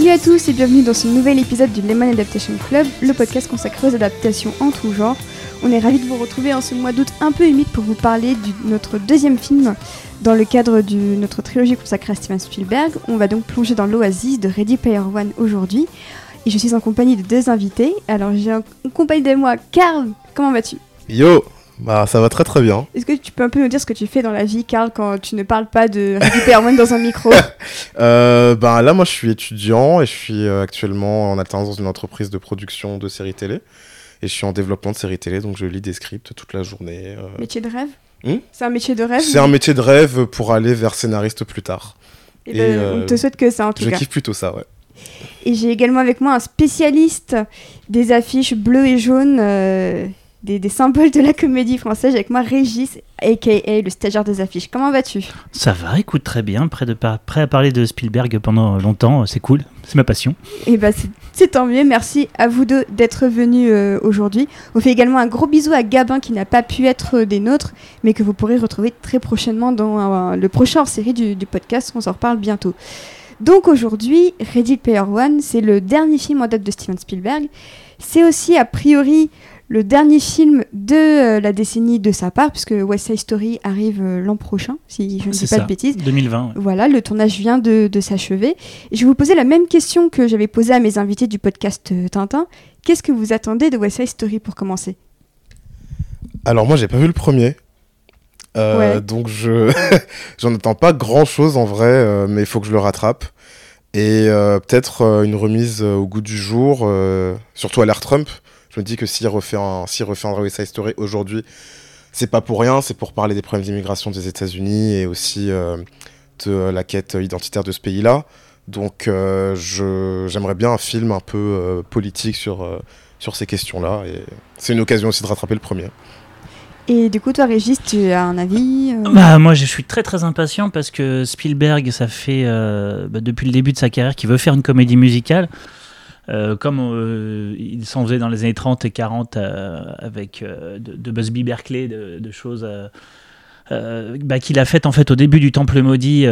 Salut à tous et bienvenue dans ce nouvel épisode du Lemon Adaptation Club, le podcast consacré aux adaptations en tout genre. On est ravis de vous retrouver en ce mois d'août un peu humide pour vous parler de notre deuxième film dans le cadre de notre trilogie consacrée à Steven Spielberg. On va donc plonger dans l'oasis de Ready Player One aujourd'hui. Et je suis en compagnie de deux invités. Alors j'ai en compagnie de moi Karl. Comment vas-tu? Yo bah ça va très très bien. Est-ce que tu peux un peu nous dire ce que tu fais dans la vie, Karl, quand tu ne parles pas de One dans un micro euh, Bah là moi je suis étudiant et je suis euh, actuellement en alternance dans une entreprise de production de séries télé. Et je suis en développement de séries télé, donc je lis des scripts toute la journée. Euh. Métier de rêve hmm? C'est un métier de rêve C'est un métier de rêve pour aller vers scénariste plus tard. Et, ben, on te souhaite que ça en tout cas. Je kiffe plutôt ça, ouais. Et j'ai également avec moi un spécialiste des affiches bleues et jaunes des, symboles de la comédie française avec moi, Régis, a.k.a. le stagiaire des affiches. Comment vas-tu? Ça va, écoute très bien, prêt, de prêt à parler de Spielberg pendant longtemps, c'est cool, c'est ma passion. Et eh bah ben, c'est tant mieux, merci à vous deux d'être venus euh, aujourd'hui. On fait également un gros bisou à Gabin qui n'a pas pu être des nôtres, mais que vous pourrez retrouver très prochainement dans le prochain série du, du podcast, on s'en reparle bientôt. Donc aujourd'hui, Ready Player One, c'est le dernier film en date de Steven Spielberg. C'est aussi a priori le dernier film de euh, la décennie de sa part, puisque West Side Story arrive euh, l'an prochain, si je ne dis pas de bêtises. 2020. Voilà, le tournage vient de, s'achever. Je vais vous poser la même question que j'avais posée à mes invités du podcast euh, Tintin. Qu'est-ce que vous attendez de West Side Story pour commencer? Alors moi, j'ai pas vu le premier. Donc je j'en attends pas grand chose en vrai, mais il faut que je le rattrape. Et peut-être une remise au goût du jour, surtout à l'ère Trump je me dis que s'il refait un, s'il refait un West Side Story aujourd'hui, c'est pas pour rien, c'est pour parler des problèmes d'immigration des États-Unis et aussi euh, de la quête identitaire de ce pays-là. Donc euh, j'aimerais bien un film un peu euh, politique sur, sur ces questions-là. Et c'est une occasion aussi de rattraper le premier. Et du coup, toi, Régis, tu as un avis bah, Moi, je suis très très impatient parce que Spielberg, ça fait bah, depuis le début de sa carrière qu'il veut faire une comédie musicale. Euh, comme euh, il s'en faisait dans les années 30 et 40 euh, avec de, Busby Berkeley, de, choses bah, qu'il a faites en fait au début du Temple maudit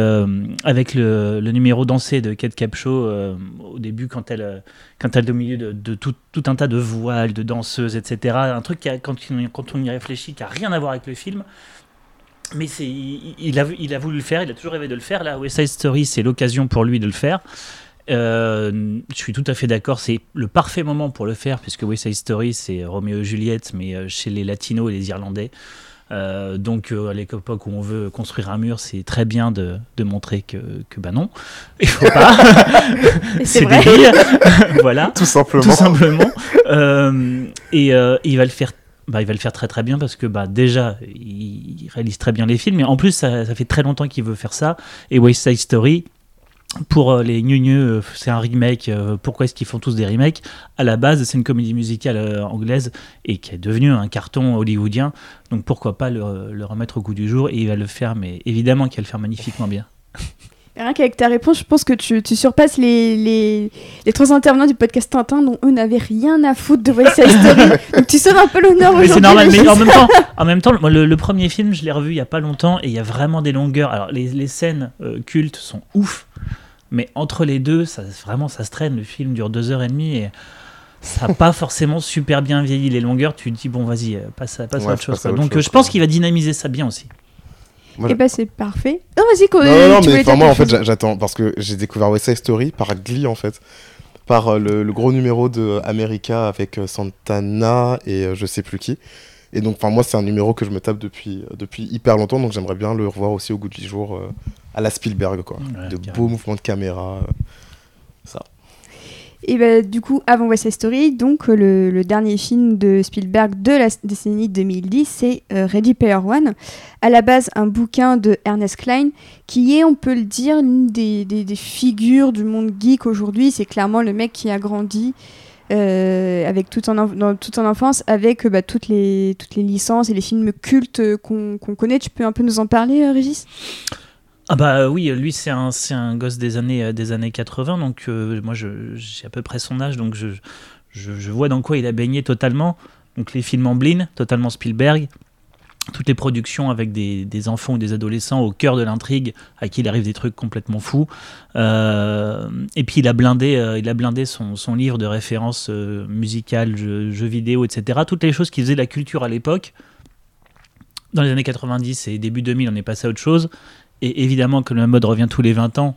avec le, numéro dansé de Kate Capshaw au début quand elle quand elle est au milieu de, tout, un tas de voiles, de danseuses, etc. Un truc qui quand, on y réfléchit qui a rien à voir avec le film. Mais il, a, il a voulu le faire, il a toujours rêvé de le faire. Là, West Side Story, c'est l'occasion pour lui de le faire. Euh, je suis tout à fait d'accord, c'est le parfait moment pour le faire, puisque West Side Story, c'est Roméo et Juliette, mais euh, chez les Latinos et les Irlandais. Euh, donc à l'époque où on veut construire un mur, c'est très bien de, de, montrer que, que bah non, il faut pas. c'est vrai. voilà. Tout simplement. Tout simplement. et il va le faire bah, il va le faire très très bien parce que bah, déjà, il, réalise très bien les films, mais en plus, ça, ça fait très longtemps qu'il veut faire ça. Et West Side Story, pour euh, les gneux, euh, c'est un remake. Euh, pourquoi est-ce qu'ils font tous des remakes? À la base, c'est une comédie musicale anglaise et qui est devenue un carton hollywoodien. Donc pourquoi pas le, remettre au goût du jour Et il va le faire, mais évidemment qu'il va le faire magnifiquement bien. Rien qu'avec ta réponse, je pense que tu, surpasses les, les, les, trois intervenants du podcast Tintin dont eux n'avaient rien à foutre de West Side Story. Donc tu sors un peu l'honneur aujourd'hui. c'est normal, mais en même temps, en même temps le, premier film, je l'ai revu il y a pas longtemps et il y a vraiment des longueurs. Alors les, les scènes cultes sont ouf. Mais entre les deux, ça, vraiment, ça se traîne. Le film dure deux heures et demie et ça n'a pas forcément super bien vieilli. Les longueurs, tu te dis, bon, vas-y, euh, passe, à, passe à autre chose. Donc, euh, je pense qu'il va dynamiser ça bien aussi. Et eh bah, ben, c'est parfait. Non, vas-y, Non, non, non mais moi, en fait, j'attends parce que j'ai découvert West Side Story par Glee, en fait. Par euh, le, gros numéro de America avec Santana et je sais plus qui. Et donc, moi, c'est un numéro que je me tape depuis, depuis hyper longtemps, donc j'aimerais bien le revoir aussi au goût du jour à la Spielberg, quoi. de beaux mouvements de caméra. Euh. Et bah, du coup, avant West Side Story, donc le, dernier film de Spielberg de la décennie 2010, c'est euh, Ready Player One. À la base, un bouquin de Ernest Klein, qui est, on peut le dire, l'une des, figures du monde geek aujourd'hui. C'est clairement le mec qui a grandi euh, avec tout en, dans toute son enfance avec bah, toutes, les, toutes les licences et les films cultes qu'on connaît. Tu peux un peu nous en parler, Régis? Ah bah oui, lui c'est un, un gosse des années, euh, des années 80, donc euh, moi j'ai à peu près son âge, donc je, je, vois dans quoi il a baigné totalement. Donc les films en Blin, totalement Spielberg. toutes les productions avec des, enfants ou des adolescents au cœur de l'intrigue, à qui il arrive des trucs complètement fous. Euh, et puis il a blindé, euh, il a blindé son, livre de références euh, musicales, jeux, vidéo, etc. Toutes les choses qui faisaient la culture à l'époque. Dans les années 90 et début 2000, on est passé à autre chose. Et évidemment que le mode revient tous les 20 ans.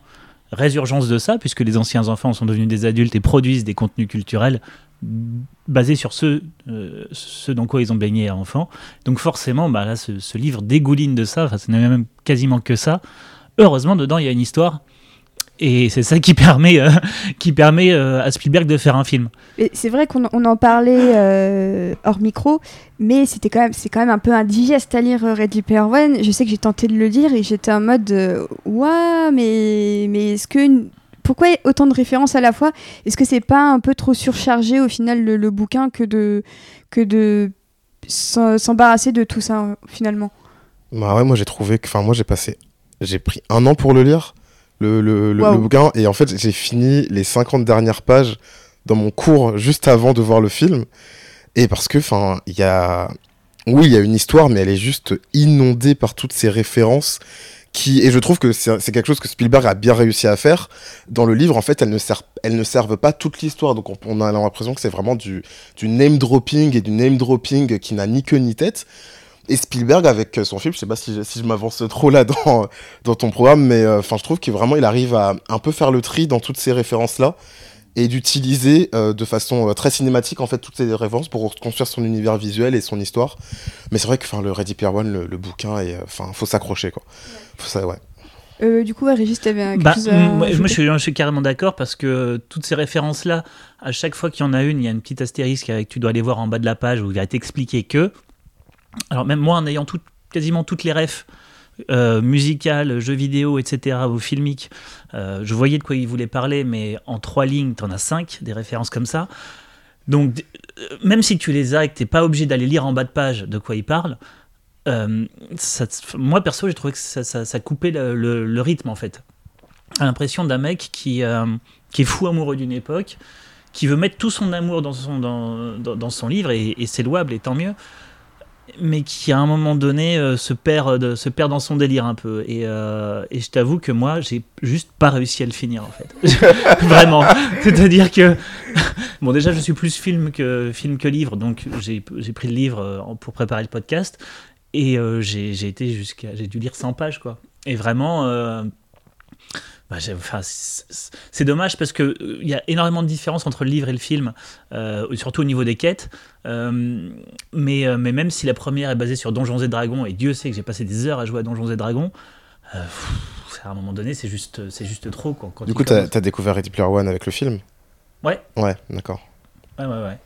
Résurgence de ça, puisque les anciens enfants sont devenus des adultes et produisent des contenus culturels basé sur ce, euh, dans quoi ils ont baigné à enfant. Donc forcément, bah là, ce, livre dégouline de ça, enfin, ce n'est même quasiment que ça. Heureusement, dedans, il y a une histoire. Et c'est ça qui permet, euh, qui permet euh, à Spielberg de faire un film. C'est vrai qu'on en parlait hors micro, mais c'était quand même, c'est quand même un peu indigeste à lire Ready Player One. Je sais que j'ai tenté de le lire et j'étais en mode, ouais, mais, mais est-ce que pourquoi autant de références à la fois? Est-ce que c'est pas un peu trop surchargé au final le, bouquin que de, que de s'embarrasser de tout ça finalement? Bah ouais, moi j'ai trouvé que. Enfin, moi j'ai passé. J'ai pris un an pour le lire, le, le, le, bouquin, et en fait j'ai fini les 50 dernières pages dans mon cours juste avant de voir le film. Et parce que, enfin, il y a. Oui, il y a une histoire, mais elle est juste inondée par toutes ces références et je trouve que c'est quelque chose que Spielberg a bien réussi à faire. Dans le livre, en fait, elles ne, servent, elles ne servent pas toute l'histoire. Donc on, a l'impression que c'est vraiment du, du name dropping et du name dropping qui n'a ni queue ni tête. Et Spielberg, avec son film, je sais pas si je, si je m'avance trop là dans, dans ton programme, mais euh, enfin, je trouve qu'il vraiment il arrive à un peu faire le tri dans toutes ces références-là et d'utiliser euh, de façon euh, très cinématique en fait toutes ces références pour construire son univers visuel et son histoire. Mais c'est vrai que enfin le Ready Player One, le, bouquin, et enfin faut s'accrocher quoi. Faut ça, ouais. Euh, du coup, ouais, Régis, t'avais quelque bah, chose Moi, je suis, je suis, carrément d'accord parce que toutes ces références-là, à chaque fois qu'il y en a une, il y a une petite astérisque avec tu dois aller voir en bas de la page où il va t'expliquer que. Alors, même moi, en ayant tout, quasiment toutes les refs, euh, musical, jeux vidéo, etc., ou filmiques. Euh, je voyais de quoi il voulait parler, mais en trois lignes, tu en as cinq, des références comme ça. Donc, euh, même si tu les as et que tu n'es pas obligé d'aller lire en bas de page de quoi il parle, moi perso, j'ai trouvé que ça, coupait le, rythme en fait. l'impression d'un mec qui, qui est fou amoureux d'une époque, qui veut mettre tout son amour dans son, dans, dans, son livre, et, et c'est louable et tant mieux mais qui à un moment donné euh, se, perd, euh, se perd dans son délire un peu. Et, euh, et je t'avoue que moi, j'ai juste pas réussi à le finir en fait. Vraiment. C'est-à-dire que, bon, déjà, je suis plus film que, film que livre, donc j'ai pris le livre pour préparer le podcast et j'ai été jusqu'à. J'ai dû lire 100 pages, quoi. Et vraiment bah, enfin, c'est dommage parce qu'il il euh, y a énormément de différences entre le livre et le film, euh, surtout au niveau des quêtes. Euh, mais, mais même si la première est basée sur Donjons et Dragons, et Dieu sait que j'ai passé des heures à jouer à Donjons et Dragons, à un moment donné, c'est juste, c'est juste trop. Quand, du coup, tu as, découvert Ready Player One avec le film? Ouais. Ouais, d'accord. Ouais, ouais, ouais.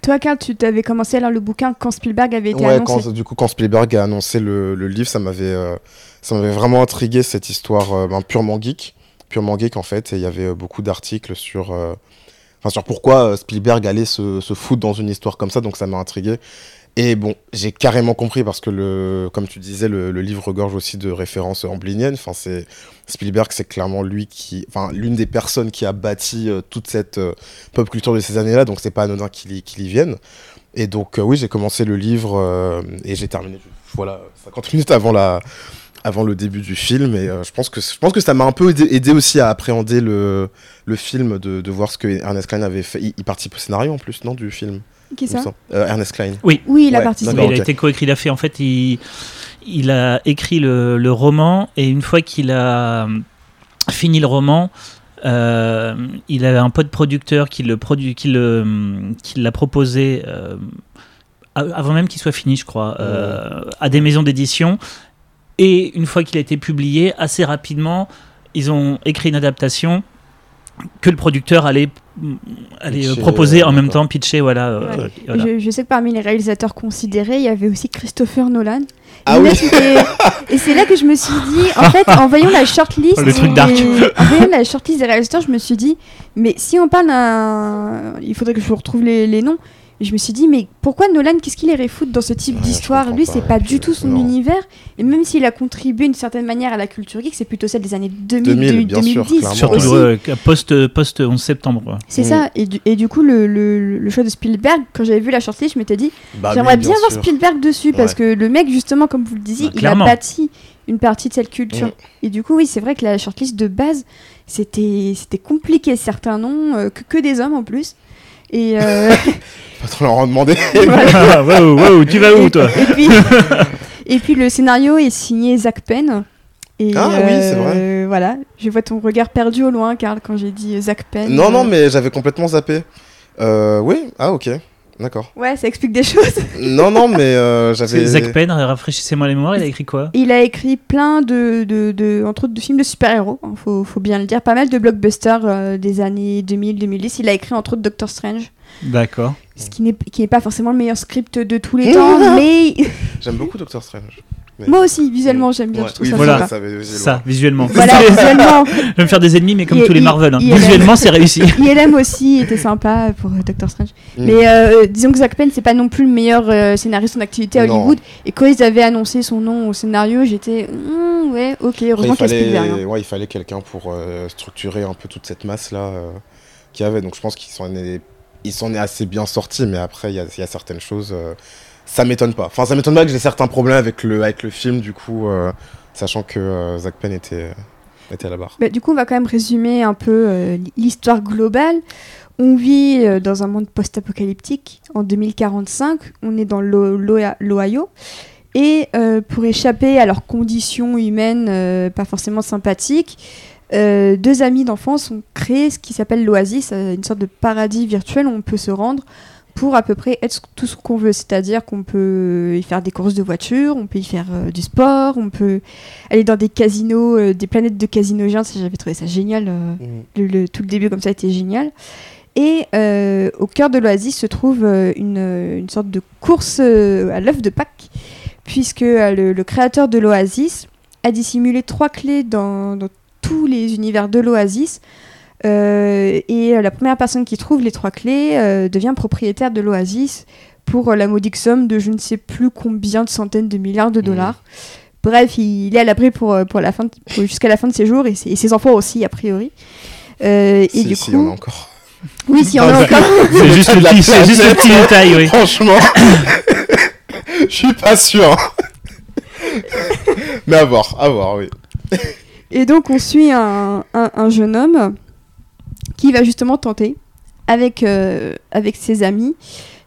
Toi, Karl, tu avais commencé à lire le bouquin quand Spielberg avait été annoncé? Quand, du coup, quand Spielberg a annoncé le, le livre, ça m'avait, ça m'avait vraiment intrigué cette histoire ben, purement geek purement geek en fait, et il y avait euh, beaucoup d'articles sur, euh, enfin, sur pourquoi euh, Spielberg allait se, foutre dans une histoire comme ça, donc ça m'a intrigué. Et bon, j'ai carrément compris parce que, le, comme tu disais, le, livre regorge aussi de références ambliniennes. Enfin, c'est Spielberg, c'est clairement lui qui, enfin, l'une des personnes qui a bâti toute cette pop culture de ces années-là. Donc, c'est pas anodin qu'il y, y, vienne. Et donc, oui, j'ai commencé le livre et j'ai terminé, voilà, 50 minutes avant la, avant le début du film et euh, je pense que je pense que ça m'a un peu aidé, aussi à appréhender le, le film de, de, voir ce que Ernest Klein avait fait. Il, participe au scénario en plus non du film? Qui ça? euh, Ernest Klein. Oui. Oui il a participé. il a été coécrit il a fait en fait il, il a écrit le, le roman et une fois qu'il a fini le roman euh, il avait un pote producteur qui le produit qui le qui l'a proposé avant même qu'il soit fini, je crois, à des maisons d'édition. Et une fois qu'il a été publié, assez rapidement, ils ont écrit une adaptation que le producteur allait, allait euh, proposer en même temps, pitcher. Voilà, euh, Je, sais que parmi les réalisateurs considérés, il y avait aussi Christopher Nolan. Ah oui. et c'est là que je me suis dit, en fait, en voyant la shortlist, le truc dark. en voyant la shortlist des réalisateurs, je me suis dit, mais si on parle d'un, il faudrait que je vous retrouve les, les noms, Et je me suis dit, mais pourquoi Nolan, qu'est-ce qu'il irait foutre dans ce type d'histoire Lui, c'est pas, du tout son univers. Et même s'il a contribué d'une certaine manière à la culture geek, c'est plutôt celle des années 2000, 2010. Surtout euh, post, post 11 septembre. C'est ça. Et du, et du coup, le, le, choix de Spielberg, quand j'avais vu la shortlist, je m'étais dit, bah j'aimerais bien, voir Spielberg dessus, parce que le mec, justement, comme vous le disiez, bah, il a bâti une partie de cette culture. Mm. Et du coup, oui, c'est vrai que la shortlist de base, c'était compliqué. Certains noms, euh, que, que des hommes en plus. Et euh... pas trop leur en demander. wow, tu vas où toi et puis, le scénario est signé Zach Penn. Et ah oui, c'est vrai. Euh, voilà, je vois ton regard perdu au loin, Karl, quand j'ai dit Zach Penn. Non, non, mais j'avais complètement zappé. Euh, oui, ah ok. D'accord. Ouais, ça explique des choses. non, non, mais euh, j'avais. Zach Penn, rafraîchissez-moi les mémoires, il a écrit quoi? Il a écrit plein de, de, de, entre autres, de films de super-héros, il hein, faut, faut, bien le dire. Pas mal de blockbusters euh, des années 2000-2010. Il a écrit entre autres Doctor Strange. D'accord. Ce qui n'est pas forcément le meilleur script de tous les temps, mais. J'aime beaucoup Doctor Strange. Moi aussi, visuellement, j'aime bien. ça voilà, ça, visuellement. Voilà, visuellement. je vais me faire des ennemis, mais comme tous les Marvel. Hein. Visuellement, c'est réussi. ILM aussi était sympa pour euh, Doctor Strange. Mm. Mais euh, disons que Zack Penn, c'est pas non plus le meilleur euh, scénariste en activité à Hollywood. Et quand ils avaient annoncé son nom au scénario, j'étais. Mm, ouais, ok, heureusement qu'il fallait, hein. ouais, il fallait quelqu'un pour structurer un peu toute cette masse-là qu'il y avait. Donc je pense qu'ils s'en est, assez bien sortis, mais après, il y, a certaines choses ça m'étonne pas. Enfin, ça m'étonne pas que j'ai certains problèmes avec le, avec le film, du coup, euh, sachant que euh, Zach Penn était, était à la barre. Bah, du coup, on va quand même résumer un peu euh, l'histoire globale. On vit dans un monde post-apocalyptique en 2045. On est dans l'Ohio. Et pour échapper à leurs conditions humaines pas forcément sympathiques, deux amis d'enfance ont créé ce qui s'appelle l'Oasis, une sorte de paradis virtuel où on peut se rendre pour à peu près être tout ce qu'on veut. C'est-à-dire qu'on peut y faire des courses de voiture, on peut y faire euh, du sport, on peut aller dans des casinos, euh, des planètes de casinos géants. J'avais trouvé ça génial. Euh, le, tout le début comme ça était génial. Et au cœur de l'Oasis se trouve une, une, sorte de course à l'œuf de Pâques, puisque le, créateur de l'Oasis a dissimulé trois clés dans, dans tous les univers de l'Oasis euh, et la première personne qui trouve les trois clés euh, devient propriétaire de l'Oasis pour la modique somme de je ne sais plus combien de centaines de milliards de mmh. dollars. Bref, il, est à l'abri pour, pour la fin jusqu'à la fin de ses jours et, ses enfants aussi a priori. Euh, et du coup, y en a encore. Oui, s'il y en a encore. c'est juste, le petit, c'est juste le petit détail, oui. Franchement, je suis pas sûr. Mais à voir, à voir, oui. Et donc on suit un, un, un jeune homme qui va justement tenter, avec, euh, avec ses amis,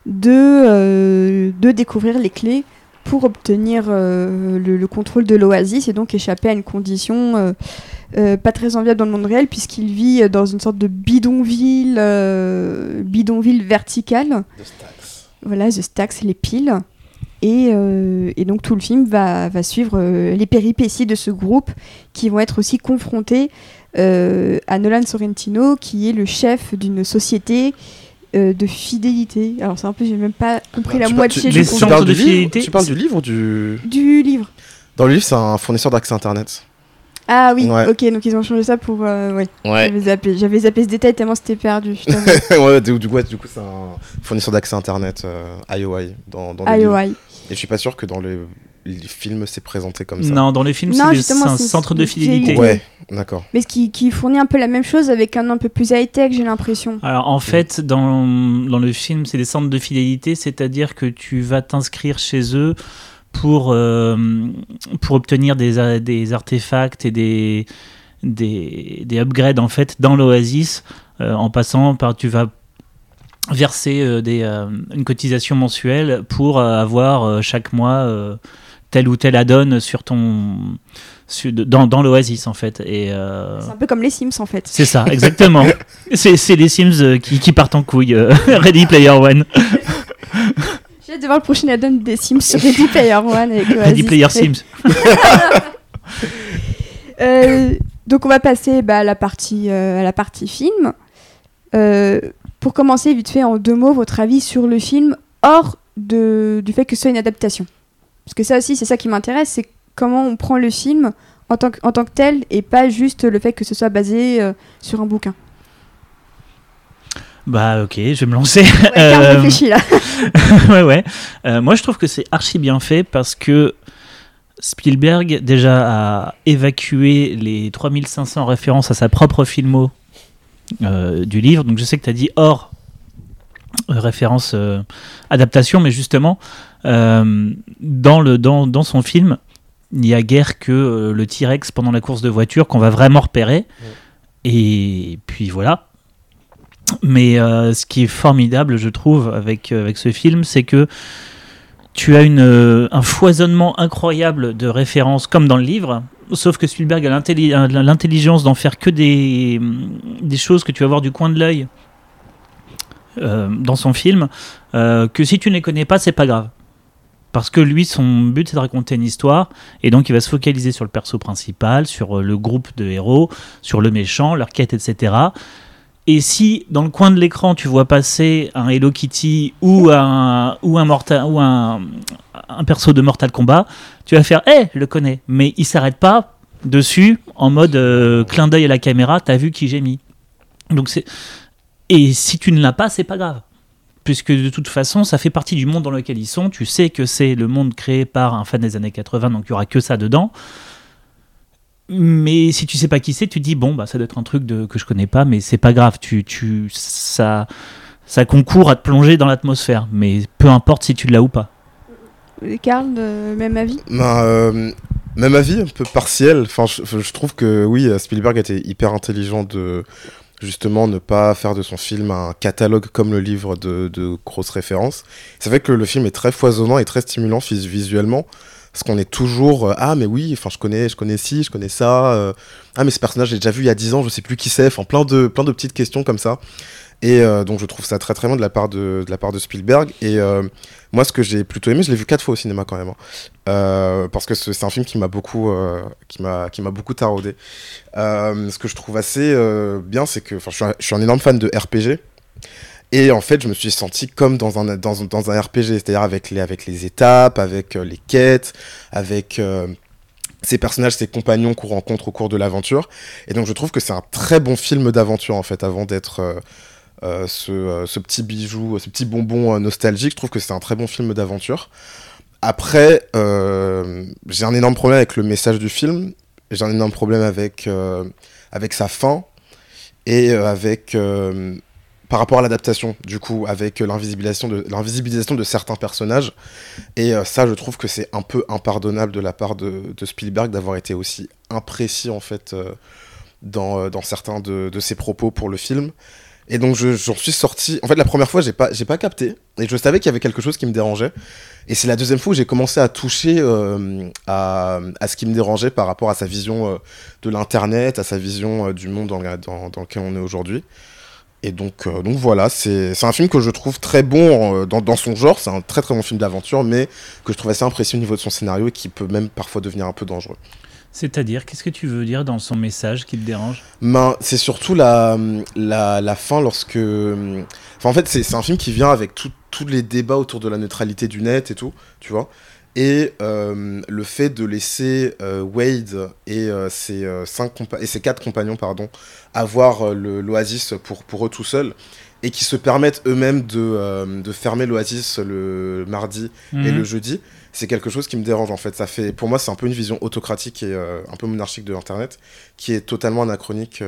de, euh, de découvrir les clés pour obtenir euh, le, contrôle de l'oasis et donc échapper à une condition pas très enviable dans le monde réel puisqu'il vit dans une sorte de bidonville, bidonville verticale. The Stacks. Voilà, The Stacks, les piles. Et, et, donc tout le film va, va suivre les péripéties de ce groupe qui vont être aussi confrontés euh, à Nolan Sorrentino, qui est le chef d'une société euh, de fidélité. Alors c'est un peu, j'ai même pas compris la moitié du fidélité. tu parles du livre ou du Du livre. Dans le livre, c'est un fournisseur d'accès internet. Ah oui, ok, donc ils ont changé ça pour. Euh, ouais. J'avais zappé, j'avais zappé ce détail tellement c'était perdu. ouais, du, coup, du coup c'est un fournisseur d'accès internet IOI dans, dans le IOI. Et je suis pas sûr que dans le les films c'est présenté comme ça. Non, dans les films c'est un centre de fidélité. Ouais, d'accord. Mais ce qui, qui, fournit un peu la même chose avec un nom un peu plus high-tech, j'ai l'impression. Alors en fait, dans, dans le film, c'est des centres de fidélité, c'est-à-dire que tu vas t'inscrire chez eux pour, euh, pour obtenir des, des artefacts et des, des, des upgrades en fait dans l'Oasis euh, en passant par tu vas verser euh, des, une cotisation mensuelle pour avoir chaque mois telle ou telle add-on sur ton dans, dans l'Oasis en fait. Et c'est un peu comme les Sims en fait. C'est ça exactement. C'est les Sims qui, qui, partent en couille Ready Player One hâte de voir le prochain add-on des Sims sur Ready Player One avec Ready Player Sims. Donc on va passer bah, à la partie à la partie film. Pour commencer vite fait en deux mots votre avis sur le film hors de, du fait que ce soit une adaptation. Parce que ça aussi, c'est ça qui m'intéresse, c'est comment on prend le film en tant, que, en tant que tel et pas juste le fait que ce soit basé euh, sur un bouquin. Bah ok, je vais me lancer. Ouais, euh... réfléchi là. ouais ouais. Euh, moi je trouve que c'est archi bien fait parce que Spielberg déjà a évacué les 3500 références à sa propre filmo euh, du livre. Donc je sais que tu as dit hors euh, référence adaptation, mais justement dans, le, dans, dans son film, il n'y a guère que le T-Rex pendant la course de voiture qu'on va vraiment repérer. Et puis voilà. Mais euh, ce qui est formidable, je trouve, avec, euh, avec ce film, c'est que tu as une, euh, un foisonnement incroyable de références, comme dans le livre, sauf que Spielberg a l'intelligence d'en faire que des, des choses que tu vas voir du coin de l'œil dans son film, que si tu ne les connais pas, c'est pas grave. Parce que lui, son but, c'est de raconter une histoire, et donc il va se focaliser sur le perso principal, sur le groupe de héros, sur le méchant, leur quête, etc. Et si dans le coin de l'écran tu vois passer un Hello Kitty ou un ou un Mortal ou un, perso de Mortal Kombat, tu vas faire "Eh, je le connais." Mais il s'arrête pas dessus en mode euh, clin d'œil à la caméra, t'as vu qui j'ai mis. Donc c'est et si tu ne l'as pas, c'est pas grave. Puisque de toute façon, ça fait partie du monde dans lequel ils sont. Tu sais que c'est le monde créé par un fan des années 80, donc il y aura que ça dedans. Mais si tu sais pas qui c'est, tu dis bon bah ça doit être un truc de, que je connais pas, mais c'est pas grave. Tu, tu ça ça concourt à te plonger dans l'atmosphère, mais peu importe si tu l'as ou pas. Karl, même avis? Ben, euh, Même avis, un peu partiel. Enfin, je, trouve que oui, Spielberg était hyper intelligent de justement ne pas faire de son film un catalogue comme le livre de, de grosses références. Ça fait que le film est très foisonnant et très stimulant visuellement parce qu'on est toujours euh, ah mais oui enfin je connais je connais ci je connais ça euh, ah mais ce personnage j'ai déjà vu il y a 10 ans je sais plus qui c'est enfin plein de plein de petites questions comme ça. Et euh, donc je trouve ça très très bien de la part de, la part de Spielberg. Et moi ce que j'ai plutôt aimé je l'ai vu quatre fois au cinéma quand même hein. parce que c'est un film qui m'a beaucoup qui m'a qui m'a beaucoup taraudé. Ce que je trouve assez bien c'est que je je suis un énorme fan de RPG et en fait, je me suis senti comme dans un, dans, dans un RPG, c'est-à-dire avec les, avec les étapes, avec euh, les quêtes, avec euh, ces personnages, ces compagnons qu'on rencontre au cours de l'aventure. Et donc, je trouve que c'est un très bon film d'aventure, en fait, avant d'être euh, ce, ce, petit bijou, ce petit bonbon nostalgique. Je trouve que c'est un très bon film d'aventure. Après, j'ai un énorme problème avec le message du film. J'ai un énorme problème avec, avec sa fin et avec par rapport à l'adaptation, du coup, avec euh, l'invisibilisation de, certains personnages. Et euh, ça, je trouve que c'est un peu impardonnable de la part de, Spielberg d'avoir été aussi imprécis, en fait, euh, dans, certains de, ses propos pour le film. Et donc, j'en suis sorti. En fait, la première fois, j'ai pas, pas capté. Et je savais qu'il y avait quelque chose qui me dérangeait. Et c'est la deuxième fois où j'ai commencé à toucher à, à, ce qui me dérangeait par rapport à sa vision de l'Internet, à sa vision du monde dans, dans, dans lequel on est aujourd'hui. Et donc, euh, donc voilà, c'est un film que je trouve très bon euh, dans, dans, son genre. C'est un très très bon film d'aventure, mais que je trouve assez impressionnant au niveau de son scénario et qui peut même parfois devenir un peu dangereux. C'est-à-dire, qu'est-ce que tu veux dire dans son message qui te dérange? Ben, C'est surtout la, la, la, fin lorsque... Enfin, en fait, c'est un film qui vient avec tous les débats autour de la neutralité du net et tout, tu vois. Et euh, le fait de laisser euh, Wade et, euh, ses, cinq et ses quatre compagnons pardon, avoir l'Oasis pour, pour eux tout seuls, et qui se permettent eux-mêmes de, de, fermer l'Oasis le mardi et le mhm. jeudi, c'est quelque chose qui me dérange en fait. Ça fait, pour moi, c'est un peu une vision autocratique et un peu monarchique de l'Internet, qui est totalement anachronique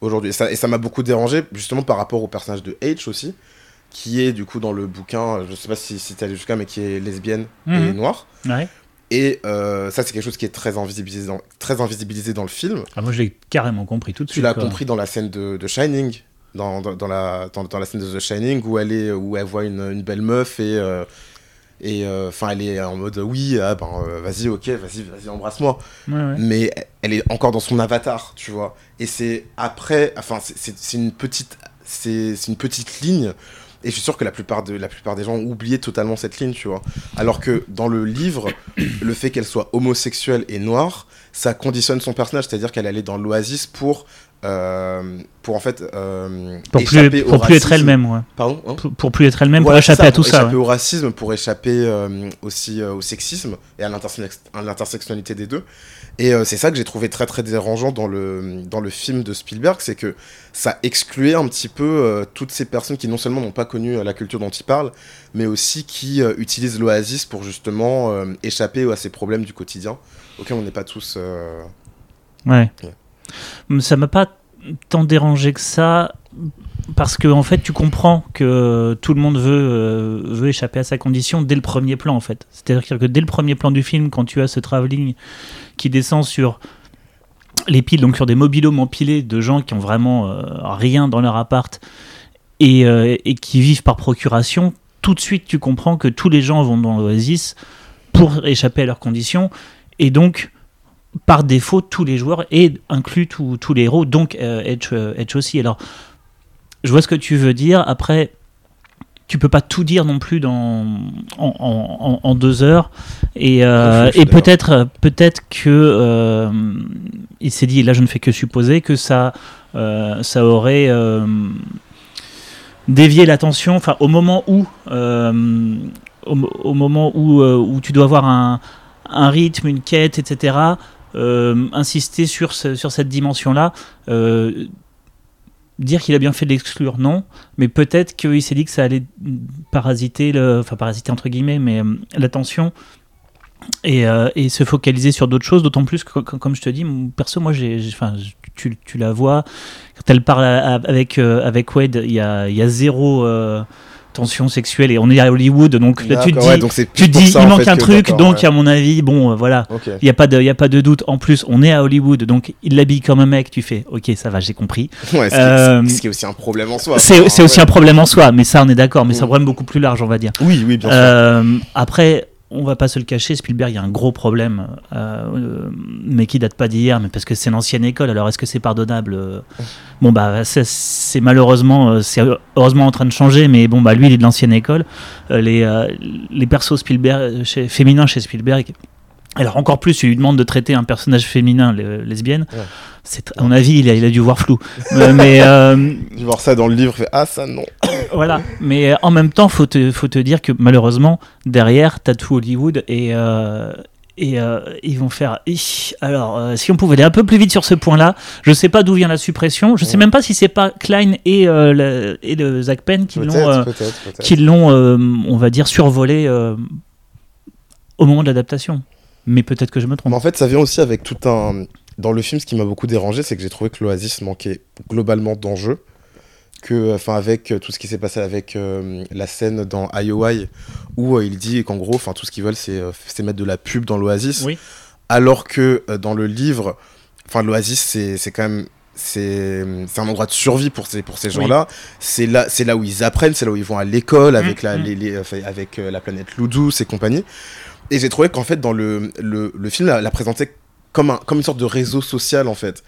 aujourd'hui. Et ça, et ça m'a beaucoup dérangé, justement par rapport au personnage de H aussi qui est du coup dans le bouquin, je sais pas si, si tu allé jusqu'à, mais qui est lesbienne et mhm. noire. Et euh, ça, c'est quelque chose qui est très invisibilisé dans, très invisibilisé dans le film. Ah, moi, je l'ai carrément compris tout de suite. Tu l'as compris dans la scène de, de Shining, dans, dans, la, dans, la scène de The Shining, où elle, est, où elle voit une, une belle meuf et. Euh, et euh, elle est en mode oui, ah, ben, vas-y, ok, vas-y, vas-y, embrasse-moi. Mais elle est encore dans son avatar, tu vois. Et c'est après, enfin, c'est une petite, c'est une petite ligne et je suis sûr que la plupart, de, la plupart des gens ont oublié totalement cette ligne, tu vois. Alors que dans le livre, le fait qu'elle soit homosexuelle et noire, ça conditionne son personnage, c'est-à-dire qu'elle allait dans l'oasis pour euh, pour en fait euh, pour plus, pour plus être elle-même ouais. pardon hein pour, plus être elle-même pour échapper à tout ça échapper au racisme pour échapper euh, aussi au sexisme et à l'intersectionnalité des deux et c'est ça que j'ai trouvé très très dérangeant dans le dans le film de Spielberg c'est que ça excluait un petit peu toutes ces personnes qui non seulement n'ont pas connu la culture dont il parle mais aussi qui utilisent l'oasis pour justement échapper à ces problèmes du quotidien auxquels on n'est pas tous ouais. Ça m'a pas tant dérangé que ça parce que fait tu comprends que tout le monde veut, euh, veut échapper à sa condition dès le premier plan en fait. C'est-à-dire que dès le premier plan du film, quand tu as ce travelling qui descend sur les piles, donc sur des mobilhomes empilés de gens qui ont vraiment euh, rien dans leur appart et, euh, et, qui vivent par procuration, tout de suite tu comprends que tous les gens vont dans l'Oasis pour échapper à leurs conditions et donc par défaut tous les joueurs et inclus tous les héros, donc euh, Edge, euh, Edge, aussi. Alors, je vois ce que tu veux dire. Après, tu peux pas tout dire non plus dans, en, deux heures. Et, euh, et peut-être peut-être que il s'est dit, là je ne fais que supposer, que ça, ça aurait dévié l'attention. Enfin, au moment où, au, moment où, où tu dois avoir un, un rythme, une quête, etc. Euh, insister sur, sur cette dimension-là. Euh, dire qu'il a bien fait de l'exclure, non, mais peut-être qu'il s'est dit que ça allait parasiter, enfin parasiter entre guillemets, mais euh, l'attention et, et, se focaliser sur d'autres choses, d'autant plus que, comme je te dis, perso, moi, j'ai, enfin, tu, tu, la vois, quand elle parle avec, avec Wade, il y a, y a, zéro tension sexuelle et on est à Hollywood donc là tu te dis, tu dis il manque un truc donc à mon avis bon euh, voilà. Il n'y a pas de il a pas de doute. En plus on est à Hollywood donc il l'habille comme un mec tu fais ok ça va j'ai compris. Ouais, euh, ce, qui est, aussi un problème en soi. c'est aussi un problème en soi mais ça on est d'accord mais c'est un problème beaucoup plus large on va dire. Oui oui bien sûr. Euh, après on va pas se le cacher, Spielberg, y a un gros problème, euh, mais qui date pas d'hier, mais parce que c'est l'ancienne école. Alors est-ce que c'est pardonnable euh Bon bah c'est malheureusement, euh, c'est heureusement en train de changer, mais bon bah lui il est de l'ancienne école. les les persos Spielberg, féminins chez Spielberg, alors encore plus, il lui demande de traiter un personnage féminin lesbienne. C'est à mon avis, il a, il a dû voir flou. euh, mais euh, voir ça dans le livre, fait ah ça non. voilà, mais euh, en même temps, faut te faut te dire que malheureusement derrière, t'as tout Hollywood et euh, et euh, ils vont faire. Alors, si on pouvait aller un peu plus vite sur ce point-là, je sais pas d'où vient la suppression. Je sais même pas si c'est pas Klein et, le, et le Zach Penn qui l'ont, qui l'ont, on va dire, survolé au moment de l'adaptation mais peut-être que je me trompe. en fait, ça vient aussi avec tout un. Dans le film, ce qui m'a beaucoup dérangé, c'est que j'ai trouvé que l'Oasis manquait globalement d'enjeux. Que, enfin, avec tout ce qui s'est passé avec euh, la scène dans IOI, où euh, il dit qu'en gros, enfin, tout ce qu'ils veulent, c'est euh, mettre de la pub dans l'Oasis. Oui. Alors que dans le livre, enfin, l'Oasis, c'est quand même c'est un endroit de survie pour ces, pour ces gens-là. C'est là, là où ils apprennent, c'est là où ils vont à l'école avec, mmh, la, mmh. Les, avec la planète Loudou et compagnie. Et j'ai trouvé qu'en fait, dans le, le, le film, la, la, présentait comme, un, comme une sorte de réseau social, en fait.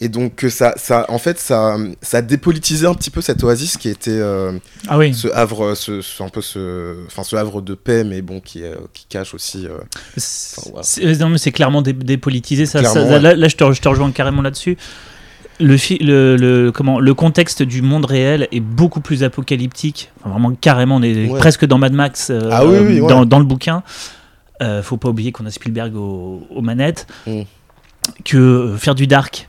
Et donc, ça, ça, en fait, ça, ça a dépolitisé un petit peu cette oasis qui était euh, ah oui. ce havre, ce, ce, un peu ce, enfin, ce havre de paix, mais bon, qui, euh, qui cache aussi. Euh, c'est, non, mais c'est clairement dépolitisé. Ça, ça là, là, je te, je te rejoins carrément là-dessus. Le, le, le, comment, le contexte du monde réel est beaucoup plus apocalyptique. Enfin, vraiment, carrément, on est presque dans Mad Max ah, oui, oui, dans, dans, le bouquin. Euh, faut pas oublier qu'on a Spielberg aux, manettes, mm. que euh, faire du dark.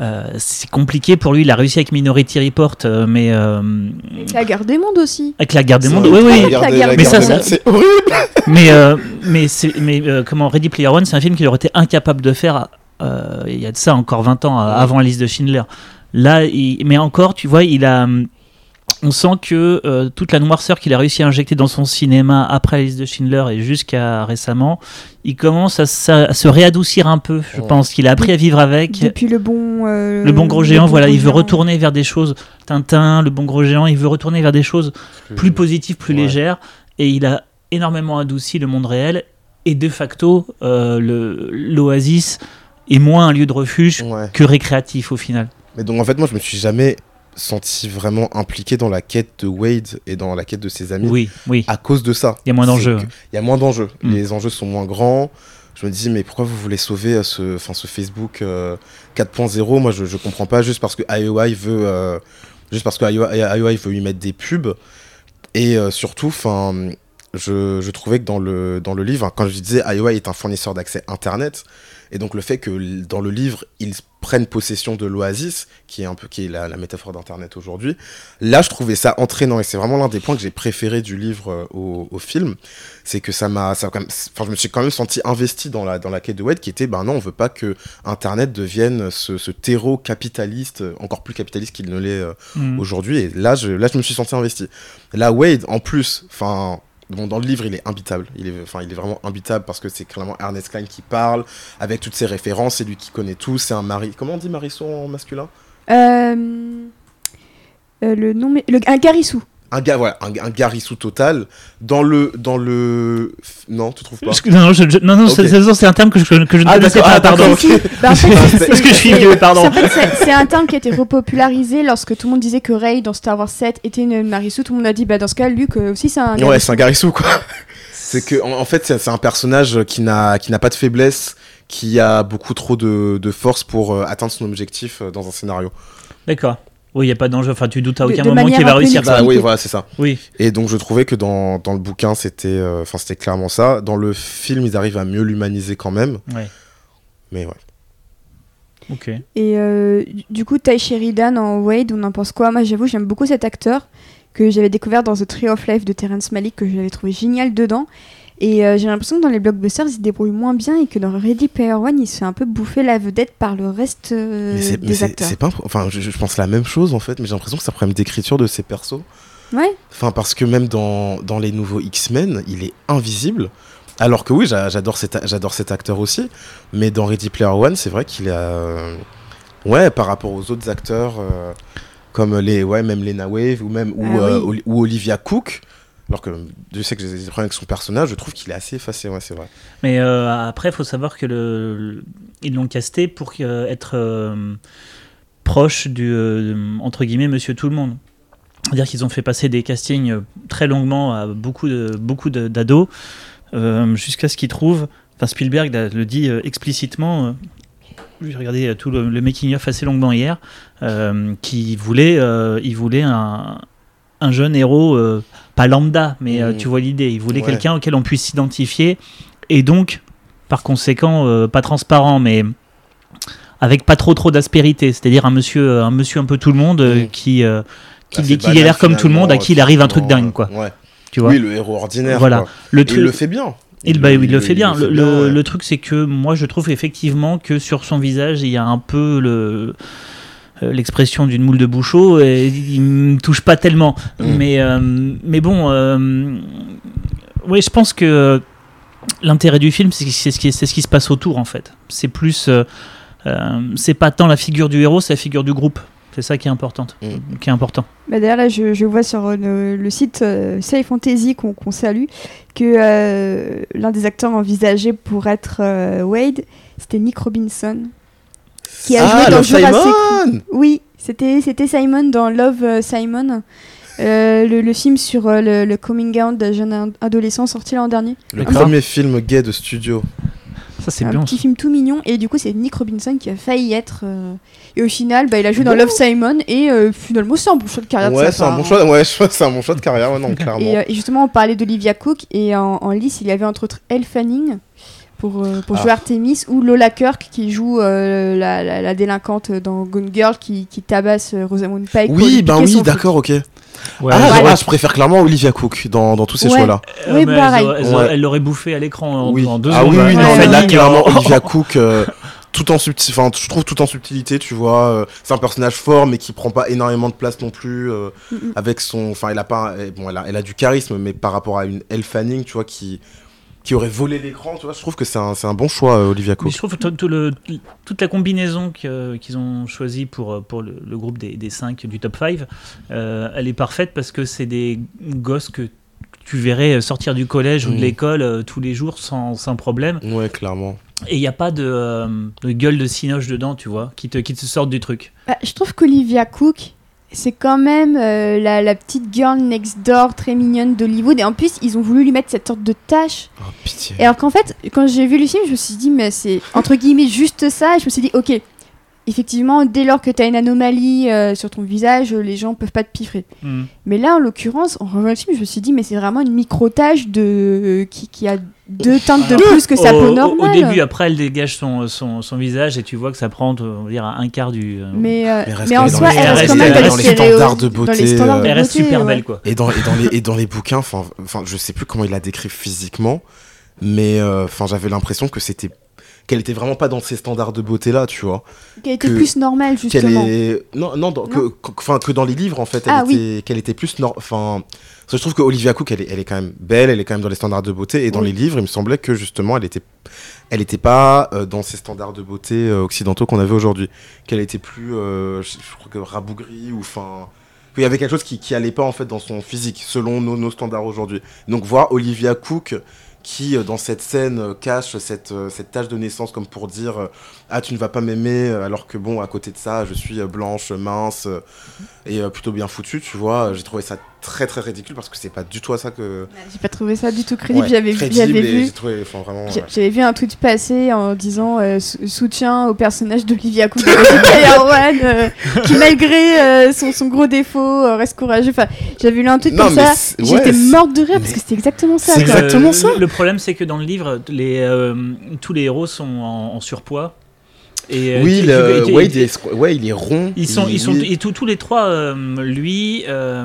Euh, c'est compliqué pour lui, il a réussi avec Minority Report, mais. Avec la Garde des Mondes aussi. Avec la Garde des Mondes, oui, oui. mais ça, c'est horrible. mais, mais, mais comment Ready Player One, c'est un film qu'il aurait été incapable de faire il y a de ça encore 20 ans, avant la liste de Schindler. Là, mais encore, tu vois, il a on sent que euh, toute la noirceur qu'il a réussi à injecter dans son cinéma après la liste de Schindler et jusqu'à récemment, il commence à, se réadoucir un peu. Je pense qu'il a appris à vivre avec. Depuis le bon. Euh, le bon gros géant, voilà, il veut retourner vers des choses. Tintin, le bon gros géant, il veut retourner vers des choses plus, positives, plus légères. Et il a énormément adouci le monde réel. Et de facto, euh, l'Oasis est moins un lieu de refuge que récréatif au final. Mais donc en fait, moi, je me suis jamais senti vraiment impliqué dans la quête de Wade et dans la quête de ses amis. Oui, oui. À cause de ça. Il y a moins d'enjeux. Il y a moins d'enjeux. Mm. Les enjeux sont moins grands. je me dis, mais pourquoi vous voulez sauver ce, ce Facebook 4.0 Moi, je, je comprends pas, juste parce que IOI veut, juste parce que IOI veut y mettre des pubs. Et surtout, enfin je, je, trouvais que dans le, dans le livre, quand je disais IOI est un fournisseur d'accès Internet, et donc le fait que dans le livre, ils prennent possession de l'oasis, qui est un peu qui est la, métaphore d'Internet aujourd'hui, là je trouvais ça entraînant, et c'est vraiment l'un des points que j'ai préféré du livre euh, au, au, film, c'est que ça m'a, enfin je me suis quand même senti investi dans la, dans la quête de Wade, qui était, ben non, on veut pas que Internet devienne ce, ce terreau capitaliste, encore plus capitaliste qu'il ne l'est euh, mmh. aujourd'hui, et là je, là je me suis senti investi. Là Wade, en plus, enfin Bon, dans le livre, il est imbitable. Il est, enfin, il est vraiment imbitable parce que c'est clairement Ernest Klein qui parle, avec toutes ses références. C'est lui qui connaît tout. C'est un mari. Comment on dit Marisson en masculin? Euh, euh, Le. Le, un Garissou un gars voilà un, un garissou total dans le dans le non tu trouves pas? Non non, non, c'est un terme que je, que je ne ah, connaissais pas ah, pardon. bah, parce que je suis vieux pardon. c'est un terme qui a été repopularisé lorsque tout le monde disait que Rey dans Star Wars 7 était une garissou tout le monde a dit bah dans ce cas Luke aussi c'est un ouais c'est un garissou quoi. C'est que en, fait c'est un personnage qui n'a qui n'a pas de faiblesse qui a beaucoup trop de, de force pour euh, atteindre son objectif euh, dans un scénario. D'accord oui, il n'y a pas d'enjeu. Enfin, tu doutes à aucun moment qu'il va réussir ça. oui, voilà, c'est ça. Oui. Et donc, je trouvais que dans, dans le bouquin, c'était euh, enfin c'était clairement ça. Dans le film, ils arrivent à mieux l'humaniser quand même. Ouais. Mais ouais. Ok. Et euh, du coup, Ty Sheridan en Wade, on en pense quoi? Moi, j'avoue, j'aime beaucoup cet acteur que j'avais découvert dans The Tree of Life de Terrence Malick, que j'avais trouvé génial dedans. Et euh, j'ai l'impression que dans les blockbusters, il se débrouille moins bien et que dans Ready Player One, il se fait un peu bouffer la vedette par le reste euh, des acteurs. C'est pas, enfin, je, pense la même chose en fait, mais j'ai l'impression que c'est un problème d'écriture de ces persos. Ouais. Enfin, parce que même dans, dans les nouveaux X-Men, il est invisible. Alors que oui, j'adore cet, j'adore cet acteur aussi, mais dans Ready Player One, c'est vrai qu'il a, euh, ouais, par rapport aux autres acteurs comme les, ouais, même Lena Wave ou même ou, ah ou Olivia Cook alors que je sais que j'ai des problèmes avec son personnage, je trouve qu'il est assez effacé, c'est vrai. Mais euh, après, il faut savoir que le, ils l'ont casté pour être euh, proche du euh, entre guillemets Monsieur Tout le Monde. C'est-à-dire qu'ils ont fait passer des castings très longuement à beaucoup de beaucoup d'ados jusqu'à ce qu'ils trouvent. Enfin, Spielberg le dit explicitement. J'ai regardé tout le, making of assez longuement hier, qui voulait, il voulait un, un jeune héros, pas lambda, mais euh, mm. tu vois l'idée. Il voulait quelqu'un auquel on puisse s'identifier et donc, par conséquent, euh, pas transparent, mais avec pas trop trop d'aspérité. C'est-à-dire un monsieur, un monsieur un peu tout le monde qui, qui, bah, qui, l'air comme tout le monde, à qui il arrive un truc dingue, quoi. Tu vois oui, le héros ordinaire. Voilà. Le il le fait bien. Il, bah, il, le fait bien. le, le, truc, c'est que moi, je trouve effectivement que sur son visage, il y a un peu le euh, l'expression d'une moule de bouchot et il me touche pas tellement. Mm. Mais, euh, mais bon, euh, oui, je pense que l'intérêt du film, c'est ce, qui, ce qui se passe autour en fait. C'est plus. c'est pas tant la figure du héros, c'est la figure du groupe. C'est ça qui est, importante, mm. qui est important. Bah D'ailleurs, là, je, je, vois sur le, site euh, Fantasy qu'on salue que l'un des acteurs envisagés pour être Wade, c'était Nick Robinson qui a ah, joué dans Simon Oui, c'était c'était Simon dans Love euh, Simon. Euh, le, film sur euh, le, coming out d'un jeune adolescent sorti l'an dernier. Le premier film gay de studio. Ça c'est Un petit film tout mignon et du coup c'est Nick Robinson qui a failli être et au final bah, il a joué dans Love Simon et finalement c'est un bon choix de carrière. Ouais c'est un bon choix ouais c'est un bon choix de carrière non clairement. Et, justement on parlait d'Olivia Cook et en, en lice il y avait entre autres Elle Fanning pour, euh, pour jouer ah. Artemis, ou Lola Kirk qui joue euh, la, la, délinquante dans Gone Girl qui, qui tabasse euh, Rosamund Pike. Oui, ben oui, d'accord, ok. ah, je préfère clairement Olivia Cook dans, dans tous ces choix-là. Oui, pareil. Elle l'aurait bouffé à l'écran en, en, deux ah, oui, oui, non, mais là, clairement, Olivia Cook, tout en enfin, je trouve tout en subtilité, tu vois. c'est un personnage fort, mais qui prend pas énormément de place non plus. Avec son. Enfin, elle a pas. Bon, elle a, elle a, du charisme, mais par rapport à une Elle Fanning, tu vois, qui qui aurait volé l'écran, tu vois, je trouve que c'est un, un, bon choix, euh, Olivia Cook. je trouve que tout le, toute la combinaison qu'ils ont choisie pour, pour le, groupe des, des 5 du top 5, euh, elle est parfaite parce que c'est des gosses que tu verrais sortir du collège ou de mm. l'école euh, tous les jours sans, sans, problème. Ouais, clairement. Et il n'y a pas de, de, gueule de cinoche dedans, tu vois, qui te, qui te sortent du truc. Bah, je trouve qu'Olivia Cook, c'est quand même euh, la, la, petite girl next door très mignonne d'Hollywood. Et en plus, ils ont voulu lui mettre cette sorte de tâche. Oh, pitié. Et alors qu'en fait, quand j'ai vu le film, je me suis dit, mais c'est entre guillemets juste ça. Et je me suis dit, ok, effectivement, dès lors que tu as une anomalie euh, sur ton visage, les gens peuvent pas te piffrer. Hmm. Mais là, en l'occurrence, en revoyant le film, je me suis dit, mais c'est vraiment une micro-tache de... qui, qui a deux teintes de plus que sa au, peau au- normale. Au début, après, elle dégage son, son, son visage et tu vois que ça prend, on va dire, un quart du. euh, Mais, euh, en soi, les- elle reste quand même elle dans dans les standards de les beauté, standards euh, de elle reste beauté, super ouais. belle, quoi. Et dans, et dans les, et dans les bouquins, enfin, enfin, je sais plus comment il la décrit physiquement, mais euh, enfin, j'avais l'impression que c'était qu'elle était vraiment pas dans ces standards de beauté là, tu vois. Qui était que- plus normale, Qu'elle justement. est non non, dans- que, que- enfin que dans les livres en fait, elle Ah, était qu'elle était plus nor- enfin parce que je trouve que Olivia Cook elle est, elle est quand même belle, elle est quand même dans les standards de beauté et dans Oui. les livres, il me semblait que justement elle était elle était pas euh, dans ces standards de beauté euh, occidentaux qu'on avait aujourd'hui, qu'elle était plus euh, je, je crois que rabougrie ou enfin qu'il y avait quelque chose qui, qui allait pas en fait dans son physique selon nos, nos standards aujourd'hui. Donc voir Olivia Cook qui euh, dans cette scène euh, cache cette, euh, cette tache de naissance comme pour dire ah tu ne vas pas m'aimer alors que bon à côté de ça je suis blanche mince et plutôt bien foutue tu vois j'ai trouvé ça très très ridicule parce que c'est pas du tout à ça que J'ai pas trouvé ça du tout crédible. Ouais, j'avais vu, vu, j'ai trouvé enfin vraiment J'a- ouais. J'avais vu un tweet passer en disant euh, sou- soutien au personnage d'Olivia Cook euh, qui malgré euh, son, son gros défaut euh, reste courageux. Enfin, j'avais lu un tweet Non, comme ça, ouais, j'étais morte de rire parce que c'était exactement ça. c'est quoi. exactement ça. Le problème, c'est que dans le livre, les, euh, tous les héros sont en, en surpoids. Et, oui tu- le, ouais, il est, ouais il est rond Ils sont, il- ils sont, et tous- tous les trois, euh, lui, euh,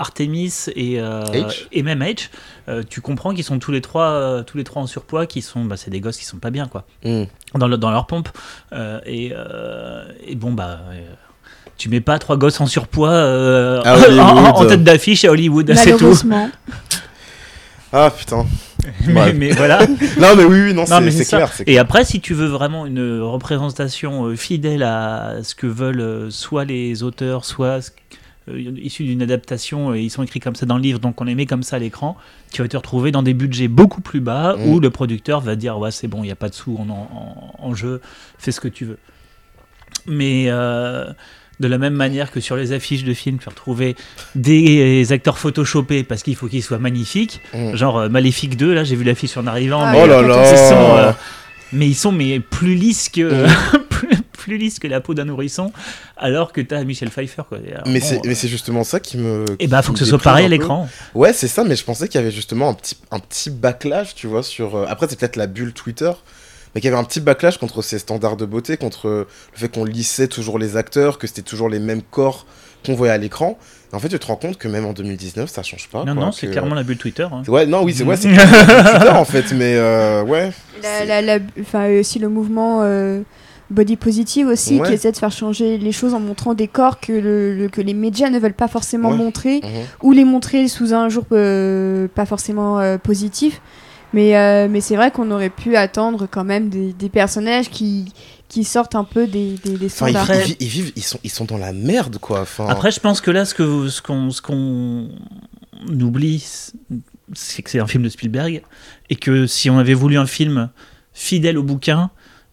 Artemis et, euh, H. et même H, euh, tu comprends qu'ils sont tous les trois, euh, tous les trois en surpoids, qui sont, bah, c'est des gosses qui sont pas bien quoi, Mm. dans, le- dans leur pompe. Euh, et, euh, et bon bah. euh, tu mets pas trois gosses en surpoids euh, À en, tête d'affiche à Hollywood, c'est tout. Ah putain Mais, voilà. non mais oui oui non, Non, mais c'est clair c'est Et après, si tu veux vraiment une représentation fidèle à ce que veulent soit les auteurs, soit ce- issus d'une adaptation, et ils sont écrits comme ça dans le livre, donc on les met comme ça à l'écran, tu vas te retrouver dans des budgets beaucoup plus bas Mm. où le producteur va dire ouais c'est bon, il n'y a pas de sous en, en- en jeu, fais ce que tu veux. Mais euh, de la même manière que sur les affiches de films, tu vas retrouver des acteurs photoshopés parce qu'il faut qu'ils soient magnifiques. Mm. Genre euh, Maléfique 2, là j'ai vu l'affiche en arrivant. Ah mais oh là sont, euh, mais ils sont mais plus lisses que Mm. plus, lisses que la peau d'un nourrisson, alors que t'as Michel Pfeiffer quoi. Et alors, mais bon, c'est euh, mais c'est justement ça qui me eh bah qui faut me que ce soit pareil à l'écran. Ouais, c'est ça, mais je pensais qu'il y avait justement un petit, un petit backlash, tu vois, sur... euh, Après, c'est peut-être la bulle Twitter, mais qu'il y avait un petit backlash contre ces standards de beauté, contre euh, le fait qu'on lissait toujours les acteurs, que c'était toujours les mêmes corps qu'on voyait à l'écran. Et en fait, tu te rends compte que même en 2019, ça change pas. non quoi, non, c'est que- clairement la bulle Twitter. hein. Ouais, non, oui, c'est ouais, c'est clairement la bulle Twitter, en fait, mais euh, ouais. La, la, la- enfin, aussi le mouvement euh, body positive aussi Ouais. qui essaie de faire changer les choses en montrant des corps que, le, le- que les médias ne veulent pas forcément Ouais. montrer Mhm. ou les montrer sous un jour euh, pas forcément euh, positif. Mais, euh, mais c'est vrai qu'on aurait pu attendre quand même des, des personnages qui, qui sortent un peu des, des, des Enfin, ils, standards. ils vi- ils vivent, ils sont, ils sont dans la merde, quoi. Enfin, Après, je pense que là, ce que ce qu'on ce qu'on oublie, c'est que c'est un film de Spielberg et que si on avait voulu un film fidèle au bouquin,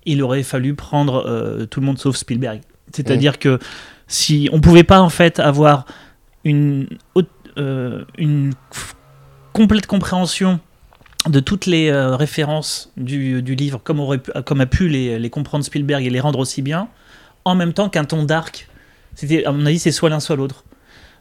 il aurait fallu prendre euh, tout le monde sauf Spielberg. C'est-à-dire que si on pouvait pas en fait avoir une euh, une complète compréhension de toutes les euh, références du, du livre comme, aurait comme a pu les, les comprendre Spielberg et les rendre aussi bien, en même temps qu'un ton dark. C'était, à mon avis, c'est soit l'un soit l'autre.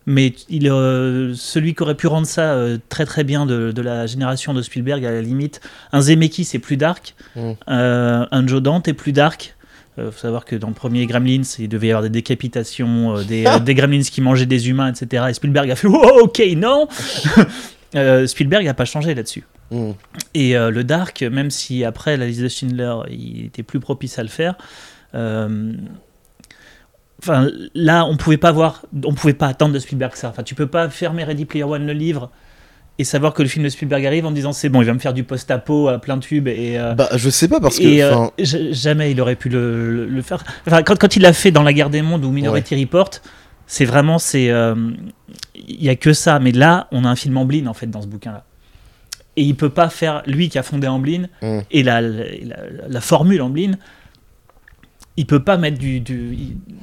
Mais il, euh, celui qui aurait pu rendre ça euh, très très bien de, de la génération de Spielberg, à la limite, un Zemeckis c'est plus dark, Mm. euh, un Joe Dante est plus dark. Il faut savoir que dans le premier Gremlins, il devait y avoir des décapitations, des, des Gremlins qui mangeaient des humains, etc. Et Spielberg a fait oh, ok, non Spielberg n'a pas changé là-dessus. Mhm. Et le dark, même si après la liste de Schindler, il était plus propice à le faire. Euh, Enfin, là, on pouvait pas voir, on pouvait pas attendre de Spielberg ça. Enfin, tu peux pas fermer Ready Player One le livre et savoir que le film de Spielberg arrive en disant c'est bon, il va me faire du post-apo à plein tube et. euh, Bah, je sais pas, parce que. et euh, jamais il aurait pu le, le- le faire. Enfin, quand, quand il l'a fait dans La Guerre des Mondes ou Minority Report, c'est vraiment c'est euh, il y a que ça. Mais là, on a un film Amblin en fait dans ce bouquin-là. Et il peut pas faire lui qui a fondé Amblin Mm. et la, la, la- la formule Amblin. Il peut pas mettre du,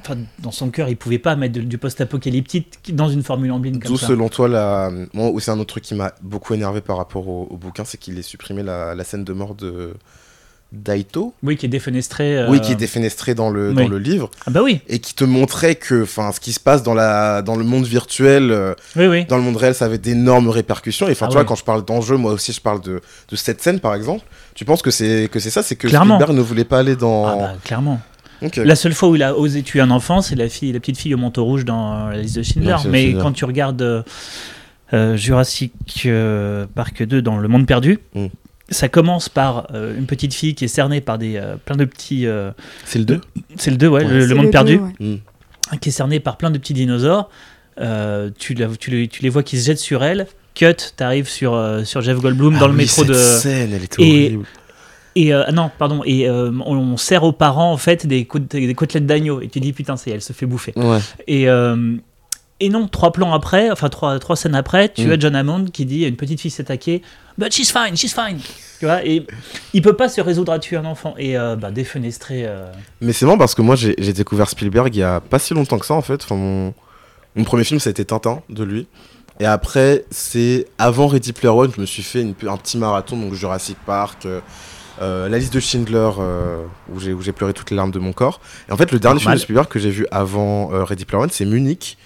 enfin, dans son cœur, il pouvait pas mettre du post-apocalyptique dans une formule en comme D'où selon toi, la... moi, c'est un autre truc qui m'a beaucoup énervé par rapport au, bouquin, c'est qu'il ait supprimé la, la, scène de mort de Daito. Oui, qui est défenestré. Euh, oui, qui est défenestré dans le, dans le livre. Ah bah oui. Et qui te montrait que, enfin, ce qui se passe dans la, dans le monde virtuel, euh, oui, oui. dans le monde réel, ça avait d'énormes répercussions. Et enfin, ah tu vois, quand je parle d'enjeu, moi aussi, je parle de, de cette scène, par exemple. Tu penses que c'est que c'est ça, c'est que Spielberg ne voulait pas aller dans. Ah bah, clairement. La seule fois où il a osé tuer un enfant, c'est la fille, la petite fille au manteau rouge dans la liste de Schindler. Mais quand tu regardes euh, Jurassic Park 2 dans Le Monde Perdu. Hmm ça commence par euh, une petite fille qui est cernée par des euh, plein de petits. Euh, c'est le 2 C'est le 2, ouais, le, monde perdu. Mm. Qui est cerné par plein de petits dinosaures. Tu, tu, les, tu, les vois qui se jettent sur elle. Cut, t'arrives sur, sur Jeff Goldblum ah dans le métro cette de. Scène, elle était et, horrible. Et non, pardon, et on, sert aux parents en fait des, des côtelettes d'agneau et tu dis putain, c'est elle se fait bouffer. Ouais. Et et non, trois plans après, enfin trois, trois scènes après, tu mm. as John Hammond qui dit une petite fille s'est attaquée, but she's fine, she's fine. Tu vois, et il peut pas se résoudre à tuer un enfant et euh, bah, défenestrer. Euh. Mais c'est marrant parce que moi j'ai découvert Spielberg il y a pas si longtemps que ça en fait. Enfin, mon, mon premier film ça a été Tintin de lui. Et après, c'est avant Ready Player One, je me suis fait une, un petit marathon, donc Jurassic Park, euh, la liste de Schindler, où j'ai pleuré toutes les larmes de mon corps. Et en fait, le dernier film de Spielberg que j'ai vu avant Ready Player One, c'est Munich.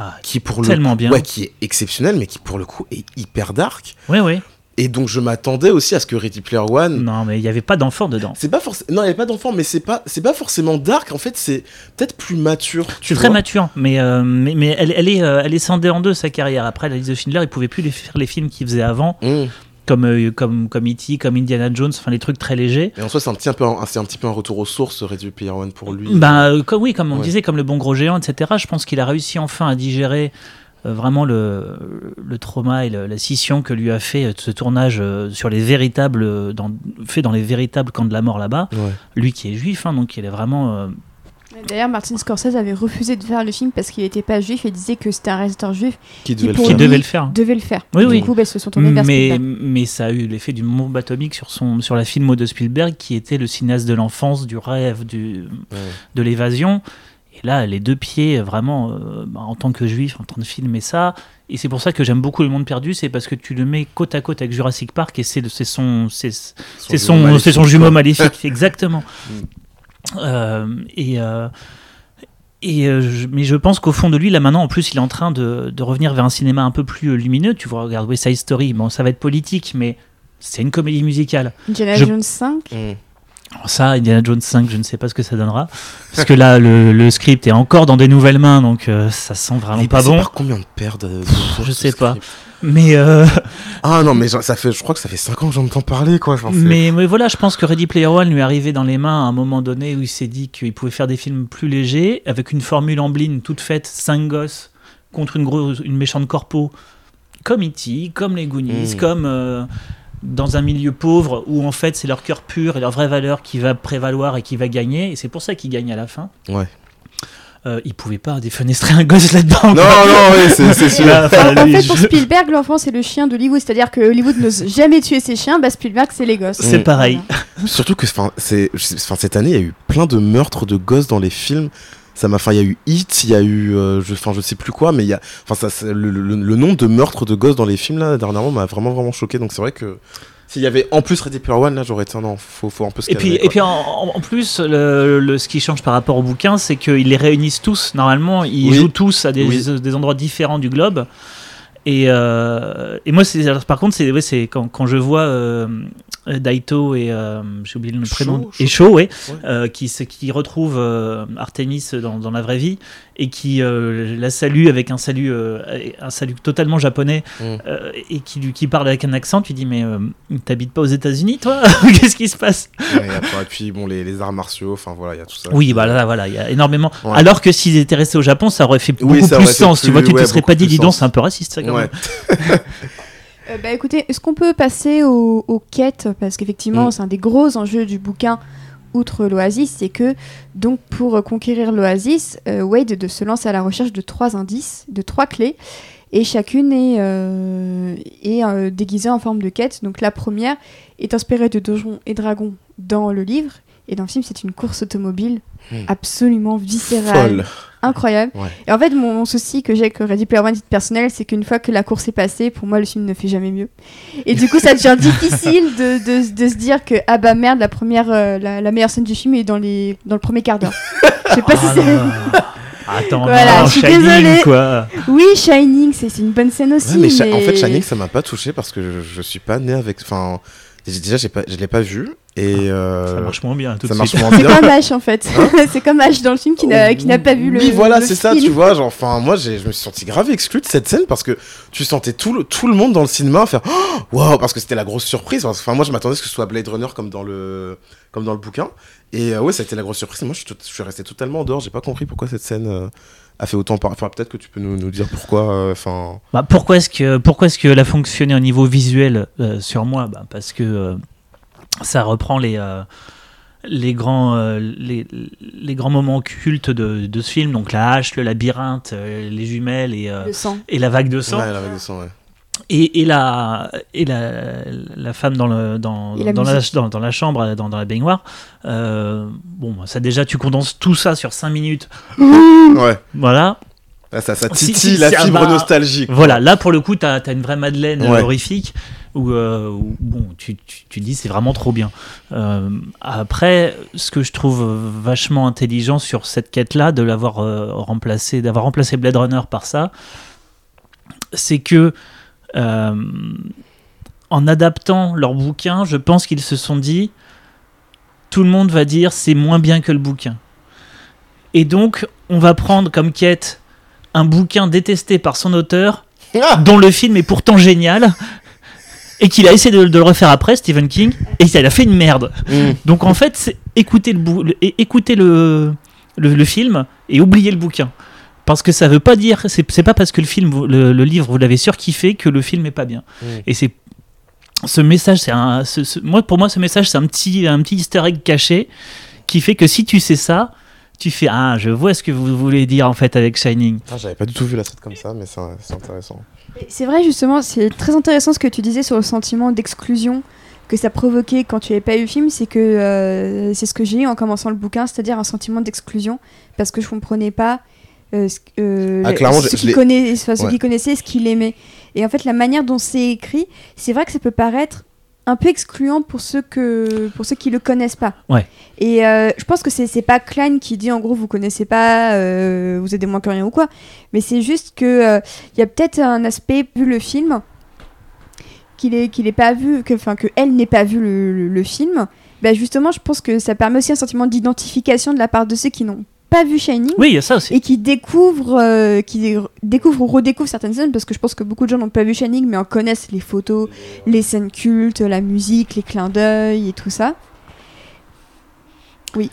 Ah, qui pour tellement bien. Ouais, qui est exceptionnel, mais qui pour le coup est hyper dark. Oui, oui. Et donc je m'attendais aussi à ce que Ready Player One. Non, mais il n'y avait pas d'enfant dedans. C'est pas forcément. Non, il n'y avait pas d'enfant, mais c'est pas c'est pas forcément dark. En fait, c'est peut-être plus mature. C'est très mature, mais euh, mais, mais elle, elle, est euh, elle est scindée en deux sa carrière. Après, la liste de Schindler, il pouvait plus les faire les films qu'il faisait avant. Mmh comme euh, comme comme E.T., comme Indiana Jones, enfin les trucs très légers. Et en soi, c'est un petit peu, c'est un petit peu un retour aux sources, Ready Player One pour lui. Bah comme, oui, comme on disait, comme le bon gros géant, etc. Je pense qu'il a réussi enfin à digérer euh, vraiment le, le, trauma et la scission que lui a fait ce tournage sur les véritables, dans, fait dans les véritables camps de la mort là-bas. Lui qui est juif, hein, donc il est vraiment D'ailleurs, Martin Scorsese avait refusé de faire le film parce qu'il n'était pas juif et disait que c'était un réalisateur juif qui devait, le, faire. devait le faire. Oui, oui. Du coup, bah, se sont tournés vers mais, mais ça a eu l'effet d'une bombe atomique sur, son, sur la filmo de Spielberg qui était le cinéaste de l'enfance, du rêve, du, de l'évasion. Et là, les deux pieds, vraiment, euh, bah, en tant que juif, en train de filmer ça. Et c'est pour ça que j'aime beaucoup Le Monde Perdu, c'est parce que tu le mets côte à côte avec Jurassic Park et c'est son, c'est son, son, jumeau maléfique, exactement. Euh, et euh, et euh, mais je pense qu'au fond de lui, là maintenant, en plus, il est en train de, de, revenir vers un cinéma un peu plus lumineux. Tu vois, regarde West Side Story, bon, ça va être politique, mais c'est une comédie musicale. Indiana Jones 5 Ça, Indiana Jones 5, je ne sais pas ce que ça donnera. Parce que là, le, le script est encore dans des nouvelles mains, donc ça sent vraiment pas bon. Par combien de paires de, Je sais pas. Mais euh... ah non, mais ça fait, je crois que ça fait 5 ans que j'entends parler quoi. mais, mais voilà, je pense que Ready Player One lui est arrivé dans les mains à un moment donné où il s'est dit qu'il pouvait faire des films plus légers avec une formule en toute faite, 5 gosses contre une grosse, une méchante corpo, comme E.T., comme les Goonies, hmm. comme euh, dans un milieu pauvre où en fait c'est leur cœur pur et leur vraie valeur qui va prévaloir et qui va gagner et c'est pour ça qu'ils gagnent à la fin. Ouais. Euh, il pouvait pas défenestrer un gosse là-dedans. Non, non, oui, c'est sûr. en fait, pour Spielberg, l'enfant, c'est le chien d'Hollywood. C'est-à-dire que Hollywood n'ose jamais tuer ses chiens, bah Spielberg, c'est les gosses. C'est pareil. Surtout que cette année, il y a eu plein de meurtres de gosses dans les films. Ça m'a, il y a eu Hit, il y a eu, euh, je, enfin, je sais plus quoi, mais il y a, enfin, ça, le, le, le, nombre de meurtres de gosses dans les films là dernièrement m'a vraiment vraiment choqué. Donc c'est vrai que s'il y avait en plus Ready Player One, là, j'aurais été non, faut, faut un peu se Et puis, et puis en, plus, le, ce qui change par rapport au bouquin, c'est qu'ils les réunissent tous. Normalement, ils jouent tous à des, des, endroits différents du globe. Et, euh, et moi, par contre, c'est quand, quand je vois euh, Daito et euh, j'ai oublié le prénom. Et ouais, qui, qui retrouve Artemis dans, dans, la vraie vie et qui la salue avec un salut, un salut totalement japonais mm. et qui, qui parle avec un accent. Tu dis, mais t'habites pas aux États-Unis, toi Qu'est-ce qui se passe Et puis, bon, les, les arts martiaux, enfin voilà, il y a tout ça. Oui, bah là, voilà, il y a énormément. Alors que s'ils étaient restés au Japon, ça aurait fait beaucoup plus sens. tu vois, tu te serais pas dit, dis donc, c'est un peu raciste, ça, Euh, bah écoutez, est-ce qu'on peut passer aux, quêtes Parce qu'effectivement, mm. c'est un des gros enjeux du bouquin, outre l'oasis, c'est que, donc, pour conquérir l'oasis, euh, Wade de se lance à la recherche de trois indices, de trois clés, et chacune est, euh, est déguisée en forme de quête. Donc la première est inspirée de Donjons et Dragons dans le livre, Et dans le film, c'est une course automobile hmm. absolument viscérale. Incroyable. Et en fait, mon, souci que j'ai avec Ready Player One, personnel, c'est qu'une fois que la course est passée, pour moi, le film ne fait jamais mieux. Et du coup, ça devient difficile de, de, de, se dire que, ah bah merde, la, première, euh, la, meilleure scène du film est dans, les, dans le premier quart d'heure. Je sais pas si ah c'est. Attends, voilà, je suis Shining, quoi. Oui, Shining, c'est une bonne scène aussi. mais, en fait, Shining, ça m'a pas touché parce que je, je suis pas né avec. Enfin, déjà, pas, je l'ai pas vu. Et euh, ça marche moins bien. Tout ça marche moins bien. C'est comme H en fait. Hein c'est comme H dans le film qui n'a, pas vu le. Oui, voilà, c'est ça, tu vois. Genre, enfin, moi, je me suis senti grave exclu de cette scène parce que tu sentais tout le, tout le monde dans le cinéma faire waouh, wow, parce que c'était la grosse surprise. Enfin, moi, je m'attendais à ce que ce soit Blade Runner comme dans le, comme dans le bouquin. Et euh, ouais, ça a été la grosse surprise. Moi, je suis, je suis resté totalement en dehors. J'ai pas compris pourquoi cette scène. Euh, a fait autant par... Enfin, peut-être que tu peux nous, nous dire pourquoi. Enfin. Bah, pourquoi est-ce que pourquoi est-ce qu'elle a fonctionné au niveau visuel sur moi? Bah, Parce que ça reprend les, euh, les, grands, euh, les, les, grands moments cultes de, de, ce film, donc la hache, le labyrinthe, euh, les jumelles et, et la vague de sang. Ouais, la vague de sang, ouais. Et, et, la, et la, la femme dans, le, dans, dans, la, dans, dans, la, chambre, dans, dans la baignoire, bon, ça déjà, tu condenses tout ça sur 5 minutes. ouais. Voilà. ça, ça titille la fibre nostalgique. Voilà, là pour le coup, tu as, as, une vraie Madeleine horrifique où, euh, bon, tu, tu, dis c'est vraiment trop bien. Euh, après, ce que je trouve vachement intelligent sur cette quête-là, de l'avoir euh, remplacé, d'avoir remplacé Blade Runner par ça, c'est que en adaptant leur bouquin, je pense qu'ils se sont dit tout le monde va dire c'est moins bien que le bouquin. Et donc, on va prendre comme quête un bouquin détesté par son auteur, ah dont le film est pourtant génial, et qu'il a essayé de, le refaire après, Stephen King, et il a fait une merde. Mm. Donc en fait, écouter, le, écouter le, le, film et oublier le bouquin. Parce que ça veut pas dire, c'est pas parce que le film, le, livre, vous l'avez surkiffé que le film est pas bien. Et c'est ce message, c'est un, moi pour moi ce message c'est un petit, un petit Easter egg caché qui fait que si tu sais ça, tu fais ah je vois ce que vous voulez dire en fait avec Shining. Ah, J'avais pas du tout vu la scène comme ça, mais c'est intéressant. C'est vrai, justement, c'est très intéressant ce que tu disais sur le sentiment d'exclusion que ça provoquait quand tu n'avais pas eu le film, c'est que euh, c'est ce que j'ai eu en commençant le bouquin, c'est-à-dire un sentiment d'exclusion, parce que je ne comprenais pas euh, ce, euh, ah, ce qu'il connaissait, ce qu'il aimait. Et en fait, la manière dont c'est écrit, c'est vrai que ça peut paraître un peu excluant pour ceux, que, pour ceux qui le connaissent pas. Ouais. Et euh, je pense que c'est pas Klein qui dit en gros vous connaissez pas, euh, vous êtes moins que rien ou quoi, mais c'est juste que il euh, y a peut-être un aspect vu le film qu'il est qu'il est pas vu, que enfin que elle n'ait pas vu le, le, film. Bah justement, je pense que ça permet aussi un sentiment d'identification de la part de ceux qui n'ont pas vu Shining. Oui, il y a ça aussi. Et qui découvre, euh, qui découvre ou redécouvre certaines scènes, parce que je pense que beaucoup de gens n'ont pas vu Shining, mais en connaissent les photos, les scènes cultes, la musique, les clins d'œil et tout ça. Oui.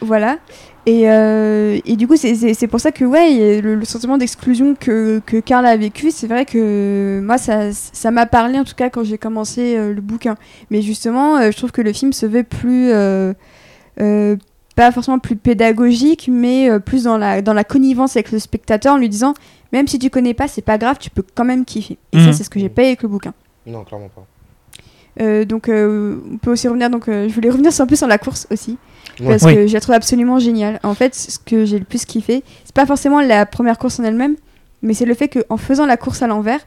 Voilà. Et, euh, et du coup, c'est pour ça que, ouais, le, sentiment d'exclusion que, que Karl a vécu, c'est vrai que moi, ça m'a parlé, en tout cas, quand j'ai commencé euh, le bouquin. Mais justement, je trouve que le film se veut plus pas forcément plus pédagogique, mais euh, plus dans la, dans la connivence avec le spectateur en lui disant même si tu connais pas, c'est pas grave, tu peux quand même kiffer. Et ça, mhm. c'est ce que j'ai pas avec le bouquin. Non, clairement pas. Euh, donc, euh, on peut aussi revenir. Donc, je voulais revenir un peu sur la course aussi, parce que je la trouve absolument géniale. En fait, ce que j'ai le plus kiffé, c'est pas forcément la première course en elle-même, mais c'est le fait qu'en faisant la course à l'envers,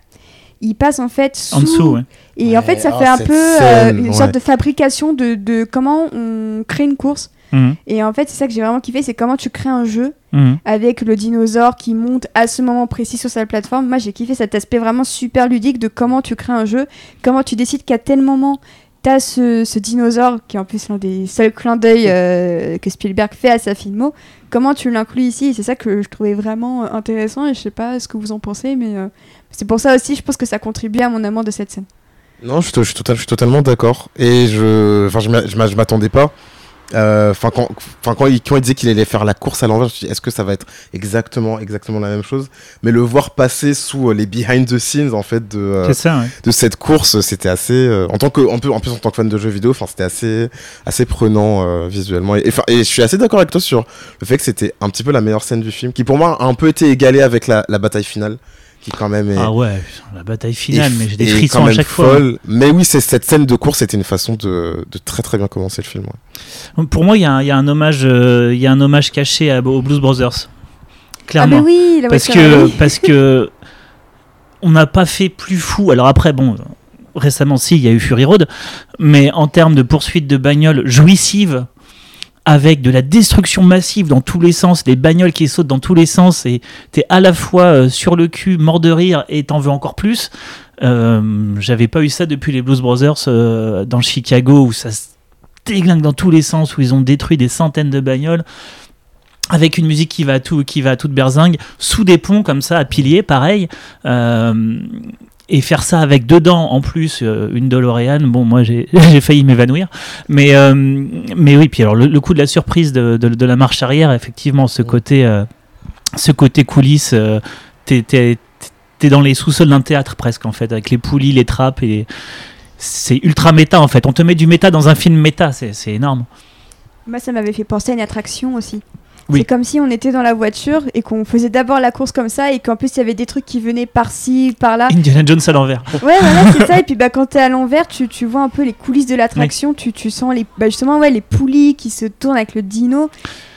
il passe en fait sous. En dessous, ouais. Et en fait, ça fait un peu une sorte de fabrication de, de, comment on crée une course. Mhm. Et en fait, c'est ça que j'ai vraiment kiffé, c'est comment tu crées un jeu mhm. avec le dinosaure qui monte à ce moment précis sur sa plateforme. Moi, j'ai kiffé cet aspect vraiment super ludique de comment tu crées un jeu, comment tu décides qu'à tel moment, t'as ce, ce dinosaure qui est en plus l'un des seuls clins d'œil euh, que Spielberg fait à sa filmo. Comment tu l'inclus ici C'est ça que je trouvais vraiment euh, intéressant et je sais pas ce que vous en pensez, mais euh, c'est pour ça aussi, je pense que ça contribue à mon amour de cette scène. Non, je, suis, total, je suis totalement d'accord. Et je, enfin, je m'attendais pas enfin, quand, quand, il, quand il disait qu'il allait faire la course à l'envers, je me suis dit, est-ce que ça va être exactement, exactement la même chose? Mais le voir passer sous euh, les behind the scenes, en fait, de, euh, de cette course, c'était assez. en tant que, en plus, en plus, en tant que fan de jeux vidéo, enfin, c'était assez, assez prenant visuellement. Et, et, je suis assez d'accord avec toi sur le fait que c'était un petit peu la meilleure scène du film, qui pour moi a un peu été égalée avec la, la bataille finale qui quand même est. Ah ouais, la bataille finale, mais j'ai des frissons à chaque fois. Mais oui, c'est cette scène de course, c'était une façon de, de, très très bien commencer le film. Pour moi, il y, y, a un hommage, il y a un hommage caché à, aux Blues Brothers. Clairement. Ah mais oui, parce que parce que on n'a pas fait plus fou. Alors après, bon, récemment, si, il y a eu Fury Road, mais en termes de poursuite de bagnoles jouissives, avec de la destruction massive dans tous les sens, des bagnoles qui sautent dans tous les sens, et t'es à la fois euh, sur le cul, mort de rire, et t'en veux encore plus. Euh, j'avais pas eu ça depuis les Blues Brothers euh, dans Chicago, où ça se déglingue dans tous les sens, où ils ont détruit des centaines de bagnoles avec une musique qui va à tout, qui va toute berzingue, sous des ponts comme ça, à piliers, pareil. Euh, et faire ça avec dedans en plus euh, une DeLorean, bon moi j'ai failli m'évanouir, mais euh, mais oui puis alors le, coup de la surprise de, de, la marche arrière, effectivement ce côté ce côté coulisses, t'es es, dans les sous-sols d'un théâtre presque en fait avec les poulies, les trappes et c'est ultra méta en fait. On te met du méta dans un film méta, c'est énorme. Moi ça m'avait fait penser à une attraction aussi. C'est comme si on était dans la voiture et qu'on faisait d'abord la course comme ça et qu'en plus il y avait des trucs qui venaient par-ci, par-là. Indiana Jones à l'envers. Ouais, voilà, c'est ça. Et puis bah, quand t'es à l'envers, tu, tu, vois un peu les coulisses de l'attraction. Tu, tu, sens les, bah, justement ouais, les poulies qui se tournent avec le dino.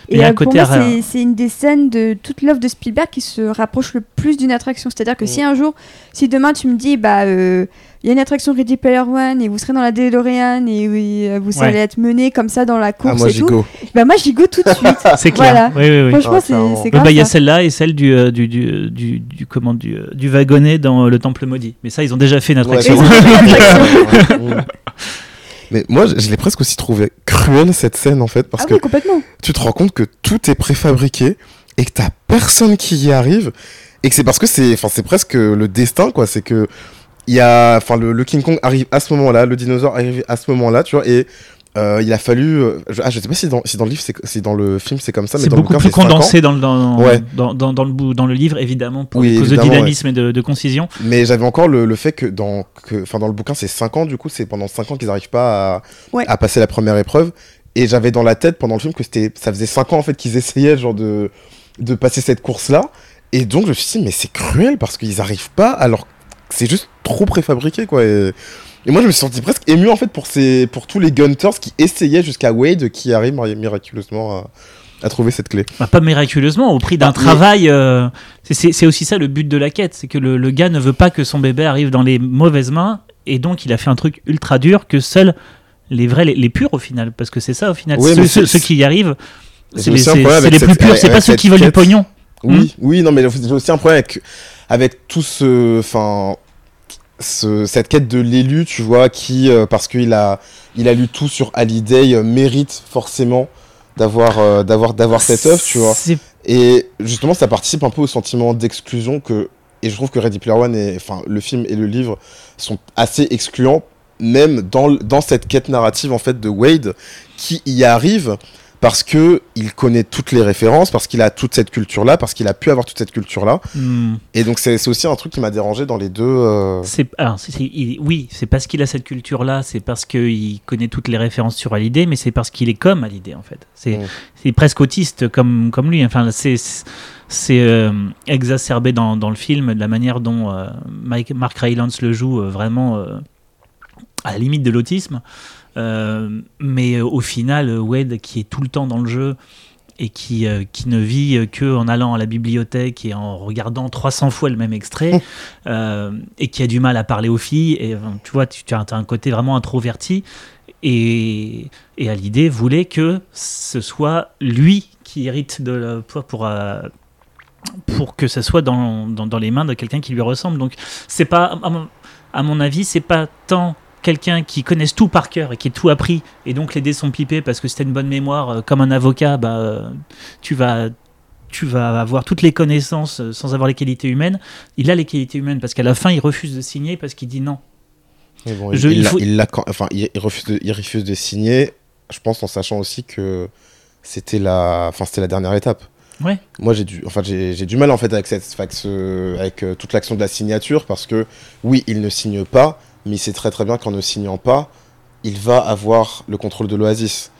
Et, euh, pour moi, c'est une des scènes de toute l'œuvre de Spielberg qui se rapproche le plus d'une attraction. C'est-à-dire que si un jour, si demain tu me dis, bah. Euh, il y a une attraction Ready Player One et vous serez dans la DeLorean et euh, vous allez être mené comme ça dans la course ah, moi, et tout. Bah moi j'y go tout de suite. c'est clair. Voilà. Oui, oui, Franchement ah, c'est bah, Il y a celle-là et celle du, euh, du, du, du, du, comment, du, euh, du wagonnet dans le Temple maudit. Mais ça ils ont déjà fait une attraction. Mais moi, je, l'ai presque aussi trouvé cruel cette scène en fait, parce ah que oui, complètement. tu te rends compte que tout est préfabriqué et que t'as personne qui y arrive et que c'est parce que c'est, enfin, c'est presque le destin quoi. C'est que il y a, enfin, le, King Kong arrive à ce moment-là, le dinosaure arrive à ce moment-là, tu vois, et euh, il a fallu. Euh, je, ah, je sais pas si dans, si dans le livre, c'est, si dans le film c'est comme ça, mais c'est beaucoup plus condensé dans le dans, dans, dans, dans, le dans le livre évidemment pour cause de dynamisme et de, de, concision. Mais j'avais encore le, le, fait que dans que, enfin dans le bouquin c'est 5 ans du coup, c'est pendant 5 ans qu'ils n'arrivent pas à, à passer la première épreuve. Et j'avais dans la tête pendant le film que c'était, ça faisait 5 ans en fait qu'ils essayaient genre de de passer cette course là. Et donc je me suis dit mais c'est cruel parce qu'ils n'arrivent pas alors c'est juste trop préfabriqué quoi. Et, moi je me suis senti presque ému en fait pour, ces, pour tous les Gunters qui essayaient jusqu'à Wade qui arrive miraculeusement à, trouver cette clé. Bah, pas miraculeusement, au prix d'un bah, travail. Euh, c'est aussi ça le but de la quête, c'est que le, gars ne veut pas que son bébé arrive dans les mauvaises mains et donc il a fait un truc ultra dur que seuls les vrais, les, purs au final, parce que c'est ça au final, ceux, qui y arrivent. C'est les, les plus purs, c'est pas ceux qui veulent du pognon. Oui, hmm oui, non, mais j'ai aussi un problème avec avec tout ce, enfin, ce, cette quête de l'élu, tu vois, qui, euh, parce qu'il a, il a lu tout sur Hallyday, euh, mérite forcément d'avoir, euh, d'avoir, d'avoir cette œuvre, tu vois. Et justement, ça participe un peu au sentiment d'exclusion que, et je trouve que Ready Player One, et, enfin, le film et le livre sont assez excluants, même dans, dans cette quête narrative en fait de Wade, qui y arrive parce que il connaît toutes les références, parce qu'il a toute cette culture-là, parce qu'il a pu avoir toute cette culture-là. Hmm. Et donc c'est aussi un truc qui m'a dérangé dans les deux. Euh... C'est oui, c'est parce qu'il a cette culture-là, c'est parce qu'il connaît toutes les références sur Hallyday, mais c'est parce qu'il est comme Hallyday en fait. C'est hmm. presque autiste comme comme lui. Enfin c'est c'est euh, exacerbé dans, dans, le film de la manière dont euh, Mike, Mark Rylance le joue euh, vraiment à la limite de l'autisme. Euh, mais euh, au final, Wade, qui est tout le temps dans le jeu et qui, euh, qui ne vit que en allant à la bibliothèque et en regardant 300 fois le même extrait, et qui a du mal à parler aux filles, et tu vois, tu, as un côté vraiment introverti. Et, et Hallyday voulait que ce soit lui qui hérite de la, pour, pour, pour que ce soit dans, dans, dans les mains de quelqu'un qui lui ressemble. Donc, c'est pas, à mon, à mon avis, c'est pas tant quelqu'un qui connaisse tout par cœur et qui ait tout appris, et donc les dés sont pipés parce que c'était une bonne mémoire, euh, comme un avocat, bah, euh, tu vas tu vas avoir toutes les connaissances euh, sans avoir les qualités humaines. Il a les qualités humaines parce qu'à la fin, il refuse de signer parce qu'il dit non. il, il, enfin, il, refuse de, il refuse de signer, je pense en sachant aussi que c'était la, enfin, c'était la dernière étape. Ouais. Moi, j'ai du, enfin, j'ai du mal en fait avec cette, avec toute l'action de la signature parce que oui, il ne signe pas, mais il sait très très bien qu'en ne signant pas, il va avoir le contrôle de l'Oasis.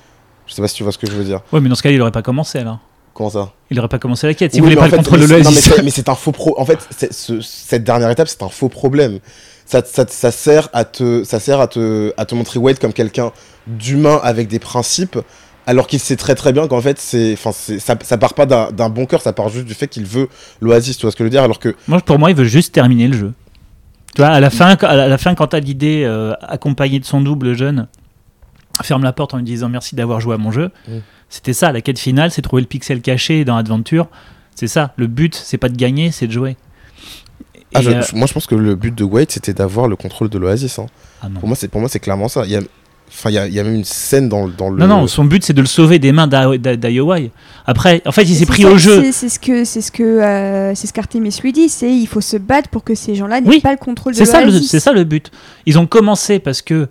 Je sais pas si tu vois ce que je veux dire. Ouais, mais dans ce cas, il aurait pas commencé là. Comment ça? Il aurait pas commencé la quête. Il voulait pas le contrôle de l'Oasis. mais c'est un faux pro. En fait, cette dernière étape, c'est un faux problème. Ça, ça, ça, sert à te, ça sert à te, à te montrer Wade comme quelqu'un d'humain avec des principes, alors qu'il sait très très bien qu'en fait, c'est, enfin, ça, ça part pas d'un bon cœur, ça part juste du fait qu'il veut l'Oasis. Tu vois ce que je veux dire Alors que moi, pour moi, il veut juste terminer le jeu. Tu vois, à la fin, à la fin quand t'as l'idée, euh, accompagné de son double jeune, ferme la porte en lui disant merci d'avoir joué à mon jeu. Mm. C'était ça, la quête finale, c'est trouver le pixel caché dans Adventure. C'est ça, le but, c'est pas de gagner, c'est de jouer. Ah, euh, moi, je pense que le but de Wade, c'était d'avoir le contrôle de l'Oasis. Hein. Ah pour moi, c'est pour moi, c'est clairement ça. Il y a, Enfin, il y, a même une scène dans, dans le. Non, non, son but c'est de le sauver des mains d'Iowai. Après, en fait, il s'est pris au jeu. C'est ce que c'est ce que euh, c'est ce qu'Artemis lui dit, c'est il faut se battre pour que ces gens-là n'aient pas le contrôle de l'Oasis. C'est ça le but. Ils ont commencé parce que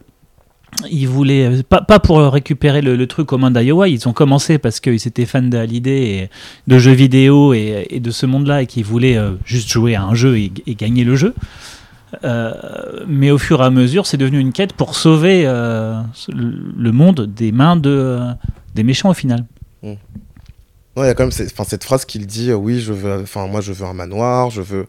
ils voulaient euh, pas, pas pour récupérer le, truc aux mains d'Iowa, ils ont commencé parce qu'ils étaient fans de et de jeux vidéo et, de ce monde-là et qu'ils voulaient euh, juste jouer à un jeu et, gagner le jeu. Euh, mais au fur et à mesure, c'est devenu une quête pour sauver le monde des mains de, des méchants au final. Mmh. il y a quand même cette, cette phrase qu'il dit oui, je veux, enfin moi je veux un manoir, je veux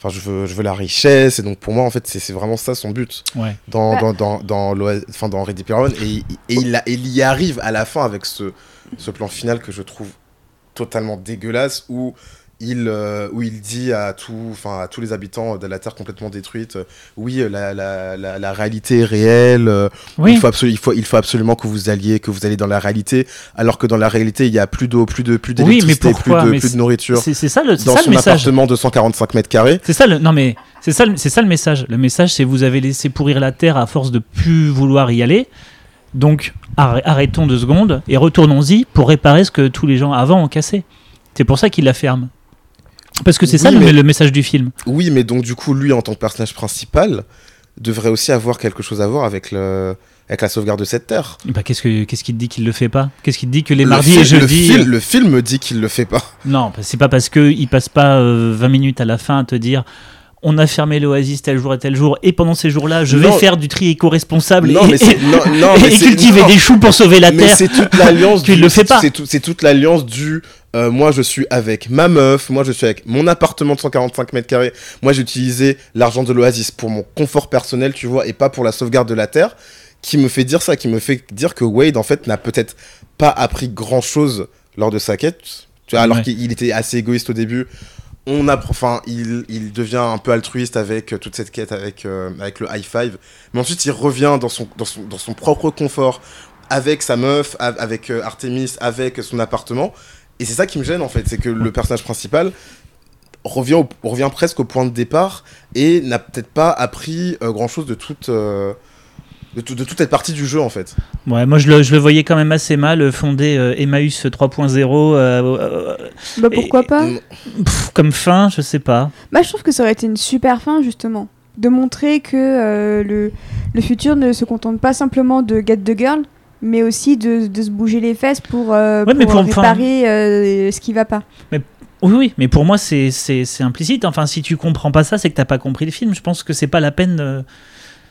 Enfin, je veux, je veux la richesse. Et donc, pour moi, en fait, c'est vraiment ça son but. Ouais. Dans, dans, dans, dans, enfin, dans Ready Player One. Et, et, il, il y arrive à la fin avec ce, ce plan final que je trouve totalement dégueulasse où il, euh, où il dit à, tout, à tous les habitants de la Terre complètement détruite, euh, oui, euh, la, la, la, réalité est réelle, il, faut il, faut, il faut absolument que vous alliez, que vous allez dans la réalité, alors que dans la réalité, il y a plus d'eau, plus de plus d'électricité, plus, de, plus de nourriture. C'est ça le, dans ça, son le message. appartement de 145 mètres carrés. C'est ça le, non mais c'est ça, c'est ça le message. Le message, c'est vous avez laissé pourrir la Terre à force de plus vouloir y aller. Donc arrêtons deux secondes et retournons-y pour réparer ce que tous les gens avant ont cassé. C'est pour ça qu'il la ferme. Parce que c'est ça le, message du film. Oui, mais donc du coup, lui, en tant que personnage principal, devrait aussi avoir quelque chose à voir avec le avec la sauvegarde de cette terre. Bah, qu'est-ce que qu'est-ce qui te dit qu'il le fait pas? Qu'est-ce qui te dit que les mardis et jeudis le, le, film dit qu'il le fait pas. Non, c'est pas parce que il passe pas 20 euh, minutes à la fin à te dire on a fermé l'Oasis tel jour et tel jour, et pendant ces jours-là, je vais faire du tri éco-responsable et, cultiver des choux pour sauver la Terre. c'est toute l'alliance. tu le fais pas. C'est toute l'alliance du. Euh, moi, je suis avec ma meuf. Moi, je suis avec mon appartement de 145 mètres carrés. Moi, j'ai utilisé l'argent de l'Oasis pour mon confort personnel, tu vois, et pas pour la sauvegarde de la Terre. Qui me fait dire ça, qui me fait dire que Wade, en fait, n'a peut-être pas appris grand-chose lors de sa quête. Tu vois, alors qu'il était assez égoïste au début on enfin, il, devient un peu altruiste avec euh, toute cette quête avec, euh, avec le high five. Mais ensuite, il revient dans son, propre confort avec sa meuf, avec euh, Artemis, avec son appartement. Et c'est ça qui me gêne en fait, c'est que le personnage principal revient, revient presque au point de départ et n'a peut-être pas appris grand chose de toute de, toute cette partie du jeu en fait. Ouais, moi je le, je le voyais quand même assez mal fonder euh, Emmaüs 3.0. Euh, euh, bah pourquoi pas Comme fin, je sais pas. Bah je trouve que ça aurait été une super fin justement. De montrer que le, le futur ne se contente pas simplement de get the girl, mais aussi de, de se bouger les fesses pour, pour, réparer ce qui va pas. Mais oui, oui, mais pour moi c'est implicite. Enfin, si tu comprends pas ça, c'est que t'as pas compris le film. Je pense que c'est pas la peine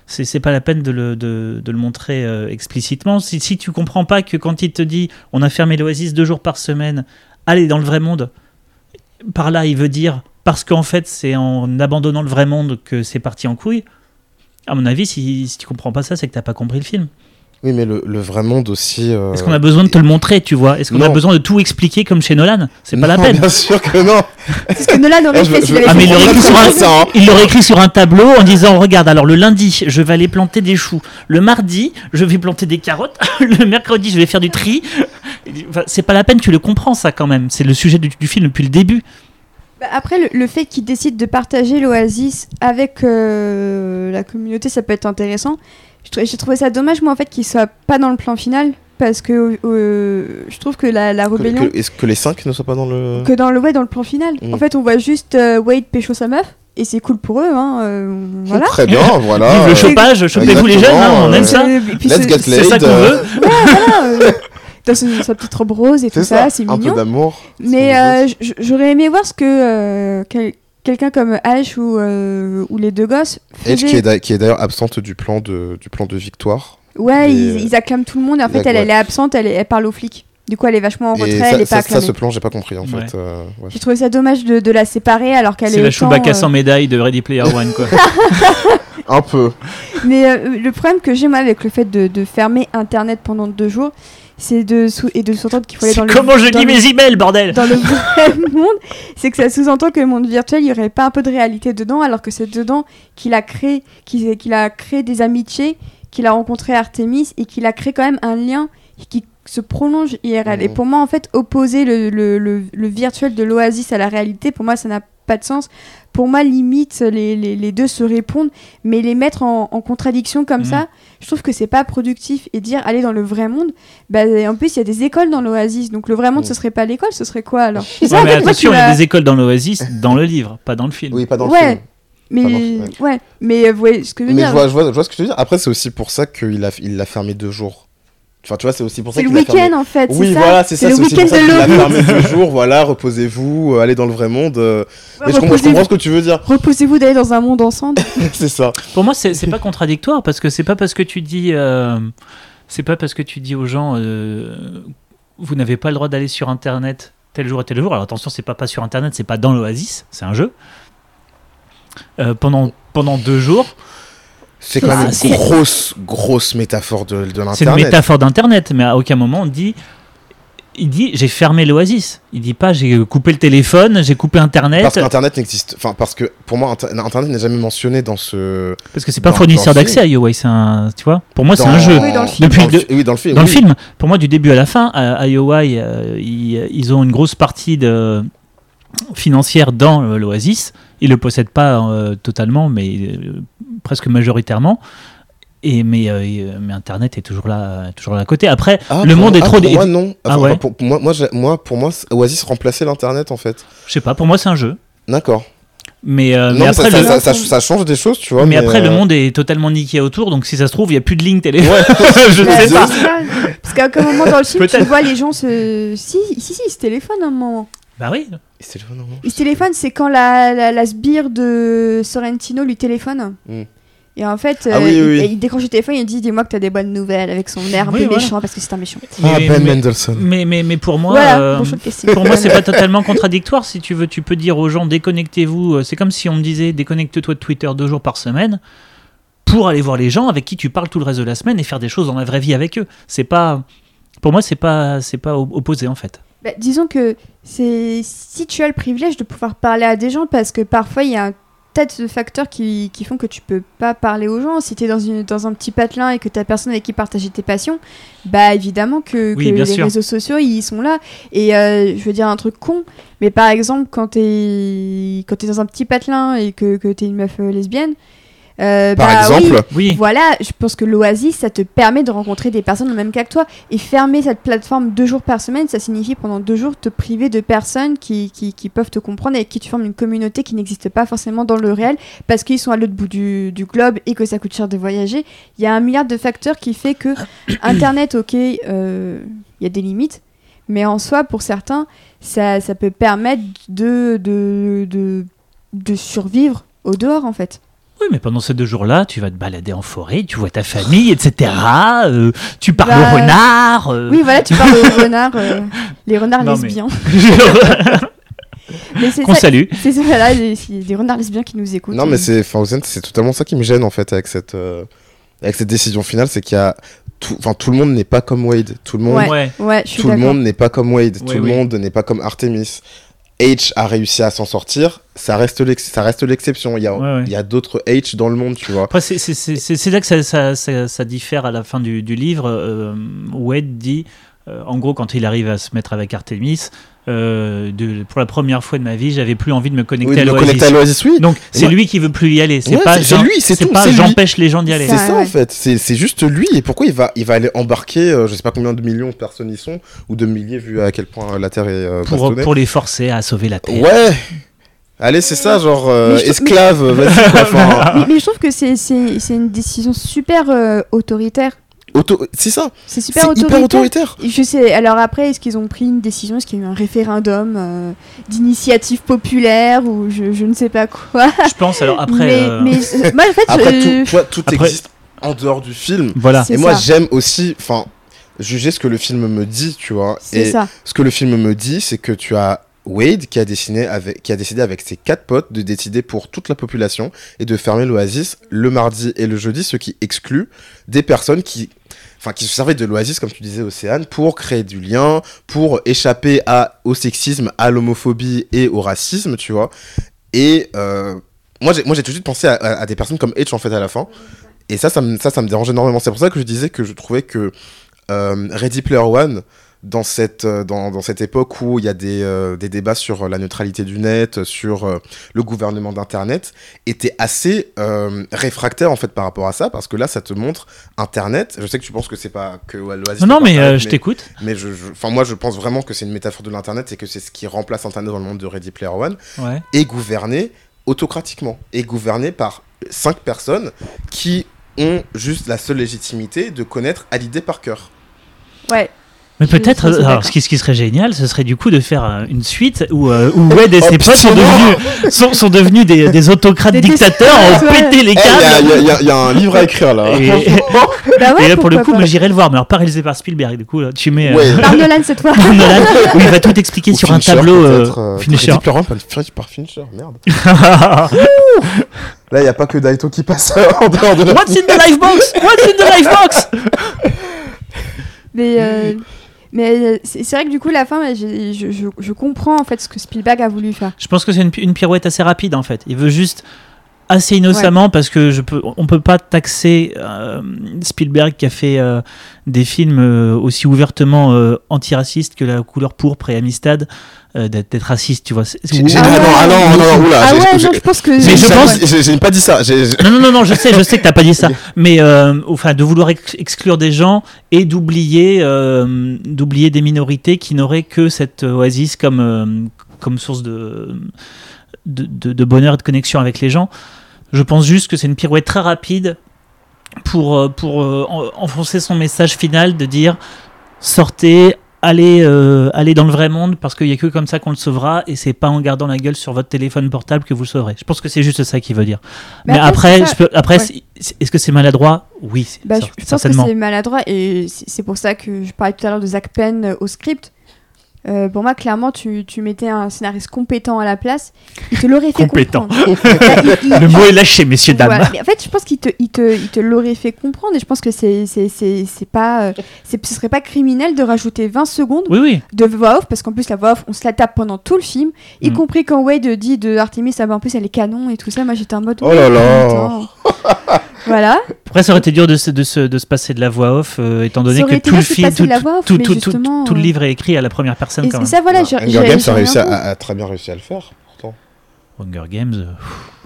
c'est pas la peine de le, de, le montrer euh, explicitement. Si, si tu comprends pas que quand il te dit on a fermé l'Oasis deux jours par semaine, allez dans le vrai monde, par là il veut dire parce qu'en fait c'est en abandonnant le vrai monde que c'est parti en couille. À mon avis, si, si tu comprends pas ça, c'est que t'as pas compris le film. Oui, mais le, vrai monde aussi. Euh, Est-ce qu'on a besoin de te le montrer, tu vois? Est-ce qu'on a besoin de tout expliquer comme chez Nolan? C'est pas la peine. Bien sûr que non. C'est ce que Nolan aurait fait. Ah, mais il l'aurait écrit, sur un... il écrit sur un tableau en disant Regarde, alors le lundi, je vais aller planter des choux. Le mardi, je vais planter des carottes. le mercredi, je vais faire du tri. c'est pas la peine, tu le comprends, ça quand même. C'est le sujet du, film depuis le début. Bah, après, le, fait qu'il décide de partager l'Oasis avec euh, la communauté, ça peut être intéressant. J'ai trouvé ça dommage, moi, en fait, qu'il soit pas dans le plan final. Parce que euh, je trouve que la, la rébellion. Est-ce que les 5 ne sont pas dans le. Que dans le, ouais, dans le plan final. Mm. En fait, on voit juste euh, Wade pécho sa meuf. Et c'est cool pour eux. Hein, euh, voilà. Très bien, voilà. Vive le chopage, chopez-vous les jeunes, hein, on aime ça. C'est ça qu'on veut. voilà, dans sa petite robe rose et tout ça, c'est mignon. Un peu d'amour. Mais j'aurais aimé voir ce que quelqu'un comme Ash ou, euh, ou les deux gosses. Edge qui est, qui est d'ailleurs absente du plan de, du plan de victoire. Ouais, ils, acclament tout le monde. En fait, elle, elle, est absente, elle, elle parle aux flics. Du coup, elle est vachement en retrait, ça, elle est pas ça, ça, ce plan, j'ai pas compris en fait. Euh, ouais. J'ai trouvé ça dommage de, de la séparer alors qu'elle est. C'est la Chewbacca euh... sans médaille de Ready Player One, quoi. Un peu. Mais euh, le problème que j'ai moi avec le fait de, de, fermer Internet pendant deux jours, c'est de sous et de sous-entendre qu'il faut aller dans le. Comment je lis mes emails, bordel Dans le vrai monde, c'est que ça sous-entend que le monde virtuel, il y aurait pas un peu de réalité dedans, alors que c'est dedans qu'il a créé, qu'il a créé des amitiés, qu'il a rencontré Artemis et qu'il a créé quand même un lien qui se prolonge IRL. Et pour moi, en fait, opposer le, le, le, le virtuel de l'Oasis à la réalité, pour moi, ça n'a pas de sens. Pour moi, limite, les, les, les, deux se répondent, mais les mettre en, en contradiction comme mmh. ça, je trouve que c'est pas productif. Et dire aller dans le vrai monde, bah, en plus, il y a des écoles dans l'Oasis, donc le vrai monde, mmh. ce serait pas l'école, ce serait quoi alors? Ouais, ça, mais attention, il y a des écoles dans l'Oasis, dans le livre, pas dans le film. Oui, pas dans le ouais. film. Mais ouais. ouais. mais vous voyez ce que je veux mais dire. Je vois, je, vois, je vois ce que tu veux dire. Après, c'est aussi pour ça qu'il l'a il l'a fermé deux jours. Enfin, tu vois, c'est aussi pour ça C'est qu'il le fermé. week-end en fait. Oui, ça voilà, c'est ça. le C'est aussi week-end de l'eau. fermé deux jours. Voilà, reposez-vous, euh, allez dans le vrai monde. euh, Ouais, mais je comprends, je reposez-vous. comprends ce que tu veux dire. Reposez-vous d'aller dans un monde ensemble. c'est ça. Pour moi, c'est c'est pas contradictoire parce que c'est pas parce que tu dis, euh, c'est pas parce que tu dis aux gens, euh, vous n'avez pas le droit d'aller sur Internet tel jour et tel jour. Alors attention, c'est pas pas sur Internet, c'est pas dans l'Oasis, c'est un jeu. Euh, pendant pendant deux jours, C'est quand Ah, même une grosse, grosse métaphore de, de c'est une l'internet. métaphore d'Internet, mais à aucun moment on dit. Il dit j'ai fermé l'Oasis. Il dit pas j'ai coupé le téléphone, j'ai coupé Internet. Parce qu'Internet n'existe. Enfin, parce que pour moi, Inter- Internet n'est jamais mentionné dans ce. Parce que c'est pas Dans- fournisseur d'accès à Huawei, c'est un, tu vois. Pour moi, c'est un jeu. Oui, dans le film. Depuis dans le- oui, dans le film. Dans le film, pour moi, du début à la fin, à, à Huawei, euh, ils, ils ont une grosse partie de, financière dans euh, l'Oasis. Ils le possèdent pas euh, totalement, mais euh, presque majoritairement. Et mais, euh, mais Internet est toujours là, toujours là à côté. Après, Ah, le pour monde moi- est ah, trop. Pour dé- moi, non. Ah Enfin, ouais. pour, pour moi, moi, pour moi, Oasis remplaçait l'internet en fait. Je sais pas. Pour moi, c'est un jeu. D'accord. Mais, euh, mais non, mais après, ça, le, ça, ça, ça change des choses, tu vois. mais après, le monde est totalement niqué autour. Donc, si ça se trouve, il y a plus de ligne téléphone. Ouais. je ne sais pas. Parce qu'à aucun moment dans le film, tu Peut-être. vois les gens se. Si, si, si, ils se téléphonent à un moment. Bah oui. Le- non, non. Ils se téléphonent, c'est quand la, la, la sbire de Sorrentino lui téléphone. Hmm. Et en fait, Ah euh, oui, il, oui, et il décroche le téléphone et il dit Dis-moi que t'as des bonnes nouvelles avec son air un Oui, peu voilà. méchant parce que c'est un méchant. Ah, Mais- Ben mais- Mendelssohn. Mais, mais, mais pour moi, voilà, euh. Pour moi, c'est pas totalement contradictoire. Si tu veux, tu peux dire aux gens déconnectez-vous. Euh, C'est comme si on me disait déconnecte-toi de Twitter deux jours par semaine pour aller voir les gens avec qui tu parles tout le reste de la semaine et faire des choses dans la vraie vie avec eux. C'est pas, pour moi, c'est pas, c'est pas op- opposé en fait. Bah, disons que c'est si tu as le privilège de pouvoir parler à des gens parce que parfois il y a un tas de facteurs qui, qui font que tu peux pas parler aux gens. Si tu es dans, une, dans un petit patelin et que tu personne avec qui partager tes passions, bah évidemment que, Oui, que bien les sûr. réseaux sociaux ils sont là. Et euh, je veux dire un truc con, mais par exemple quand tu es, quand es dans un petit patelin et que, que tu es une meuf euh, lesbienne, euh, Par bah exemple, Oui. voilà, je pense que l'Oasis, ça te permet de rencontrer des personnes même cas que toi. Et fermer cette plateforme deux jours par semaine, ça signifie pendant deux jours te priver de personnes qui, qui, qui peuvent te comprendre et avec qui tu formes une communauté qui n'existe pas forcément dans le réel parce qu'ils sont à l'autre bout du, du globe et que ça coûte cher de voyager. Il y a un milliard de facteurs qui fait que Internet, ok, euh, il y a des limites. Mais en soi, pour certains, ça, ça peut permettre de, de, de, de survivre au dehors, en fait. Oui, mais pendant ces deux jours-là, tu vas te balader en forêt, tu vois ta famille, etc. euh, tu parles Bah, aux renards. euh. Oui, voilà, tu parles aux renards, euh, les renards Non, lesbiens. Mais c'est Qu'on salue. c'est ça, voilà, des, des renards lesbiens qui nous écoutent. non, mais c'est, c'est totalement ça qui me gêne en fait avec cette, euh, avec cette décision finale, c'est qu'il y a tout, enfin, tout le monde n'est pas comme Wade. Tout le monde, Ouais. Ouais. Tout le monde n'est pas comme Wade. Tout le oui. monde n'est pas comme Artemis. H a réussi à s'en sortir. Ça reste, l'exception. Il y a, Ouais, ouais. il y a d'autres H dans le monde, tu vois. Après, c'est- là que ça, ça, ça- ça diffère à la fin du, du livre. Euh, Wade dit, euh, en gros, quand il arrive à se mettre avec Artemis, euh, de, pour la première fois de ma vie, j'avais plus envie de me connecter Oui, à de l'Oasis. connecter à l'Oasis, oui. Donc c'est lui qui veut plus y aller. C'est Ouais, pas c'est- lui, c'est tout, pas j'empêche les gens d'y aller. C'est Ça, ouais. en fait, c'est c'est juste lui et pourquoi il va, il va aller embarquer, euh, je sais pas combien de millions de personnes y sont, ou de milliers vu à quel point la Terre est euh, Pour, les forcer à sauver la Terre. Ouais Allez, c'est ça, genre euh, je- esclave, vas-y Mais, mais je trouve que c'est- c'est c'est une décision super euh, autoritaire. Auto... C'est ça, C'est super autoritaire. hyper autoritaire. Et Je sais. Alors après, est-ce qu'ils ont pris une décision? Est-ce qu'il y a eu un référendum euh, d'initiative populaire ou je, je ne sais pas quoi? Je pense alors après. mais, euh, mais, euh, moi, en fait, Après, je- tout, toi, tout Après- existe en dehors du film. Voilà. Et moi, j'aime aussi, enfin, juger ce que le film me dit, tu vois. C'est Et ça. ce que le film me dit, c'est que tu as Wade qui a, décidé avec ses quatre potes de décider pour toute la population et de fermer l'oasis le mardi et le jeudi, ce qui exclut des personnes qui, enfin, qui se servaient de l'oasis, comme tu disais, Océane, pour créer du lien, pour échapper au sexisme, à l'homophobie et au racisme, tu vois. Et euh, moi, j'ai tout de suite pensé à, des personnes comme H en fait à la fin. Et ça, ça me, ça me dérange énormément. C'est pour ça que je disais que je trouvais que euh, Ready Player One, dans cette, euh, dans, dans cette époque où il y a des, euh, des débats sur la neutralité du net, sur euh, le gouvernement d'Internet, était assez euh, réfractaire en fait par rapport à ça, parce que là, ça te montre Internet. Je sais que tu penses que c'est pas que ouais, l'Oasis Non, non, mais euh, je t'écoute. mais je, je- enfin, moi, je pense vraiment que c'est une métaphore de l'Internet et que c'est ce qui remplace Internet dans le monde de Ready Player One Ouais. et gouverné autocratiquement et gouverné par cinq personnes qui ont juste la seule légitimité de connaître Hallyday par cœur. Ouais. Mais peut-être, alors d'accord. ce qui, ce qui serait génial, ce serait du coup de faire euh, une suite où, euh, où Wade et Oh, ses potes sont devenus, sont, sont devenus des, des autocrates Des dictateurs, ont ouais. pété les Eh, Il y, a- câbles. il y a- il y a un livre à écrire là. Et, Bah ouais, et là, pour le coup, moi, j'irai le voir, mais alors pas réalisé par Spielberg. Du coup, là, tu mets euh, Ouais. Par Nolan cette fois. Nolan, où il va tout expliquer Ou sur un Fincher, tableau euh, euh, pas Fincher- par Fincher, merde. Là, il n'y a pas que Daito qui passe en dehors de la. What's in the life box? What's in the life box? Mais, euh, mais euh, c'est vrai que du coup, la fin, je comprends en fait ce que Spielberg a voulu faire. Je pense que c'est une, une pirouette assez rapide en fait. Il veut juste assez innocemment parce que je peux, on peut pas taxer euh, Spielberg qui a fait euh, des films euh, aussi ouvertement euh, antiracistes que La couleur pourpre et Amistad euh, d'être raciste, tu vois. Ou- Ah non, ouais. ah non, non, non, oula, ah ouais, non, je pense que. Mais je pense- j'ai- pas dit ça. Non, non, non, non, je sais, je sais que t'as pas dit ça. Mais euh, enfin, de vouloir ex- exclure des gens et d'oublier, euh, d'oublier des minorités qui n'auraient que cette oasis comme, euh, comme source de, de, de- de bonheur et de connexion avec les gens. Je pense juste que c'est une pirouette très rapide pour, euh, pour euh, en- enfoncer son message final de dire sortez, allez, euh, allez dans le vrai monde parce qu'il n'y a que comme ça qu'on le sauvera et c'est pas en gardant la gueule sur votre téléphone portable que vous le sauverez. Je pense que c'est juste ça qu'il veut dire. Mais Mais, après, après, c'est ça. je peux- après Ouais. c'est- c'est- est-ce que c'est maladroit? Oui, Bah, je, pense que c'est maladroit et c'est pour ça que je parlais tout à l'heure de Zach Penn au script. Euh, pour moi, clairement, tu, tu mettais un scénariste compétent à la place, il te l'aurait fait Compétent. comprendre. Il- il- Le mot est lâché, messieurs, dames. Voilà. En fait, je pense qu'il te, il te, il te l'aurait fait comprendre et je pense que c'est, c'est, c'est, c'est pas, euh, c'est, ce serait pas criminel de rajouter 20 secondes Oui, oui. de voix off parce qu'en plus la voix off, on se la tape pendant tout le film, y Mm. compris quand Wade dit de Artemis, ah bah, en plus elle est canon et tout ça. Moi j'étais en mode. Oh là là. voilà. Après, ça aurait été dur de se, de se, de se passer de la voix off, euh, étant donné que tout le film, tout, off, le euh, livre est écrit à la première personne Et, quand même. ça voilà. Hunger Games a réussi rien à, contre. a très bien réussi à le faire. Pourtant. Hunger Games. euh,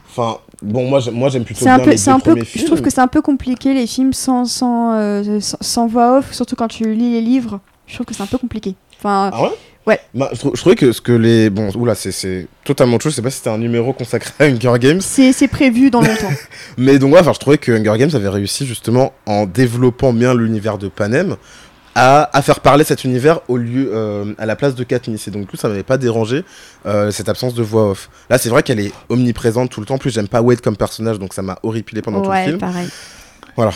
Enfin, bon, moi, j'aime- moi j'aime plutôt C'est un bien peu, les deux un peu, premiers je films. trouve que c'est un peu compliqué les films sans, sans, euh, sans, sans voix off, surtout quand tu lis les livres. Je trouve que c'est un peu compliqué. Enfin, Ah ouais? Ouais. Bah, je, trou- je trouvais que ce que les. Bon, oula, c'est- totalement autre chose. Je sais pas si c'était un numéro consacré à Hunger Games. c'est, prévu dans longtemps. Mais donc, ouais, enfin, je trouvais que Hunger Games avait réussi justement en développant bien l'univers de Panem à, à faire parler cet univers au lieu, euh, à la place de Katniss. Et donc, du coup, ça m'avait pas dérangé euh, cette absence de voix off. Là, c'est vrai qu'elle est omniprésente tout le temps. En plus, j'aime pas Wade comme personnage, donc ça m'a horripilé pendant tout le ouais, film. pareil. Voilà.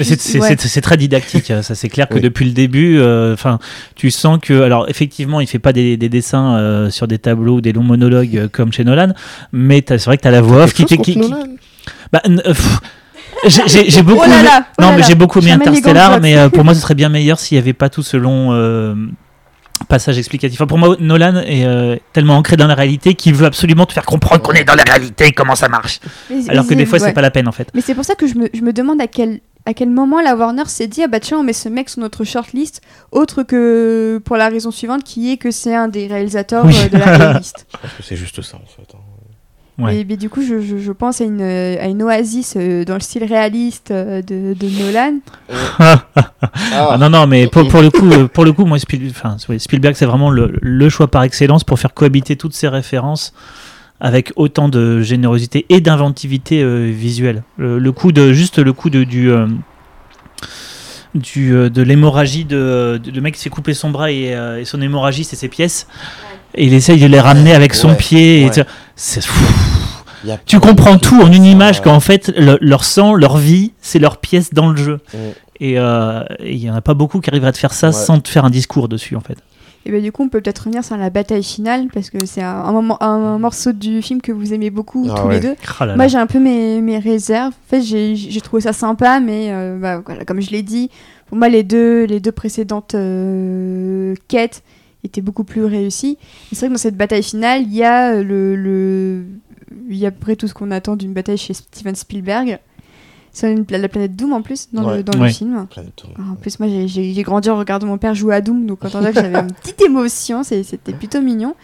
C'est- c'est Ouais. c'est- c'est très didactique, euh, ça c'est clair que Oui. depuis le début, euh, enfin, tu sens que, alors effectivement, il fait pas des, des dessins euh, sur des tableaux ou des longs monologues euh, comme chez Nolan, mais c'est vrai que t'as la voix off qui, qui, qui- bah, euh, j'ai- j'ai beaucoup, Oh là aimé- là, oh non là mais j'ai beaucoup aimé Interstellar, mais euh, pour moi ce serait bien meilleur s'il y avait pas tout ce long euh, passage explicatif. Enfin, pour moi, Nolan est euh, tellement ancré dans la réalité qu'il veut absolument te faire comprendre qu'on est dans la réalité et comment ça marche. Mais- Alors mais que des c'est- fois, c'est ouais. pas la peine en fait. Mais c'est pour ça que je me, je me demande à quel, à quel moment la Warner s'est dit ah bah tiens on met ce mec sur notre shortlist autre que pour la raison suivante qui est que c'est un des réalisateurs Oui. euh, de la playlist. Je pense que c'est juste ça, en fait. hein. Ouais. Et mais du coup je, je, je pense à une, à une oasis euh, dans le style réaliste euh, de, de Nolan. Ah non non mais pour, pour le coup euh, pour le coup moi Spiel- Spielberg c'est vraiment le, le choix par excellence pour faire cohabiter toutes ces références avec autant de générosité et d'inventivité euh, visuelle. Le, le coup de juste le coup de du euh, du euh, de l'hémorragie de, de le mec qui s'est coupé son bras et, euh, et son hémorragie c'est ses pièces et il essaye de les ramener avec son Ouais, pied et ouais. tu- c'est Tu comprends tout en une image qu'en fait le- leur sang, leur vie, c'est leur pièce dans le jeu. Mm. Et il y en a pas beaucoup qui arriveraient à te faire ça sans te faire un discours dessus, en fait. Et bien du coup, on peut peut-être revenir sur la bataille finale parce que c'est un, moment, un, morceau du film que vous aimez beaucoup ah tous les deux. Oh Moi, j'ai un peu mes, mes, réserves. En fait, j'ai trouvé ça sympa, mais bah, voilà, comme je l'ai dit, pour moi, les deux, les deux précédentes quêtes était beaucoup plus réussi. C'est vrai que dans cette bataille finale, il y a euh, le, le... il y a après tout ce qu'on attend d'une bataille chez Steven Spielberg. C'est la planète Doom en plus dans, le, dans le, film. Ah, en plus, moi j'ai grandi en regardant mon père jouer à Doom, donc quand on a j'avais une petite émotion, c'était plutôt mignon.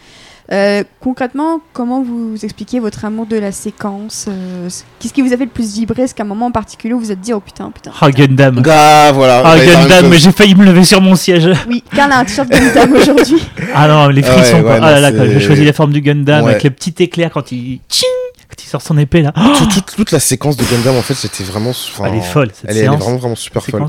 Euh, concrètement, comment vous expliquez votre amour de la séquence euh, Qu'est-ce qui vous a fait le plus vibrer? Est-ce qu'à un moment en particulier vous vous êtes dit oh putain, putain Oh Gundam. Ah voilà. Oh Gundam, j'ai failli me lever sur mon siège. Oui, Karl a un t-shirt Gundam aujourd'hui. Ah non, les frissons ah, ah là là, j'ai choisi la forme du Gundam avec le petit éclair quand il... Tching quand il sort son épée là. toute, la séquence de Gundam en fait c'était vraiment. Elle est folle cette elle, séance. Elle est vraiment vraiment super folle.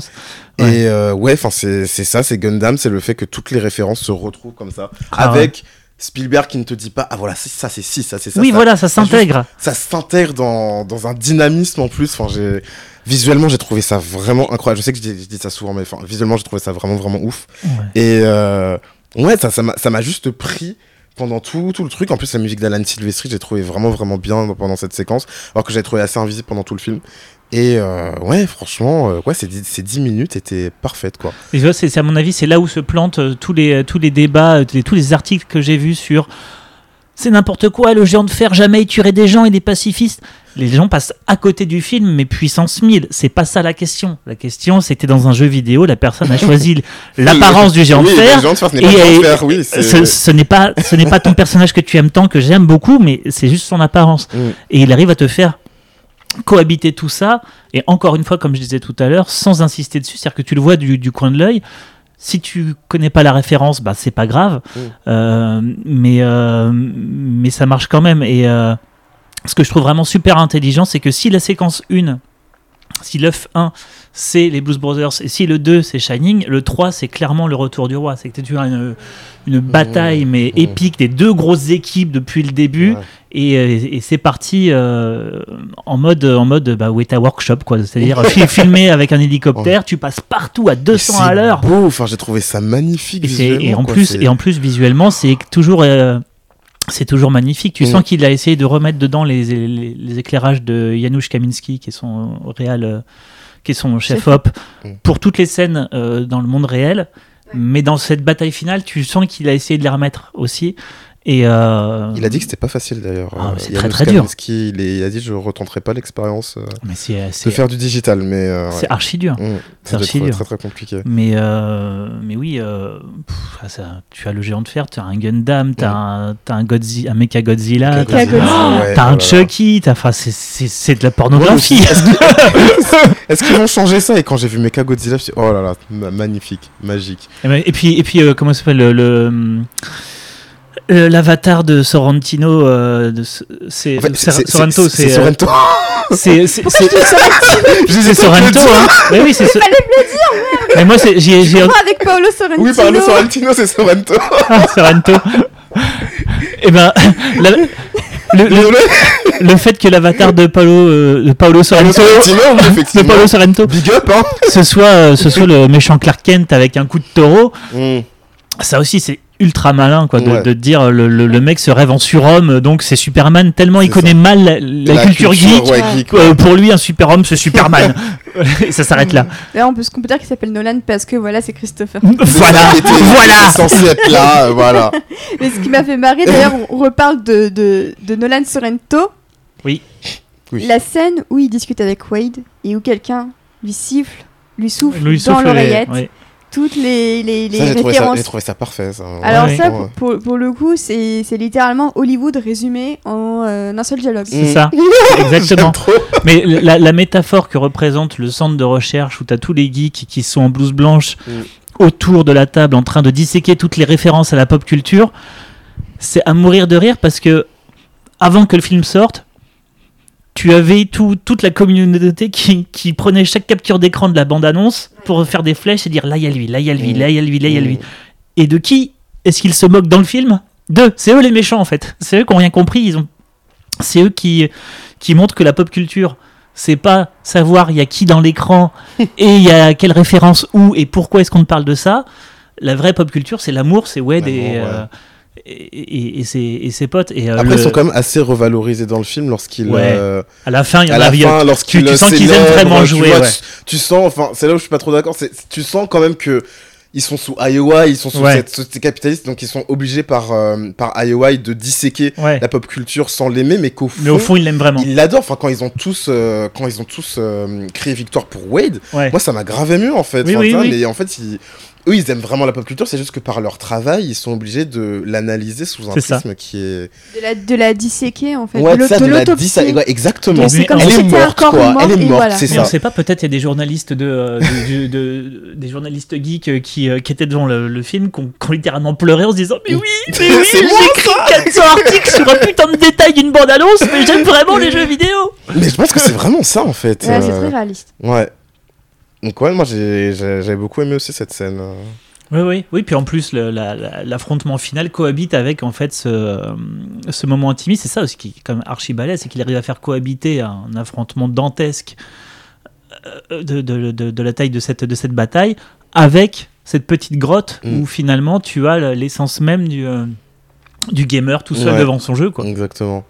Et euh, ouais, enfin c'est ça, c'est Gundam, c'est le fait que toutes les références se retrouvent comme ça ah avec Spielberg qui ne te dit pas ah voilà ça c'est si ça c'est ça oui voilà ça s'intègre. ça s'intègre dans, dans, un dynamisme en plus. Enfin j'ai visuellement j'ai trouvé ça vraiment incroyable. Je sais que je dis, ça souvent mais enfin visuellement j'ai trouvé ça vraiment vraiment ouf. Et euh, ouais ça ça m'a juste pris pendant tout, tout le truc. En plus, la musique d'Alan Silvestri, j'ai trouvé vraiment, vraiment bien pendant cette séquence, alors que j'ai trouvé assez invisible pendant tout le film. Et euh, ouais, franchement, euh, ouais, ces, ces 10 minutes étaient parfaites, quoi. Et c'est, à mon avis, c'est là où se plantent euh, tous, les, tous les débats, tous les articles que j'ai vus sur c'est n'importe quoi, le géant de fer jamais tuerait des gens et des pacifistes. Les gens passent à côté du film, mais puissance 1000. C'est pas ça la question. La question, c'était dans un jeu vidéo, la personne a choisi l'apparence du géant de fer. et ce, n'est pas, ce n'est pas ton personnage que tu aimes tant, que j'aime beaucoup, mais c'est juste son apparence. Mm. Et il arrive à te faire cohabiter tout ça, et encore une fois, comme je disais tout à l'heure, sans insister dessus, c'est-à-dire que tu le vois du, coin de l'œil. Si tu connais pas la référence, bah c'est pas grave, mm. euh, mais euh, mais ça marche quand même. Et euh, ce que je trouve vraiment super intelligent, c'est que si la séquence 1 si l'œuf 1 c'est les Blues Brothers et si le 2 c'est Shining, le 3 c'est clairement le retour du roi. C'est que tu as une, une bataille mais épique des deux grosses équipes depuis le début. Et, et c'est parti euh, en mode en mode bah, Weta Workshop quoi, c'est-à-dire filmé avec un hélicoptère, tu passes partout à 200 à l'heure. Enfin, j'ai trouvé ça magnifique. Et, en plus et en plus visuellement c'est toujours euh, c'est toujours magnifique. Tu mm. sens qu'il a essayé de remettre dedans les, les, éclairages de Janusz Kaminski, qui est son réel, euh, qui est son chef op, mm. pour toutes les scènes euh, dans le monde réel. Mais dans cette bataille finale, tu sens qu'il a essayé de les remettre aussi. Et euh, Il a dit que c'était pas facile d'ailleurs. Ah, c'est très très dur. Il, il, a dit je retenterai pas l'expérience euh, de faire du digital, mais euh, c'est archi dur. Mmh. c'est archi dur. Très très compliqué. Mais mais oui, ah, ça, tu as le géant de fer, tu as un Gundam, tu as, un, as un, Godzilla, un Mecha Godzilla, tu as, un Chucky, c'est de la pornographie. Est-ce qu'ils vont changer ça? Et quand j'ai vu Mecha Godzilla, je me suis dit, oh là là, magnifique, magique. Et, ben, puis et puis comment s'appelle le euh, l'avatar de Sorrentino, euh, c'est Sorrento, c'est Sorrento. C'est c'est Sorrento. Hein. Mais oui, c'est. Fallait me le dire. Mais moi, c'est j'ai j'ai. avec Paolo Sorrentino. Oui, Paolo Sorrentino, c'est Sorrento. Ah, Sorrento. Eh ben, la, le, le, le, fait que l'avatar de Paolo, euh, de Paolo Sorrento, de Paolo Sorrento, Big up, hein. ce soit, ce soit le méchant Clark Kent avec un coup de taureau. Mm. Ça aussi, c'est ultra malin quoi de, de dire le, le, mec se rêve en surhomme donc c'est Superman tellement il connaît mal la, culture, geek, euh, pour lui un superhomme c'est Superman. Ça s'arrête là. Là on peut, peut dire qu'il s'appelle Nolan parce que voilà c'est Christopher. Voilà. Voilà. censé être là voilà. Mais ce qui m'a fait marrer d'ailleurs on reparle de, de, de Nolan Sorrento. Oui. oui. La scène où il discute avec Wade et où quelqu'un lui siffle lui souffle dans l'oreillette toutes les, les, les références. J'ai trouvé, ça parfait. Ça. Alors ça, pour, pour, le coup, c'est littéralement Hollywood résumé en euh, un seul dialogue. C'est ça, exactement. Mais la, la, métaphore que représente le centre de recherche où tu as tous les geeks qui sont en blouse blanche mm. autour de la table en train de disséquer toutes les références à la pop culture, c'est à mourir de rire parce que avant que le film sorte, tu avais tout, toute la communauté qui, qui prenait chaque capture d'écran de la bande-annonce pour faire des flèches et dire là il y a lui, là il y a lui, là il y a lui, là il y a lui. Et de qui est-ce qu'ils se moquent dans le film? D'eux. C'est eux les méchants en fait. C'est eux qui n'ont rien compris. Ils ont... C'est eux qui, qui montrent que la pop culture c'est pas savoir il y a qui dans l'écran et il y a quelle référence où et pourquoi est-ce qu'on parle de ça. La vraie pop culture, c'est l'amour, c'est ouais, des, euh, et, et, ses, et, ses, potes. Et, euh, Après, ils sont quand même assez revalorisés dans le film lorsqu'ils. Ouais. Euh, à la fin, il y en a lorsqu'ils tu, tu sens qu'ils aiment vraiment jouer. Tu, ouais. tu, tu, sens, enfin, c'est là où je suis pas trop d'accord. Tu sens quand même que ils sont sous Iowa, ils sont sous Ouais. cette société capitaliste, donc ils sont obligés par, euh, par Iowa de disséquer la pop culture sans l'aimer, mais qu'au fond, Mais au fond, ils l'aiment vraiment. ils l'adorent. Enfin, quand ils ont tous, euh, quand ils ont tous euh, crié victoire pour Wade, moi ça m'a gravé mieux en fait. Oui, Enfin, oui, tu vois, oui. Mais en fait, ils- eux ils aiment vraiment la pop culture, c'est juste que par leur travail, ils sont obligés de l'analyser sous un C'est ça. prisme qui est. De la, de la disséquer en fait. Ouais, de ça, de de la l'autopsie. dis- ouais, exactement. C'est comme Elle si est morte, quoi. mort, Elle est morte, voilà. c'est Mais ça. on sait pas, peut-être il y a des journalistes de, euh, de- de- de- des journalistes geeks euh, qui, euh, qui étaient devant le, le film, qui ont, qui ont littéralement pleuré en se disant Mais oui, mais oui, C'est moi, j'écris 400 articles sur un putain de détail d'une bande-annonce, mais j'aime vraiment les jeux vidéo. Mais je pense que c'est vraiment ça en fait. Ouais, c'est euh, très réaliste. Ouais. Donc ouais, moi j'ai- j'avais beaucoup aimé aussi cette scène. euh. Oui, oui, oui. Puis en plus, le- la- la- l'affrontement final cohabite avec en fait ce, euh, ce moment intimiste. C'est ça aussi qui est quand même archi balèze, c'est qu'il arrive à faire cohabiter un affrontement dantesque euh, de, de- de- de la taille de cette, de cette bataille avec cette petite grotte Mm. où finalement tu as l'essence même du, euh, du gamer tout seul Ouais. devant son jeu. Quoi. Exactement.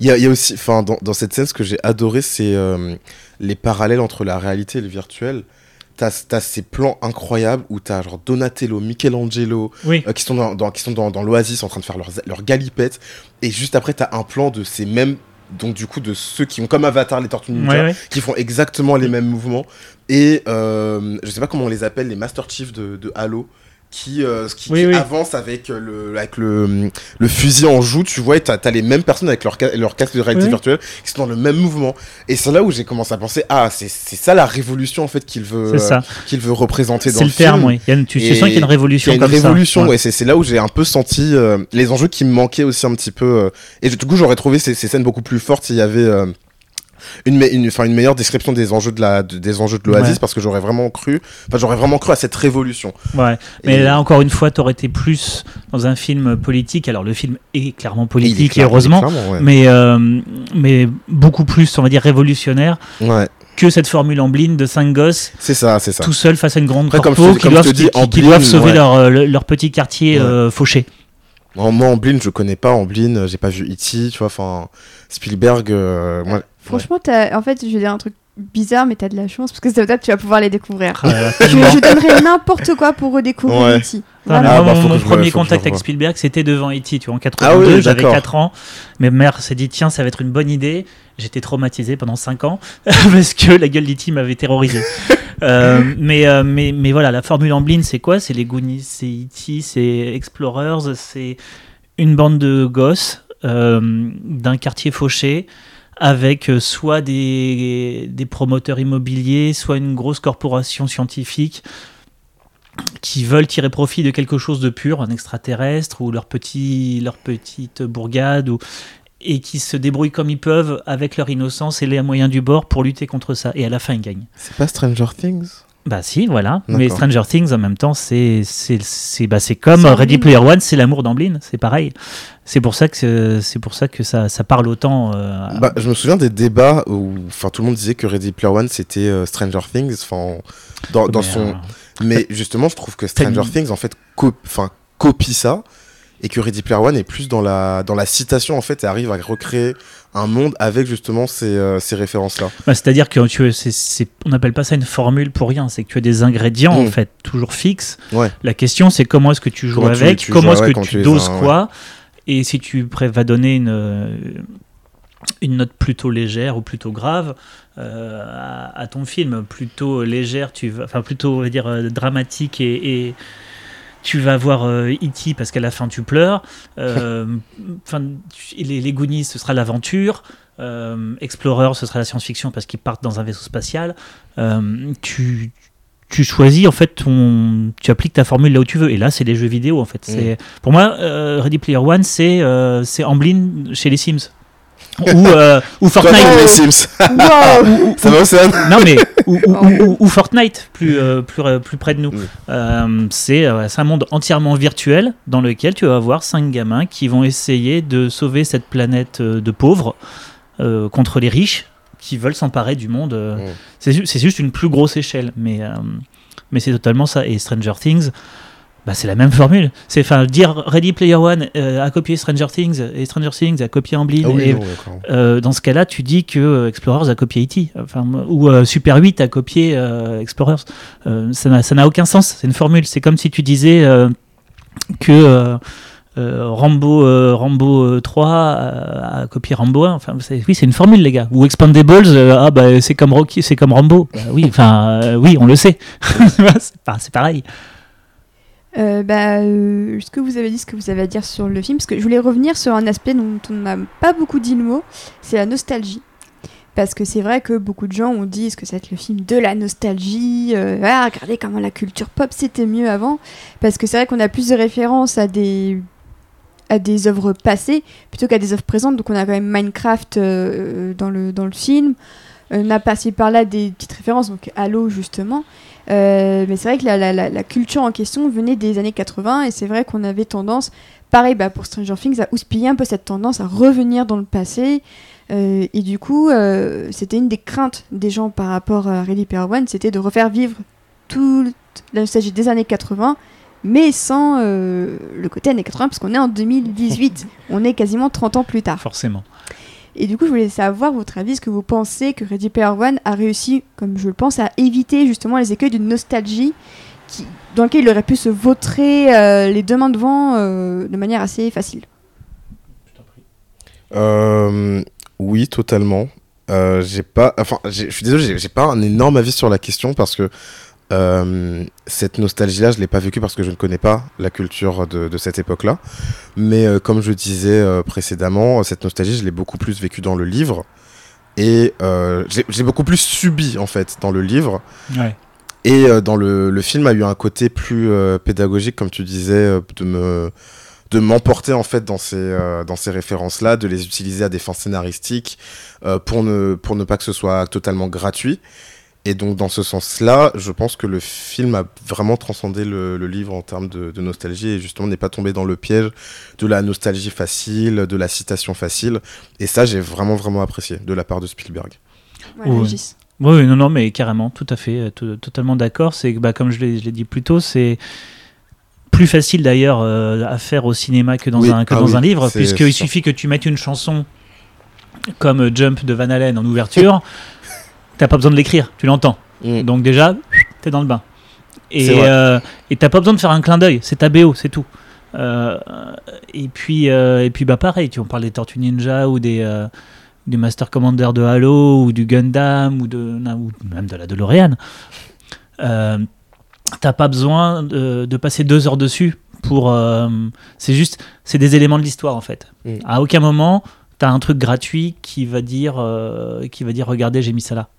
Il y a, il y a aussi, enfin, dans, dans cette scène, ce que j'ai adoré, c'est euh, les parallèles entre la réalité et le virtuel. T'as as ces plans incroyables où t'as genre Donatello, Michelangelo, Oui, euh, qui sont dans, dans- qui sont dans, dans l'oasis en train de faire leur, leur galipette. Et juste après, t'as un plan de ces mêmes, donc du coup, de ceux qui ont comme Avatar les Tortues Ninja, ouais, ouais. qui font exactement les mêmes mouvements. Et euh, je sais pas comment on les appelle, les Master Chief de, de Halo, qui, euh, qui, Oui, qui oui. avancent avec, euh, le, avec le, le fusil en joue, tu vois, et t'as as les mêmes personnes avec leur, leur casque de réalité Oui. virtuelle qui sont dans le même mouvement. Et c'est là où j'ai commencé à penser, ah, c'est c'est ça la révolution en fait qu'il veut, c'est euh, qu'il veut représenter dans C'est le, le terme, film. oui. Il y a une- tu, sens qu'il y a une Il révolution y a une comme révolution, ça. ouais. C'est c'est là où j'ai un peu senti euh, les enjeux qui me manquaient aussi un petit peu. euh, et du coup, j'aurais trouvé ces, ces scènes beaucoup plus fortes s'il y avait euh, une, me- une, enfin, une meilleure description des enjeux de la, de- des enjeux de l'Oasis, Ouais. parce que j'aurais vraiment cru, enfin, j'aurais vraiment cru à cette révolution. Ouais. Mais Et- là, encore une fois, t'aurais été plus dans un film politique. Alors, le film est clairement est politique, clair- et heureusement. ouais. mais, euh, mais beaucoup plus, on va dire, révolutionnaire Ouais, que cette formule en blind de cinq gosses c'est ça, c'est ça. tout seuls face à une grande Après, comme corpo je te- qui, doivent, dis, qui- en qui blind, doivent sauver ouais. leur, euh, le- leur petit quartier Ouais. euh, fauché. Moi, en je connais pas. En Blin, euh, j'ai pas vu E.T., tu vois, enfin, Spielberg, euh, moi, Franchement, t'as- en fait, je vais dire un truc bizarre, mais t'as de la chance parce que peut-être tu vas pouvoir les découvrir. Ah je, je donnerais n'importe quoi pour redécouvrir Ouais. E.T. Ah. Ah, bah, mon premier contact avec. Spielberg, c'était devant E.T. Tu vois, en Ah 82, oui, j'avais d'accord. 4 ans. Ma mère s'est dit, tiens, ça va être une bonne idée. J'étais traumatisé pendant 5 ans parce que la gueule d'E.T. m'avait terrorisé. Euh, mais, euh, mais, mais voilà, la formule en blind, c'est quoi? C'est les Goonies, c'est E.T., c'est Explorers, c'est une bande de gosses euh, d'un quartier fauché avec euh, soit des, des promoteurs immobiliers, soit une grosse corporation scientifique qui veulent tirer profit de quelque chose de pur, un extraterrestre ou leur, petit, leur petite bourgade, ou, et qui se débrouillent comme ils peuvent avec leur innocence et les moyens du bord pour lutter contre ça. Et à la fin, ils gagnent. c'est pas Stranger Things? Bah si, voilà. Mais. Stranger Things, en même temps, c'est c'est c'est bah, c'est comme C'est Ready Amblin. Player One, c'est l'amour d'Amblin, c'est pareil. C'est pour ça que c'est pour ça que ça, ça parle autant. euh, Bah, je me souviens des débats où, enfin, tout le monde disait que Ready Player One c'était euh, Stranger Things, enfin, dans, dans mais, son, euh, Mais justement, je trouve que Stranger Things en fait co- copie ça et que Ready Player One est plus dans la dans la citation en fait et arrive à recréer un monde avec justement ces, euh, ces références là. bah, C'est-à-dire que tu on n'appelle pas ça une formule pour rien, c'est que tu as des ingrédients Mm. en fait toujours fixes. Ouais. La question c'est comment est-ce que tu joues Comment avec, tu comment est-ce que tu doses ouais. quoi, et si tu vas donner une euh, une note plutôt légère ou plutôt grave euh, à, à ton film, plutôt légère, tu vas, enfin plutôt on va dire dramatique et, et tu vas voir euh, E.T. parce qu'à la fin tu pleures. Euh, Enfin, les, les Goonies ce sera l'aventure. Euh, Explorer ce sera la science-fiction parce qu'ils partent dans un vaisseau spatial. Tu tu choisis en fait ton tu appliques ta formule là où tu veux et là c'est les jeux vidéo en fait c'est pour moi euh, Ready Player One c'est euh, c'est Amblin chez les Sims ou euh, ou Fortnite les Sims. Wow. ça va Océane non mais ou, Fortnite plus euh, plus euh, plus près de nous. Oui. Euh, c'est un monde entièrement virtuel dans lequel tu vas avoir cinq gamins qui vont essayer de sauver cette planète de pauvres contre les riches qui veulent s'emparer du monde. Mm. C'est juste une plus grosse échelle, mais, mais c'est totalement ça. Et Stranger Things, bah, c'est la même formule. C'est enfin dire Ready Player One a copié Stranger Things et Stranger Things a copié Amblin. Ah dans ce cas-là, tu dis que Explorers a copié E.T. Enfin, ou Super 8 a copié Explorers. ça n'a aucun sens. C'est une formule. C'est comme si tu disais que euh, Rambo, euh, Rambo 3 euh, a, copié Rambo 1. Enfin, oui, c'est une formule, les gars. Ou Expandables, ah bah c'est comme Rocky, c'est comme Rambo. Bah oui, enfin, oui, on le sait. c'est pareil. Bah, ce que vous avez dit, ce que vous avez à dire sur le film, parce que je voulais revenir sur un aspect dont on n'a pas beaucoup dit le mot, c'est la nostalgie. Parce que c'est vrai que beaucoup de gens ont dit que c'est le film de la nostalgie? Ah, regardez comment la culture pop c'était mieux avant. Parce que c'est vrai qu'on a plus de références à des à des œuvres passées plutôt qu'à des œuvres présentes. Donc on a quand même Minecraft euh, dans, le, dans le film. Euh, on a passé par là des petites références, donc Halo justement. Euh, mais c'est vrai que la, la, la, culture en question venait des années 80 et c'est vrai qu'on avait tendance, pareil bah, pour Stranger Things, à houspiller un peu cette tendance à revenir dans le passé. et du coup, c'était une des craintes des gens par rapport à Ready Player One, c'était de refaire vivre toute la nostalgie des années 80 mais sans euh, le côté années 80, parce qu'on est en 2018. on est quasiment 30 ans plus tard. Forcément. Et du coup, je voulais savoir votre avis, est-ce que vous pensez que Ready Player One a réussi, comme je le pense, à éviter justement les écueils d'une nostalgie qui, dans laquelle il aurait pu se vautrer euh, les deux mains devant euh, de manière assez facile Oui, totalement. j'ai pas, enfin, je suis désolé, j'ai pas un énorme avis sur la question parce que euh, cette nostalgie-là, je ne l'ai pas vécue parce que je ne connais pas la culture de, cette époque-là. Mais euh, comme je disais euh, précédemment, cette nostalgie, je l'ai beaucoup plus vécue dans le livre. Et j'ai beaucoup plus subi, en fait, dans le livre. Et dans le, le, film a eu un côté plus pédagogique, comme tu disais, de me de m'emporter en fait dans ces dans ces références là de les utiliser à des fins scénaristiques pour ne pour ne pas que ce soit totalement gratuit et donc, dans ce sens-là, je pense que le film a vraiment transcendé le, livre en termes de, nostalgie et justement n'est pas tombé dans le piège de la nostalgie facile, de la citation facile. Et ça, j'ai vraiment, vraiment apprécié de la part de Spielberg. oui. oui, non, non, mais carrément, tout à fait, totalement d'accord. C'est bah, comme je l'ai dit plus tôt, c'est plus facile d'ailleurs euh, à faire au cinéma que dans un, que ah dans un livre, puisqu'il suffit que tu mettes une chanson comme Jump de Van Halen en ouverture. t'as pas besoin de l'écrire, tu l'entends. Mm. Donc déjà, t'es dans le bain. Et euh, t'as pas besoin de faire un clin d'œil, c'est ta BO, c'est tout. Euh, et puis, euh, et puis bah pareil, tu on parle des Tortues Ninja ou des euh, du Master Commander de Halo ou du Gundam ou de ou même de la DeLorean. t'as pas besoin de, de, passer deux heures dessus pour. c'est juste, c'est des éléments de l'histoire en fait. Mm. À aucun moment t'as un truc gratuit qui va dire, qui va dire, regardez, j'ai mis ça là.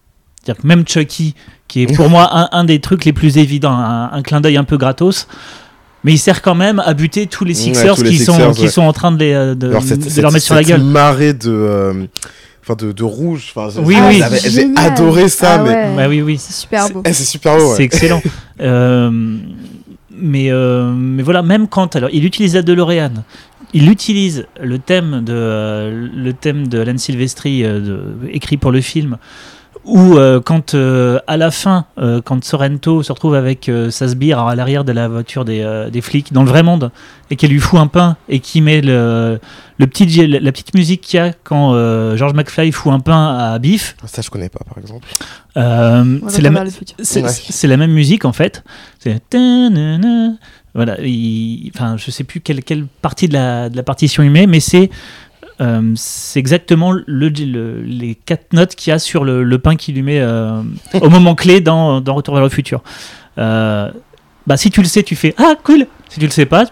C'est-à-dire que même Chucky, qui est pour moi un, des trucs les plus évidents, un, clin d'œil un peu gratos, mais il sert quand même à buter tous les Sixers, qui, sont, qui sont en train de, les, euh, de, leur mettre sur la gueule. marée de. Euh, enfin de, de, rouge. Enfin, oui, oui. J'ai adoré ça, ah mais bah oui, oui. C'est super beau. Eh, c'est super beau. C'est excellent. euh, mais, euh, mais voilà, même quand alors il utilise la DeLorean, il utilise le thème de le thème de Alan Silvestri écrit pour le film ou euh, quand euh, à la fin, euh, quand Sorrento se retrouve avec sa sbire à l'arrière de la voiture des, des, flics dans le vrai monde et qu'elle lui fout un pain et qui met le, le petit, la petite musique qu'il y a quand George McFly fout un pain à Biff. Ça je connais pas par exemple. c'est la, c'est la même musique en fait. C'est voilà, enfin je sais plus quelle, quelle partie de la, de la partition il met, mais c'est euh, c'est exactement le, les quatre notes qu'il y a sur le, pain qu'il lui met euh, au moment clé dans, dans, Retour vers le futur. Euh, bah, si tu le sais, tu fais Ah, cool Si tu le sais pas,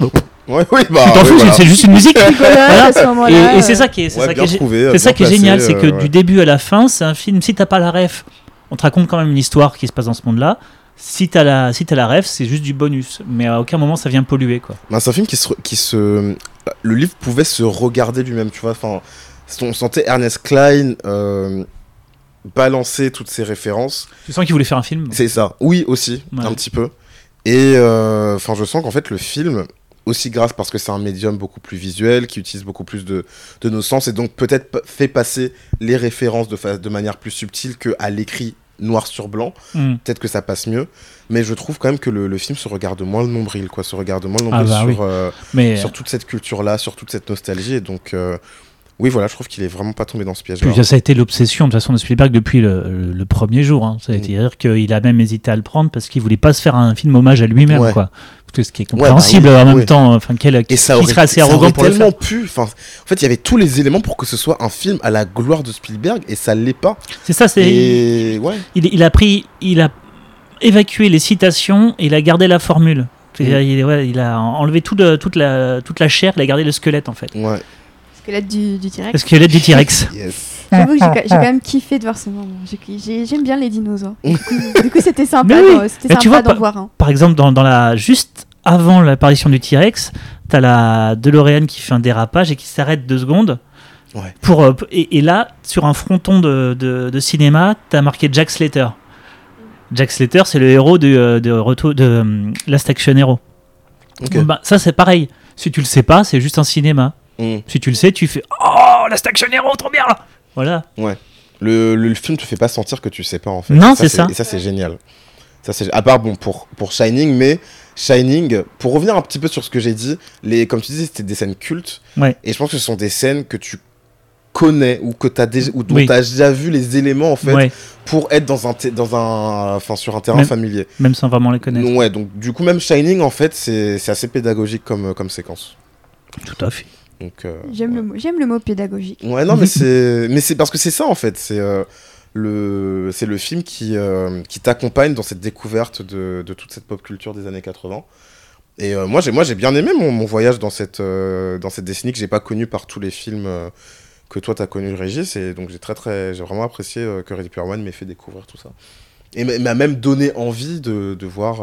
Ouais, oui, bah, t'en fous, c'est juste une musique. Et, c'est ça qui est, c'est ça, qui est, ça qui est génial, c'est que du début à la fin, c'est un film. Si t'as pas la ref, on te raconte quand même une histoire qui se passe dans ce monde-là. Si t'as la, si as la ref, c'est juste du bonus. Mais à aucun moment ça vient polluer, quoi. Bah, c'est un film qui se, qui se le livre pouvait se regarder lui-même, tu vois. Enfin, on sentait Ernest Klein euh, balancer toutes ces références. Tu sens qu'il voulait faire un film C'est ça. Oui, aussi, un petit peu. Et euh, enfin, je sens qu'en fait, le film aussi grâce parce que c'est un médium beaucoup plus visuel, qui utilise beaucoup plus de, de nos sens, et donc peut-être fait passer les références de, de manière plus subtile qu'à l'écrit noir sur blanc. Hmm. Peut-être que ça passe mieux. Mais je trouve quand même que le, film se regarde moins le nombril, quoi. Se regarde moins le nombril ah bah sur, euh, mais... sur toute cette culture-là, sur toute cette nostalgie. Et donc, euh, oui, voilà, je trouve qu'il est vraiment pas tombé dans ce piège. Ça a été l'obsession de toute façon de Spielberg depuis le, premier jour. Hein. C'est-à-dire mm. qu'il a même hésité à le prendre parce qu'il voulait pas se faire un film hommage à lui-même, quoi. Ce qui est bah compréhensible en même temps. Enfin, quel, et ça aurait, serait assez arrogant pour tellement pu. Enfin, en fait, il y avait tous les éléments pour que ce soit un film à la gloire de Spielberg et ça l'est pas. C'est ça. C'est. Ouais. Il, il, a pris, il a évacué les citations et il a gardé la formule. Mm. Il, a enlevé toute, la, toute la chair, il a gardé le squelette en fait. Ouais. Squelette du, du T-Rex. Le squelette du T-Rex. yes. J'avoue que j'ai quand même kiffé de voir ce moment. J'aime bien les dinosaures. Du coup, c'était sympa, d'en voir un. Par exemple, dans, dans la, juste avant l'apparition du T-Rex, t'as la DeLorean qui fait un dérapage et qui s'arrête deux secondes. Ouais. Pour, euh, et, là, sur un fronton de, de, de cinéma, t'as marqué Jack Slater. Jack Slater, c'est le héros de, euh, de, de, de euh, Last Action Hero. Bah, ça, c'est pareil. Si tu le sais pas, c'est juste un cinéma. Mm. Si tu le sais, tu fais Oh, Last Action Hero, trop bien Voilà. Ouais. Le, le, film te fait pas sentir que tu sais pas en fait. Non, c'est ça. Et ça, c'est génial. Ça, c'est à part bon pour, pour Shining, mais Shining, pour revenir un petit peu sur ce que j'ai dit, les, comme tu disais, c'était des scènes cultes. Ouais. Et je pense que ce sont des scènes que tu connais ou que as déjà ou dont tu as déjà vu les éléments en fait pour être dans un dans un enfin sur un terrain familier même sans vraiment les connaître ouais donc du coup même Shining en fait c'est assez pédagogique comme comme séquence tout à fait euh, j'aime le mot j'aime le mot pédagogique ouais non mais c'est mais c'est parce que c'est ça en fait c'est euh, le c'est le film qui euh, qui t'accompagne dans cette découverte de, de, toute cette pop culture des années 80 et moi j'ai moi j'ai bien aimé mon, mon, voyage dans cette dans cette décennie que j'ai pas connu par tous les films que toi, tu as connu Régis. Et donc, j'ai très, très, j'ai vraiment apprécié que Ready Player One m'ait fait découvrir tout ça. Et m'a même donné envie de, de voir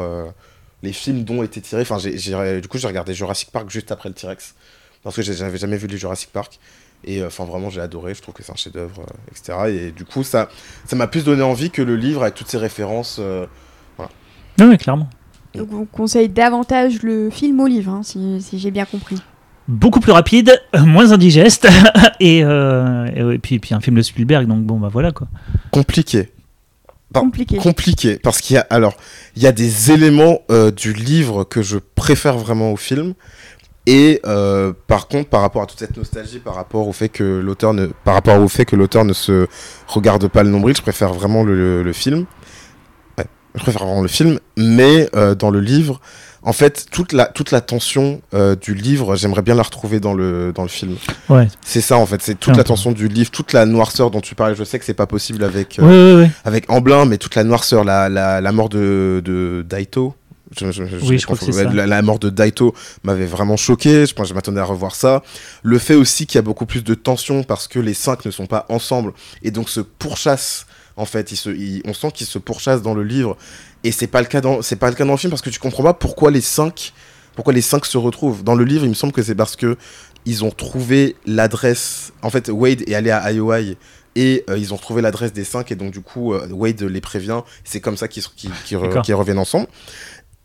les films dont étaient tirés. Enfin, du coup, j'ai regardé Jurassic Park juste après le T-Rex. Parce que j'avais jamais vu les Jurassic Park. Et euh, enfin, vraiment, j'ai adoré. Je trouve que c'est un chef-d'œuvre, etc. Et du coup, ça ça m'a plus donné envie que le livre avec toutes ses références. voilà. Non, mais clairement. Donc, on conseille davantage le film au livre, hein, si, si j'ai bien compris beaucoup plus rapide, moins indigeste, euh, et, puis, puis un film de Spielberg, donc bon, bah voilà quoi. Compliqué. compliqué. Compliqué, parce qu'il y a, alors, il y a des éléments euh, du livre que je préfère vraiment au film, et euh, par contre, par rapport à toute cette nostalgie, par rapport au fait que l'auteur ne, par rapport au fait que l'auteur ne se regarde pas le nombril, je préfère vraiment le, film. je préfère vraiment le film, mais dans le livre, en fait, toute la, toute la tension euh, du livre, j'aimerais bien la retrouver dans le, dans le film. Ouais. C'est ça, en fait. C'est toute la tension du livre, toute la noirceur dont tu parlais. Je sais que c'est pas possible avec, euh, avec Amblin, mais toute la noirceur, la, la, la mort de, de Daito. Oui, je crois que la, la, mort de Daito m'avait vraiment choqué. Je pense je m'attendais à revoir ça. Le fait aussi qu'il y a beaucoup plus de tension parce que les cinq ne sont pas ensemble et donc se pourchassent. En fait, ils se, on sent qu'ils se pourchassent dans le livre et c'est pas le cas dans c'est pas le cas dans le film parce que tu comprends pas pourquoi les cinq pourquoi les cinq se retrouvent. Dans le livre, il me semble que c'est parce que ils ont trouvé l'adresse. En fait, Wade est allé à IOI et euh, ils ont trouvé l'adresse des cinq et donc du coup euh, Wade les prévient. C'est comme ça qu'ils reviennent ensemble.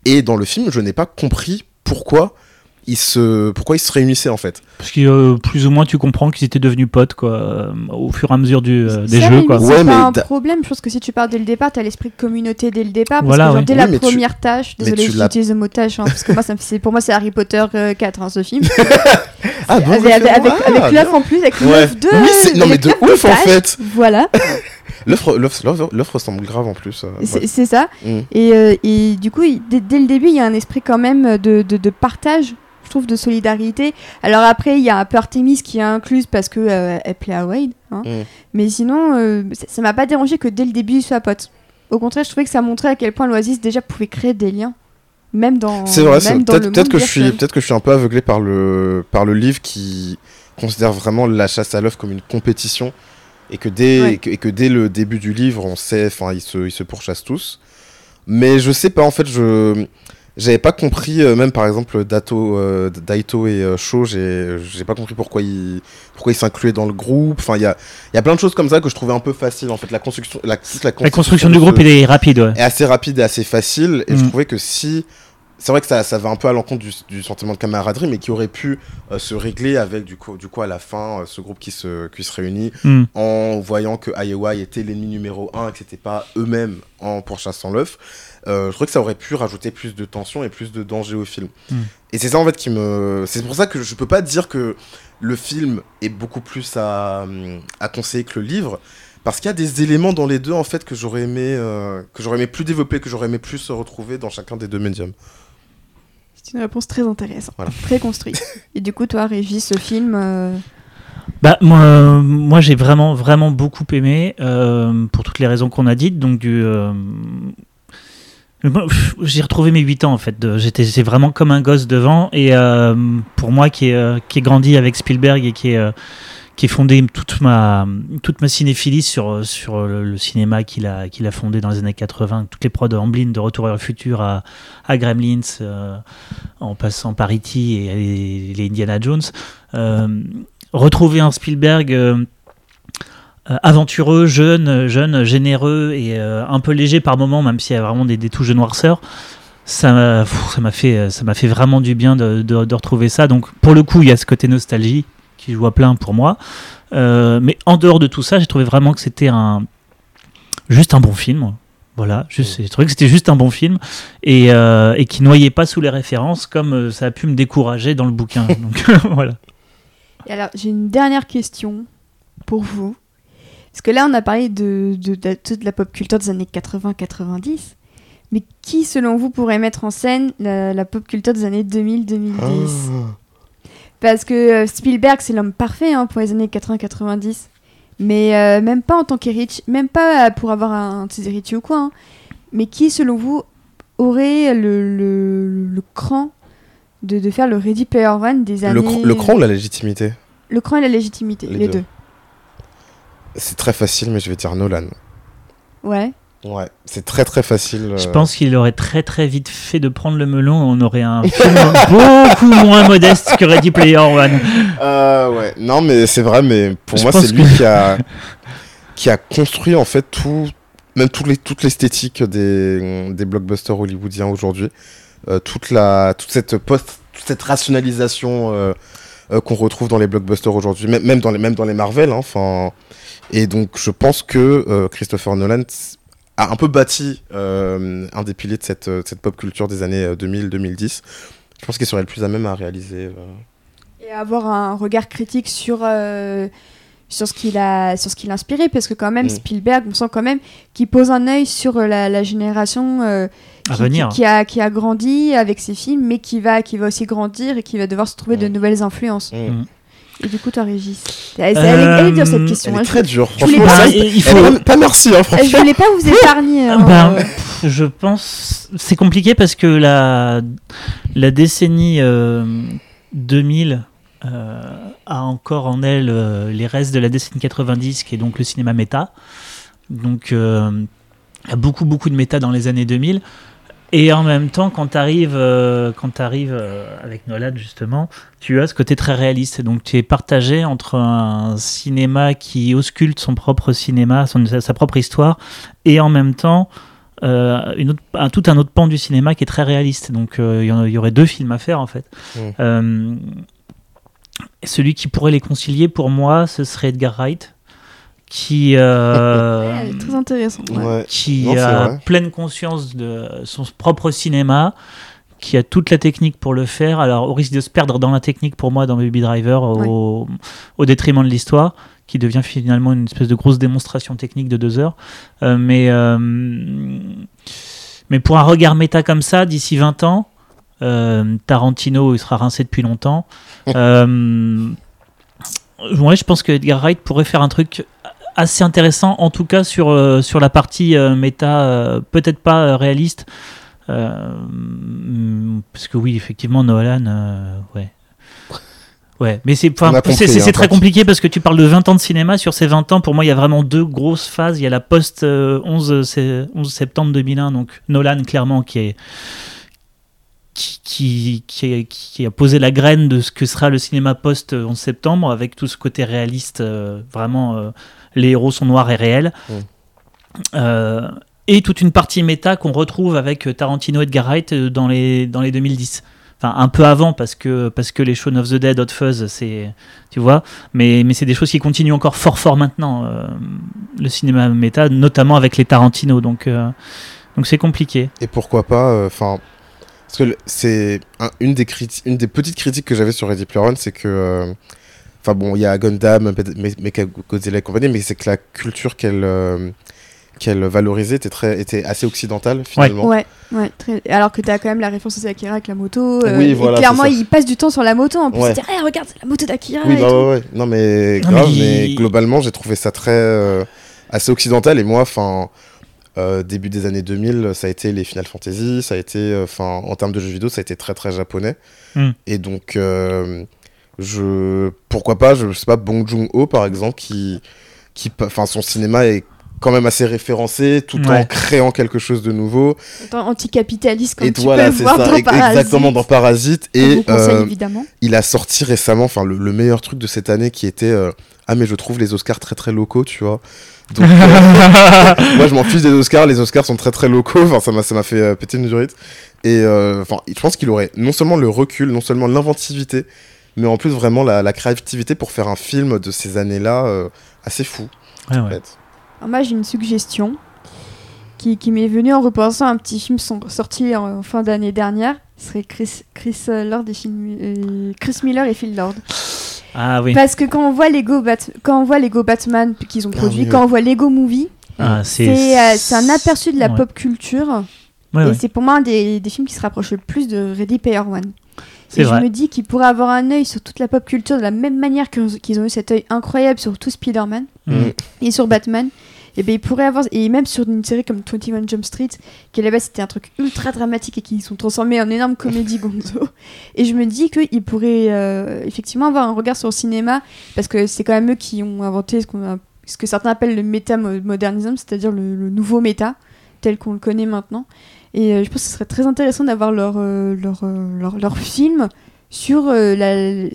Et dans le film, je n'ai pas compris pourquoi ils se, pourquoi ils se réunissaient en fait Parce que euh, plus ou moins tu comprends qu'ils étaient devenus potes quoi, euh, au fur et à mesure du, euh, des jeux. Quoi. C'est pas un problème, je pense que si tu pars dès le départ, tu as l'esprit de communauté dès le départ. Parce que dès la première tâche, désolé j'utilise le mot tâche, hein, parce que moi, ça pour moi c'est Harry Potter 4 hein, ce film. ah bon Avec, avec, avec ah, l'œuf en plus, avec l'œuf de. Oui, non mais de ouf en fait Voilà. L'œuf ressemble grave en plus. c'est ça. Mm. Et, et, du coup, dès, le début, il y a un esprit quand même de, de, de partage je trouve, de solidarité. Alors après, il y a un peu Artemis qui est incluse parce que euh, elle plaît à Wade. Hein. Mm. Mais sinon, euh, ça m'a pas dérangé que dès le début, il soit pote. Au contraire, je trouvais que ça montrait à quel point l'Oasis déjà pouvait créer des liens. Même dans. C'est vrai, peut-être que, je suis, peut que je suis un peu aveuglé par le, par le livre qui considère vraiment la chasse à l'œuf comme une compétition. Et que, dès, et que, dès le début du livre, on sait, enfin, ils se, ils se pourchassent tous. Mais je sais pas, en fait, je j'avais pas compris, euh, même par exemple Dato, euh, Daito et euh, Sho, j'ai pas compris pourquoi ils pourquoi ils s'incluaient dans le groupe. Enfin, il y a, y a plein de choses comme ça que je trouvais un peu facile. En fait, la construction, la, la construction, du groupe est rapide, ouais. est assez rapide et assez facile. Et je mm. trouvais que si c'est vrai que ça, ça va un peu à l'encontre du, sentiment de camaraderie, mais qui aurait pu euh, se régler avec, du coup, du coup à la fin, euh, ce groupe qui se, qui se réunit hmm. en voyant que IOI était l'ennemi numéro un et que c'était pas eux-mêmes en pourchassant l'œuf. Euh, je crois que ça aurait pu rajouter plus de tension et plus de danger au film. Hmm. Et c'est ça en fait qui me. C'est pour ça que je peux pas dire que le film est beaucoup plus à, à conseiller que le livre. Parce qu'il y a des éléments dans les deux en fait que j'aurais aimé, que j'aurais aimé plus développer, que j'aurais aimé plus retrouver dans chacun des deux médiums. C'est une réponse très intéressante, très construite. Et du coup, toi, Régis, ce film euh, bah, moi, moi j'ai vraiment, vraiment beaucoup aimé, euh, pour toutes les raisons qu'on a dites. Donc, du. Euh, j'ai retrouvé mes 8 ans en fait. J'étais vraiment comme un gosse devant. Et pour moi qui ai, qui grandi avec Spielberg et qui est qui fondé toute ma, toute ma cinéphilie sur, sur le, cinéma qu'il a, qu'il a fondé dans les années 80, toutes les prods de Amblin, de Retour vers le futur à, à Gremlins, euh, en passant par E.T. et les, Indiana Jones. Euh, retrouver un Spielberg euh, aventureux, jeune, jeune, généreux et un peu léger par moments, même s'il y a vraiment des, des touches de noirceur ça m'a ça m'a fait ça m'a fait vraiment du bien de, de, retrouver ça donc pour le coup il y a ce côté nostalgie qui joue à plein pour moi. Euh, mais en dehors de tout ça, j'ai trouvé vraiment que c'était un juste un bon film. Voilà, j'ai trouvé que c'était juste un bon film et, euh, et qui noyait pas sous les références comme euh, ça a pu me décourager dans le bouquin. Donc voilà. Et alors j'ai une dernière question pour vous. Parce que là on a parlé de, de, toute la pop culture des années 80-90. Mais qui selon vous pourrait mettre en scène la, pop culture des années 2000-2010 parce que euh, Spielberg, c'est l'homme parfait hein, pour les années 80-90. Mais euh, même pas en tant qu'héritier, même pas pour avoir un de ses héritiers ou quoi. Hein. Mais qui, selon vous, aurait le, le, cran de, de, faire le Ready Player One des années. Le, cran ou la légitimité? Le cran et la légitimité, les, deux. C'est très facile, mais je vais dire Nolan. Ouais. Ouais, c'est très très facile. Je euh. pense qu'il aurait très très vite fait de prendre le melon. On aurait un film beaucoup moins modeste que Ready Player One. Euh, ouais, non, mais c'est vrai, mais pour moi, c'est lui qui a, qui a construit en fait tout, même les, toute l'esthétique des, des blockbusters hollywoodiens aujourd'hui. Euh, toute, la, toute, cette post, toute cette rationalisation qu'on retrouve dans les blockbusters aujourd'hui, même, même, dans les, même dans les Marvel. Hein, et donc, je pense que Christopher Nolan a un peu bâti euh, un des piliers de cette, euh, cette, pop culture des années 2000-2010. Euh, Je pense qu'il serait le plus à même à réaliser. Et avoir un regard critique sur, sur ce qu'il a, sur ce qu'il a inspiré, parce que quand même, mm. Spielberg, on sent quand même qu'il pose un œil sur la, la génération qui, qui, a, qui a grandi avec ses films, mais qui va, qui va aussi grandir et qui va devoir se trouver de mm. nouvelles influences. Mm. Et du coup, toi, Régis Elle, est dure cette question. Elle est hein. très dure. Franchement, pas, il faut... pas merci. Hein, franchement. Je voulais pas vous épargner. Hein. Ben, je pense c'est compliqué parce que la la décennie 2000 euh, euh, a encore en elle euh, les restes de la décennie 90, qui est donc le cinéma méta. Donc, il y a beaucoup beaucoup de méta dans les années 2000. Et en même temps, quand tu arrives, euh, quand arrives euh, avec Nolan, justement, tu as ce côté très réaliste. Donc tu es partagé entre un cinéma qui ausculte son propre cinéma, son, sa, propre histoire, et en même temps euh, une autre, un, tout un autre pan du cinéma qui est très réaliste. Donc il y, aurait deux films à faire, en fait. Mmh. celui qui pourrait les concilier, pour moi, ce serait Edgar Wright qui euh, très intéressant qui a pleine conscience de son propre cinéma qui a toute la technique pour le faire. Alors au risque de se perdre dans la technique pour moi dans Baby Driver au, au détriment de l'histoire qui devient finalement une espèce de grosse démonstration technique de deux heures. Euh, mais euh, mais pour un regard méta comme ça d'ici 20 ans Tarantino il sera rincé depuis longtemps. Ouais, je pense que Edgar Wright pourrait faire un truc assez intéressant, en tout cas sur, euh, sur la partie euh, méta, euh, peut-être pas réaliste. parce que oui, effectivement, Nolan, ouais. Ouais, mais c'est c'est très compliqué parce que tu parles de 20 ans de cinéma. Sur ces 20 ans, pour moi, il y a vraiment deux grosses phases. Il y a la post 11, 11 septembre 2001, donc Nolan, clairement, qui est. Qui, qui, qui, a posé la graine de ce que sera le cinéma post 11 septembre avec tout ce côté réaliste vraiment les héros sont noirs et réels. Euh, et toute une partie méta qu'on retrouve avec Tarantino et Edgar Wright dans les, dans les 2010 enfin un peu avant parce que parce que les Shaun of the Dead, Hot Fuzz, c'est tu vois, mais mais c'est des choses qui continuent encore fort fort maintenant le cinéma méta, notamment avec les Tarantino, donc donc c'est compliqué. Et pourquoi pas, enfin. parce que c'est une, des une des petites critiques que j'avais sur Ready Player One, c'est que Enfin bon, il y a Gundam, Godzilla et compagnie, mais c'est que la culture qu'elle euh, qu'elle valorisait était, très, était assez occidentale finalement. Ouais, ouais, très... alors que tu as quand même la référence à Akira avec la moto. Euh, oui, voilà, clairement, il passe du temps sur la moto en plus. Ouais. hey, regarde, c'est la moto d'Akira. Oui, bah ouais, ouais. Non, mais grave, mais, globalement, j'ai trouvé ça très. Euh, assez occidental et moi, enfin. début des années 2000, ça a été les Final Fantasy, ça a été, enfin, en termes de jeux vidéo, ça a été très très japonais. Hmm. Et donc, je pourquoi pas je, sais pas Bong Joon-ho par exemple qui qui enfin son cinéma est quand même assez référencé tout en créant quelque chose de nouveau. Anticapitaliste comme et tu voilà, peux le voir ça, dans exactement dans Parasite. Et euh, il a sorti récemment enfin le, meilleur truc de cette année qui était euh, ah mais je trouve les Oscars très très locaux tu vois. Donc, euh, moi je m'en fiche des Oscars les Oscars sont très très locaux. Enfin ça m'a ça m'a fait péter une durite. Et enfin je pense qu'il aurait non seulement le recul non seulement l'inventivité mais en plus vraiment la, créativité pour faire un film de ces années-là euh, assez fou. moi j'ai une suggestion qui, qui m'est venue en repensant à un petit film sorti en, fin d'année dernière. Ce serait Chris, Chris, euh, Lord et euh, Chris Miller et Phil Lord. Ah oui. Parce que quand on voit Lego, Bat quand on voit Lego Batman qu'ils ont ah produit, quand on voit Lego Movie, ah, c'est un aperçu de la pop culture. et c'est pour moi un des, des, films qui se rapproche le plus de Ready Player One. Et je me dis qu'ils pourraient avoir un œil sur toute la pop culture de la même manière qu'ils ont eu cet œil incroyable sur tout Spider-Man mm. et sur Batman. Et ben ils pourraient avoir et même sur une série comme 21 Jump Street qui à la base c'était un truc ultra dramatique et qui sont transformés en énorme comédie gonzo. Et je me dis qu'ils pourraient euh, effectivement avoir un regard sur le cinéma parce que c'est quand même eux qui ont inventé ce, ce que certains appellent le métamodernisme, c'est-à-dire le, nouveau méta tel qu'on le connaît maintenant. Et euh, je pense que ce serait très intéressant d'avoir leur, euh, leur, euh, leur, leur, film sur la,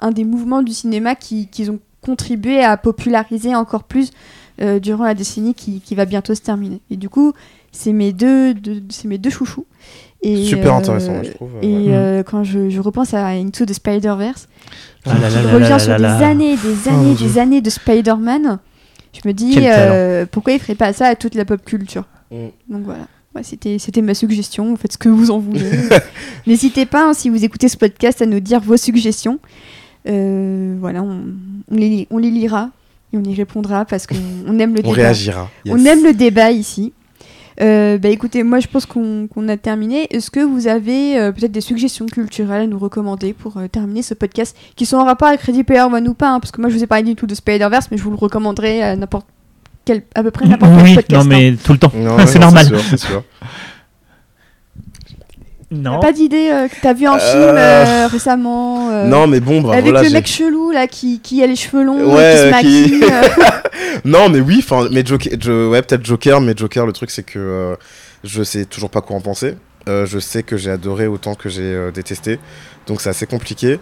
un des mouvements du cinéma qu'ils qui ont contribué à populariser encore plus durant la décennie qui, qui, va bientôt se terminer. Et du coup, c'est mes deux, c'est mes deux chouchous. Et, Super intéressant, je trouve. Et quand je, je, repense à Into the Spider-Verse, ah je reviens sur des années, des années, oh, des années de Spider-Man, je me dis pourquoi il ferait pas ça à toute la pop culture. Mm. Donc voilà c'était, c'était ma suggestion. Vous faites ce que vous en voulez. N'hésitez pas, hein, si vous écoutez ce podcast, à nous dire vos suggestions. Euh, voilà, on, les, on les lira et on y répondra parce qu'on aime le débat. On réagira. On aime le débat ici. Euh, bah écoutez, moi je pense qu'on, a terminé. Est-ce que vous avez euh, peut-être des suggestions culturelles à nous recommander pour terminer ce podcast qui sont en rapport avec Ready Player One ou pas hein, Parce que moi je vous ai parlé du tout de Spider-Verse, mais je vous le recommanderai à n'importe à peu près n'importe quel podcast. Non, mais tout le temps. c'est normal. C'est sûr. Non. pas d'idée euh, que t'as vu un euh, film euh, récemment Non, mais bon, bah, avec le mec chelou là qui, qui a les cheveux longs, ouais, qui se maquille. non, mais oui, enfin, mais Joker, ouais, peut-être Joker, mais Joker, le truc c'est que je sais toujours pas quoi en penser. je sais que j'ai adoré autant que j'ai détesté, donc c'est assez compliqué.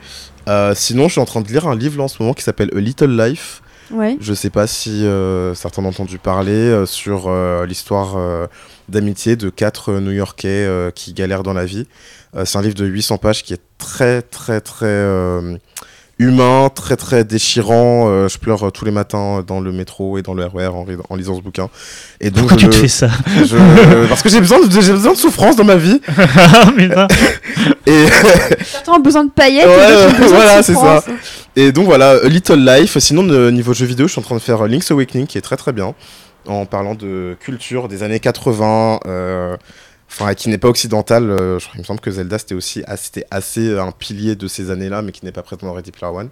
sinon, je suis en train de lire un livre là, en ce moment qui s'appelle A Little Life Ouais. Je sais pas si euh, certains ont entendu parler euh, sur euh, l'histoire d'amitié de quatre New-Yorkais qui galèrent dans la vie. c'est un livre de 800 pages qui est très très très humain, très très déchirant. je pleure tous les matins dans le métro et dans le RER en, en lisant ce bouquin. Et donc Pourquoi tu te fais ça Parce que j'ai besoin, de, j'ai besoin de souffrance dans ma vie. Ah, et Certains ont besoin de paillettes. voilà, c'est ça. Et donc voilà, Little Life. Sinon, niveau jeux vidéo, je suis en train de faire Link's Awakening qui est très très bien. En parlant de culture des années 80, euh, enfin, qui n'est pas occidentale. Euh, je crois, il me semble que Zelda c'était aussi c'était assez un pilier de ces années-là, mais qui n'est pas présent dans Ready Player One.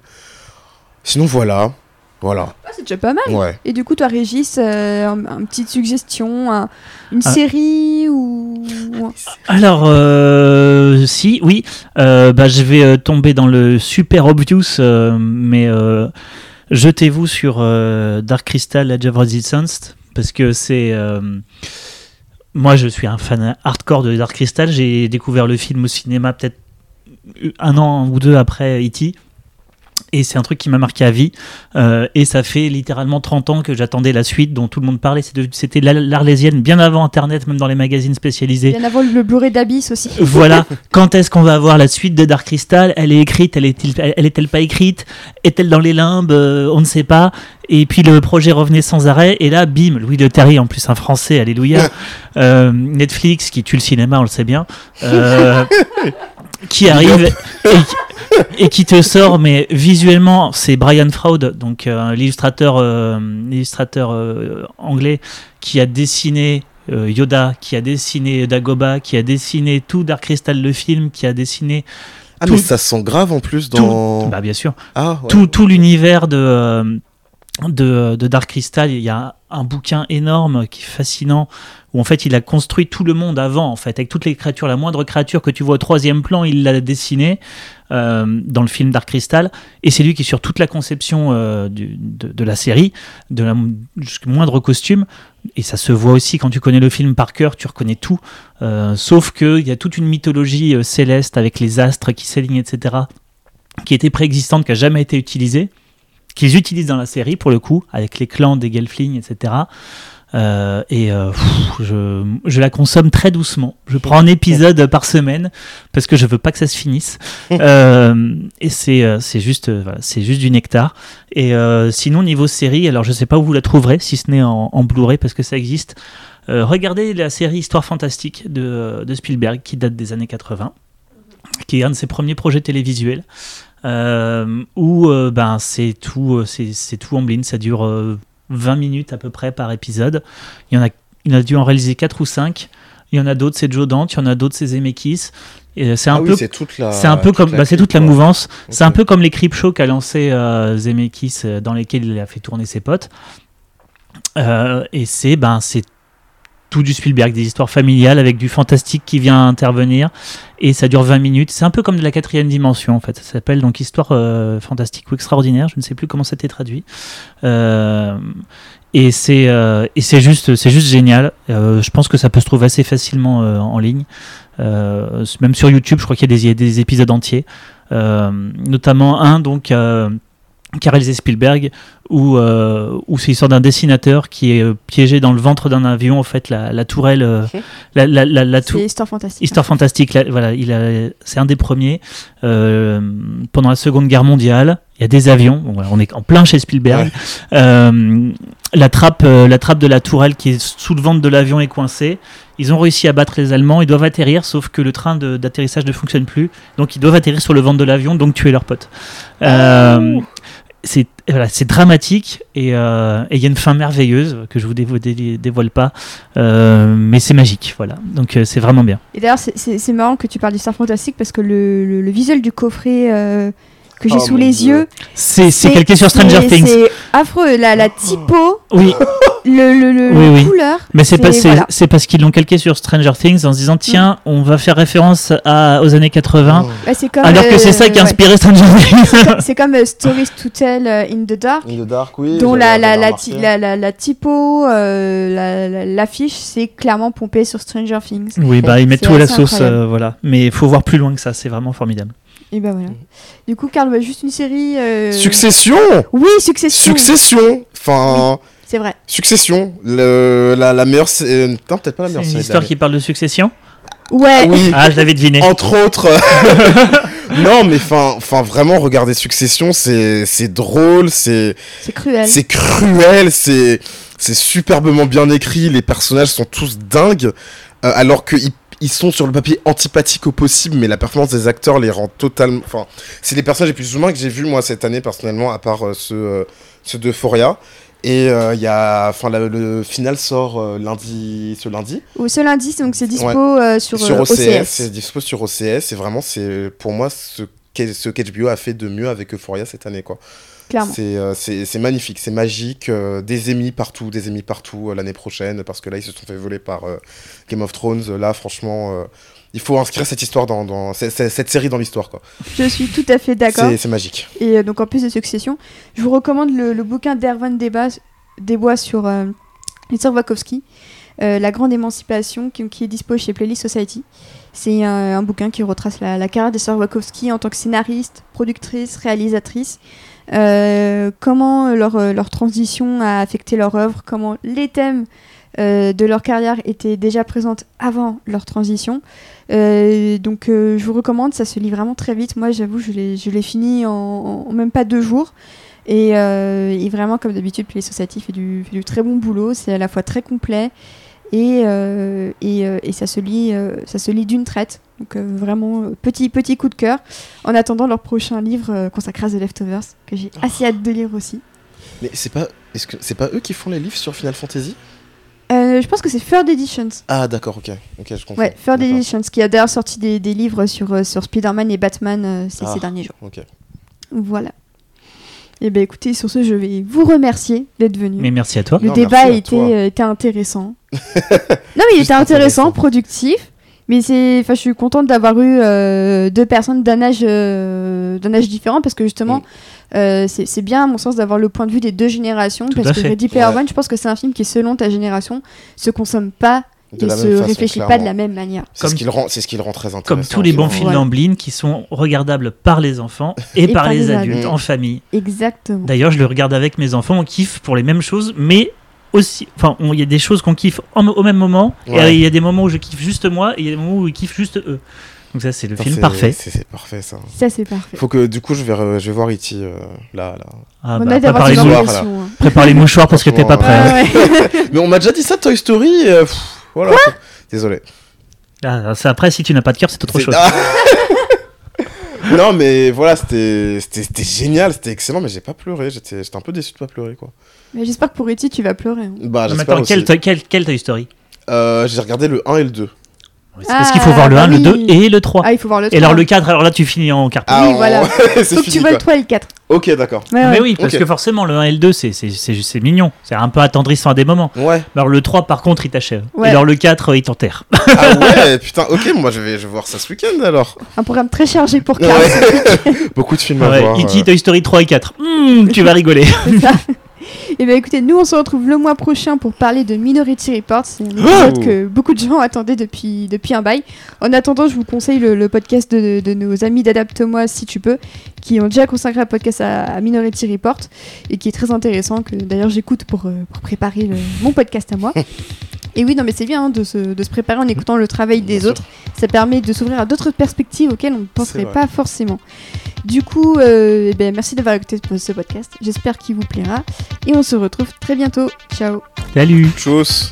Sinon, voilà. Voilà. Ah, c'est déjà pas mal. Et du coup, toi, Régis, euh, une petite suggestion, une ah. série ou Alors, euh, si, oui, euh, bah, je vais tomber dans le super obvious, mais jetez-vous sur Dark Crystal, Edge of Resistance, parce que c'est moi, je suis un fan hardcore de Dark Crystal. J'ai découvert le film au cinéma peut-être un an ou deux après E.T. Et c'est un truc qui m'a marqué à vie. Euh, et ça fait littéralement 30 ans que j'attendais la suite dont tout le monde parlait. C'était l'Arlésienne bien avant Internet, même dans les magazines spécialisés. Bien avant le Blu-ray d'Abyss aussi. Voilà. Quand est-ce qu'on va avoir la suite de Dark Crystal? Elle est écrite, elle est-elle pas écrite? Est-elle dans les limbes? Euh, On ne sait pas. Et puis le projet revenait sans arrêt. Et là, bim, Louis Le Terry, en plus un français, alléluia. Euh, Netflix, qui tue le cinéma, on le sait bien. qui arrive et, qui te sort, mais visuellement, c'est Brian Froud, donc euh, l'illustrateur euh, euh, anglais, qui a dessiné Yoda, qui a dessiné Dagoba, qui a dessiné tout Dark Crystal le film, qui a dessiné. Ah, mais ça sent grave en plus dans. bah, bien sûr. Ah, tout, tout l'univers de, de, de, Dark Crystal, il y a un bouquin énorme qui est fascinant où en fait il a construit tout le monde avant en fait. Avec toutes les créatures la moindre créature que tu vois au troisième plan il l'a dessiné euh, dans le film Dark Crystal. Et c'est lui qui sur toute la conception euh, de, la série de la moindre costume et ça se voit aussi quand tu connais le film par cœur tu reconnais tout. Euh, sauf qu'il y a toute une mythologie céleste avec les astres qui s'alignent etc qui était préexistante qui a jamais été utilisée qu'ils utilisent dans la série pour le coup avec les clans des Gelfling etc euh, et euh, je, je, la consomme très doucement. Je prends un épisode par semaine parce que je veux pas que ça se finisse. Euh, et c'est c'est juste c'est juste du nectar. Et sinon niveau série, alors je sais pas où vous la trouverez si ce n'est en, en Blu-ray parce que ça existe. regardez la série Histoire fantastique de, de, Spielberg qui date des années 80, qui est un de ses premiers projets télévisuels. Où ben c'est tout c'est tout en blind ça dure 20 minutes à peu près par épisode. Il y en a, il a dû en réaliser 4 ou 5. Il y en a d'autres, c'est Joe Dante, il y en a d'autres, c'est Zemeckis. C'est un, ah peu, c'est toute la, c'est un peu comme, bah, c'est toute la mouvance. C'est un peu comme les Crip Show qu'a lancé euh, Zemeckis, euh, dans lesquels il a fait tourner ses potes. Euh, et c'est, ben, c'est tout du Spielberg, des histoires familiales avec du fantastique qui vient intervenir et ça dure 20 minutes. C'est un peu comme de la quatrième dimension en fait. Ça s'appelle donc histoire euh, fantastique ou extraordinaire. Je ne sais plus comment c'était traduit. Euh, et c'est euh, et c'est juste c'est juste génial. je pense que ça peut se trouver assez facilement en ligne. même sur YouTube, je crois qu'il y a des, des épisodes entiers, notamment un donc réalisé Spielberg, où, euh, où c'est l'histoire d'un dessinateur qui est euh, piégé dans le ventre d'un avion, en fait, la, la tourelle. Euh, la, la, la, c'est Histoire fantastique. Histoire fantastique, voilà, il a, c'est un des premiers. Euh, pendant la Seconde Guerre mondiale, il y a des avions, on est en plein chez Spielberg. Euh, la, trappe, la trappe de la tourelle qui est sous le ventre de l'avion est coincée. Ils ont réussi à battre les Allemands, ils doivent atterrir, sauf que le train d'atterrissage ne fonctionne plus. Donc ils doivent atterrir sur le ventre de l'avion, donc tuer leurs potes. Euh, c'est voilà, c'est dramatique euh, et il y a une fin merveilleuse que je vous dévoile, pas, euh, mais c'est magique, voilà. Donc euh, c'est vraiment bien. Et d'ailleurs c'est marrant que tu parles du Star Fantastique parce que le, le, visuel du coffret que j'ai oh sous les yeux. C'est calqué sur Stranger Things. C'est affreux. La, la typo, oui. le, le, le couleur. Mais c'est pas, c'est parce qu'ils l'ont calqué sur Stranger Things en se disant tiens, mm. on va faire référence à, aux années 80. Bah, comme, alors que c'est ça qui a inspiré Stranger Things. C'est comme, euh, Stories to Tell euh, in the Dark. In the Dark, oui. Dont la, la, la, la, la, typo, euh, l'affiche, c'est clairement pompé sur Stranger Things. Oui, bah ils mettent tout à la sauce, voilà. Mais il faut voir plus loin que ça, c'est vraiment formidable. Et ben voilà. Du coup, Karl, juste une série. Euh, Succession Oui, Succession Succession Enfin. C'est vrai. Succession, le, la, la meilleure. Non, peut-être pas la meilleure C'est une histoire qui parle de succession Ouais. Oui. Ah, je l'avais deviné. Entre autres. non, mais enfin, vraiment, regarder Succession, c'est drôle, c'est. C'est cruel. C'est cruel, c'est superbement bien écrit, les personnages sont tous dingues, euh, alors qu'ils ils sont sur le papier antipathiques au possible, mais la performance des acteurs les rend totalement. Enfin, c'est les personnages les plus humains que j'ai vus moi cette année personnellement, à part euh, ceux, euh, ceux d'Euphoria. Et euh, y a, enfin, le final sort lundi, ce lundi. Ou ce lundi, donc c'est dispo sur, sur OCS. C'est dispo sur OCS. Et vraiment, c'est pour moi ce ce qu'HBO a fait de mieux avec Euphoria cette année, quoi. Euh, c'est magnifique, c'est magique. Euh, des émis partout, des émis partout euh, l'année prochaine, parce que là, ils se sont fait voler par Game of Thrones. Là, franchement, il faut inscrire cette histoire dans, cette, série dans l'histoire. quoi. Je suis tout à fait d'accord. C'est magique. Et donc, en plus de Succession, je vous recommande le, bouquin d'Erwan Desbois sur euh, Wachowski. La Grande Émancipation, qui, est dispo chez Playlist Society. C'est un, bouquin qui retrace la, carrière des sœurs Wachowski en tant que scénariste, productrice, réalisatrice. Comment leur, leur, transition a affecté leur œuvre, comment les thèmes de leur carrière étaient déjà présents avant leur transition? Euh, donc euh, je vous recommande, ça se lit vraiment très vite. Moi j'avoue, je l'ai fini en, même pas deux jours. Et, euh, vraiment, comme d'habitude, Play Society fait du, fait du, très bon boulot. C'est à la fois très complet et, et, ça se lit, ça se lit d'une traite. Donc vraiment, petit, petit coup de cœur. En attendant leur prochain livre consacré à The Leftovers, que j'ai assez hâte de lire aussi. Mais c'est pas, est-ce que c'est pas eux qui font les livres sur Final Fantasy? Euh, je pense que c'est Third Editions. Ah d'accord, ok, ok, je comprends. Ouais, Third Editions, qui a d'ailleurs sorti des, des, livres sur, euh, sur Spider-Man et Batman euh, ces, ah, derniers jours. Ok. Voilà. Et eh bien écoutez, sur ce, je vais vous remercier d'être venu. Mais merci à toi. Le débat était, était, intéressant. non mais il était intéressant, productif. Mais c'est, enfin, je suis contente d'avoir eu deux personnes d'un âge, d'un âge différent parce que justement, mm. Euh, c'est bien à mon sens d'avoir le point de vue des deux générations parce que Ready Player One, je pense que c'est un film qui, selon ta génération, se consomme pas et se réfléchit pas de la même manière. C'est ce qui le rend, c'est ce qui le rend très intéressant. Comme tous les bons films d'Amblin qui sont regardables par les enfants et, par, les, adultes en famille. Exactement. D'ailleurs, je le regarde avec mes enfants, on kiffe pour les mêmes choses, mais aussi, enfin, il y a des choses qu'on kiffe au même moment, et il y a des moments où je kiffe juste moi, et il y a des moments où ils kiffent juste eux. Donc ça, c'est le film parfait. C'est parfait, ça. Ça, c'est parfait. Faut que, du coup, je vais, je vais voir E.T. Euh, là, là. Ah, bah, prépare, les mouchoirs, hein. prépare les mouchoirs parce que t'es pas prêt. Hein. mais on m'a déjà dit ça, Toy Story. Euh, voilà. Désolé. Ah, après, si tu n'as pas de cœur, c'est autre chose. non, mais voilà, c'était génial, c'était excellent, mais j'ai pas pleuré. J'étais un peu déçu de pas pleurer, quoi. Mais j'espère que pour E.T., tu vas pleurer. Hein. Bah, j'espère quel, quel, quel Toy Story euh, J'ai regardé le 1 et le 2. C'est parce qu'il faut voir le 1, ah, le 2 et le 3. Ah, il faut voir le 3. Et alors le 4, alors là tu finis en carton. Ah, oui, voilà. faut que tu vois le 3 et le 4. Ok, d'accord. Mais oui, parce que forcément le 1 et le 2, c'est mignon. C'est un peu attendrissant à des moments. Ouais. Alors le 3, par contre, il t'achève. Et alors le 4, il t'enterre. Ah ouais, putain, ok, moi je vais, je vais voir ça ce week-end alors. Un programme très chargé pour 4. Beaucoup de films à voir. E.T., Toy Story 3 et 4. Mmh, tu vas rigoler. ça. Et eh bien écoutez, nous on se retrouve le mois prochain pour parler de Minority Report. C'est un épisode que beaucoup de gens attendaient depuis, depuis un bail. En attendant, je vous conseille le, podcast de, nos amis d'Adapte-moi si tu peux, qui ont déjà consacré un podcast à, Minority Report et qui est très intéressant, que d'ailleurs j'écoute pour, euh, pour préparer mon podcast à moi. Et oui, non, mais c'est bien hein, de, se, de, se, préparer en écoutant le travail des autres. Ça permet de s'ouvrir à d'autres perspectives auxquelles on ne penserait pas forcément. Du coup, euh, eh ben, merci d'avoir écouté ce podcast. J'espère qu'il vous plaira. Et on se retrouve très bientôt. Ciao. Salut. Tchuss.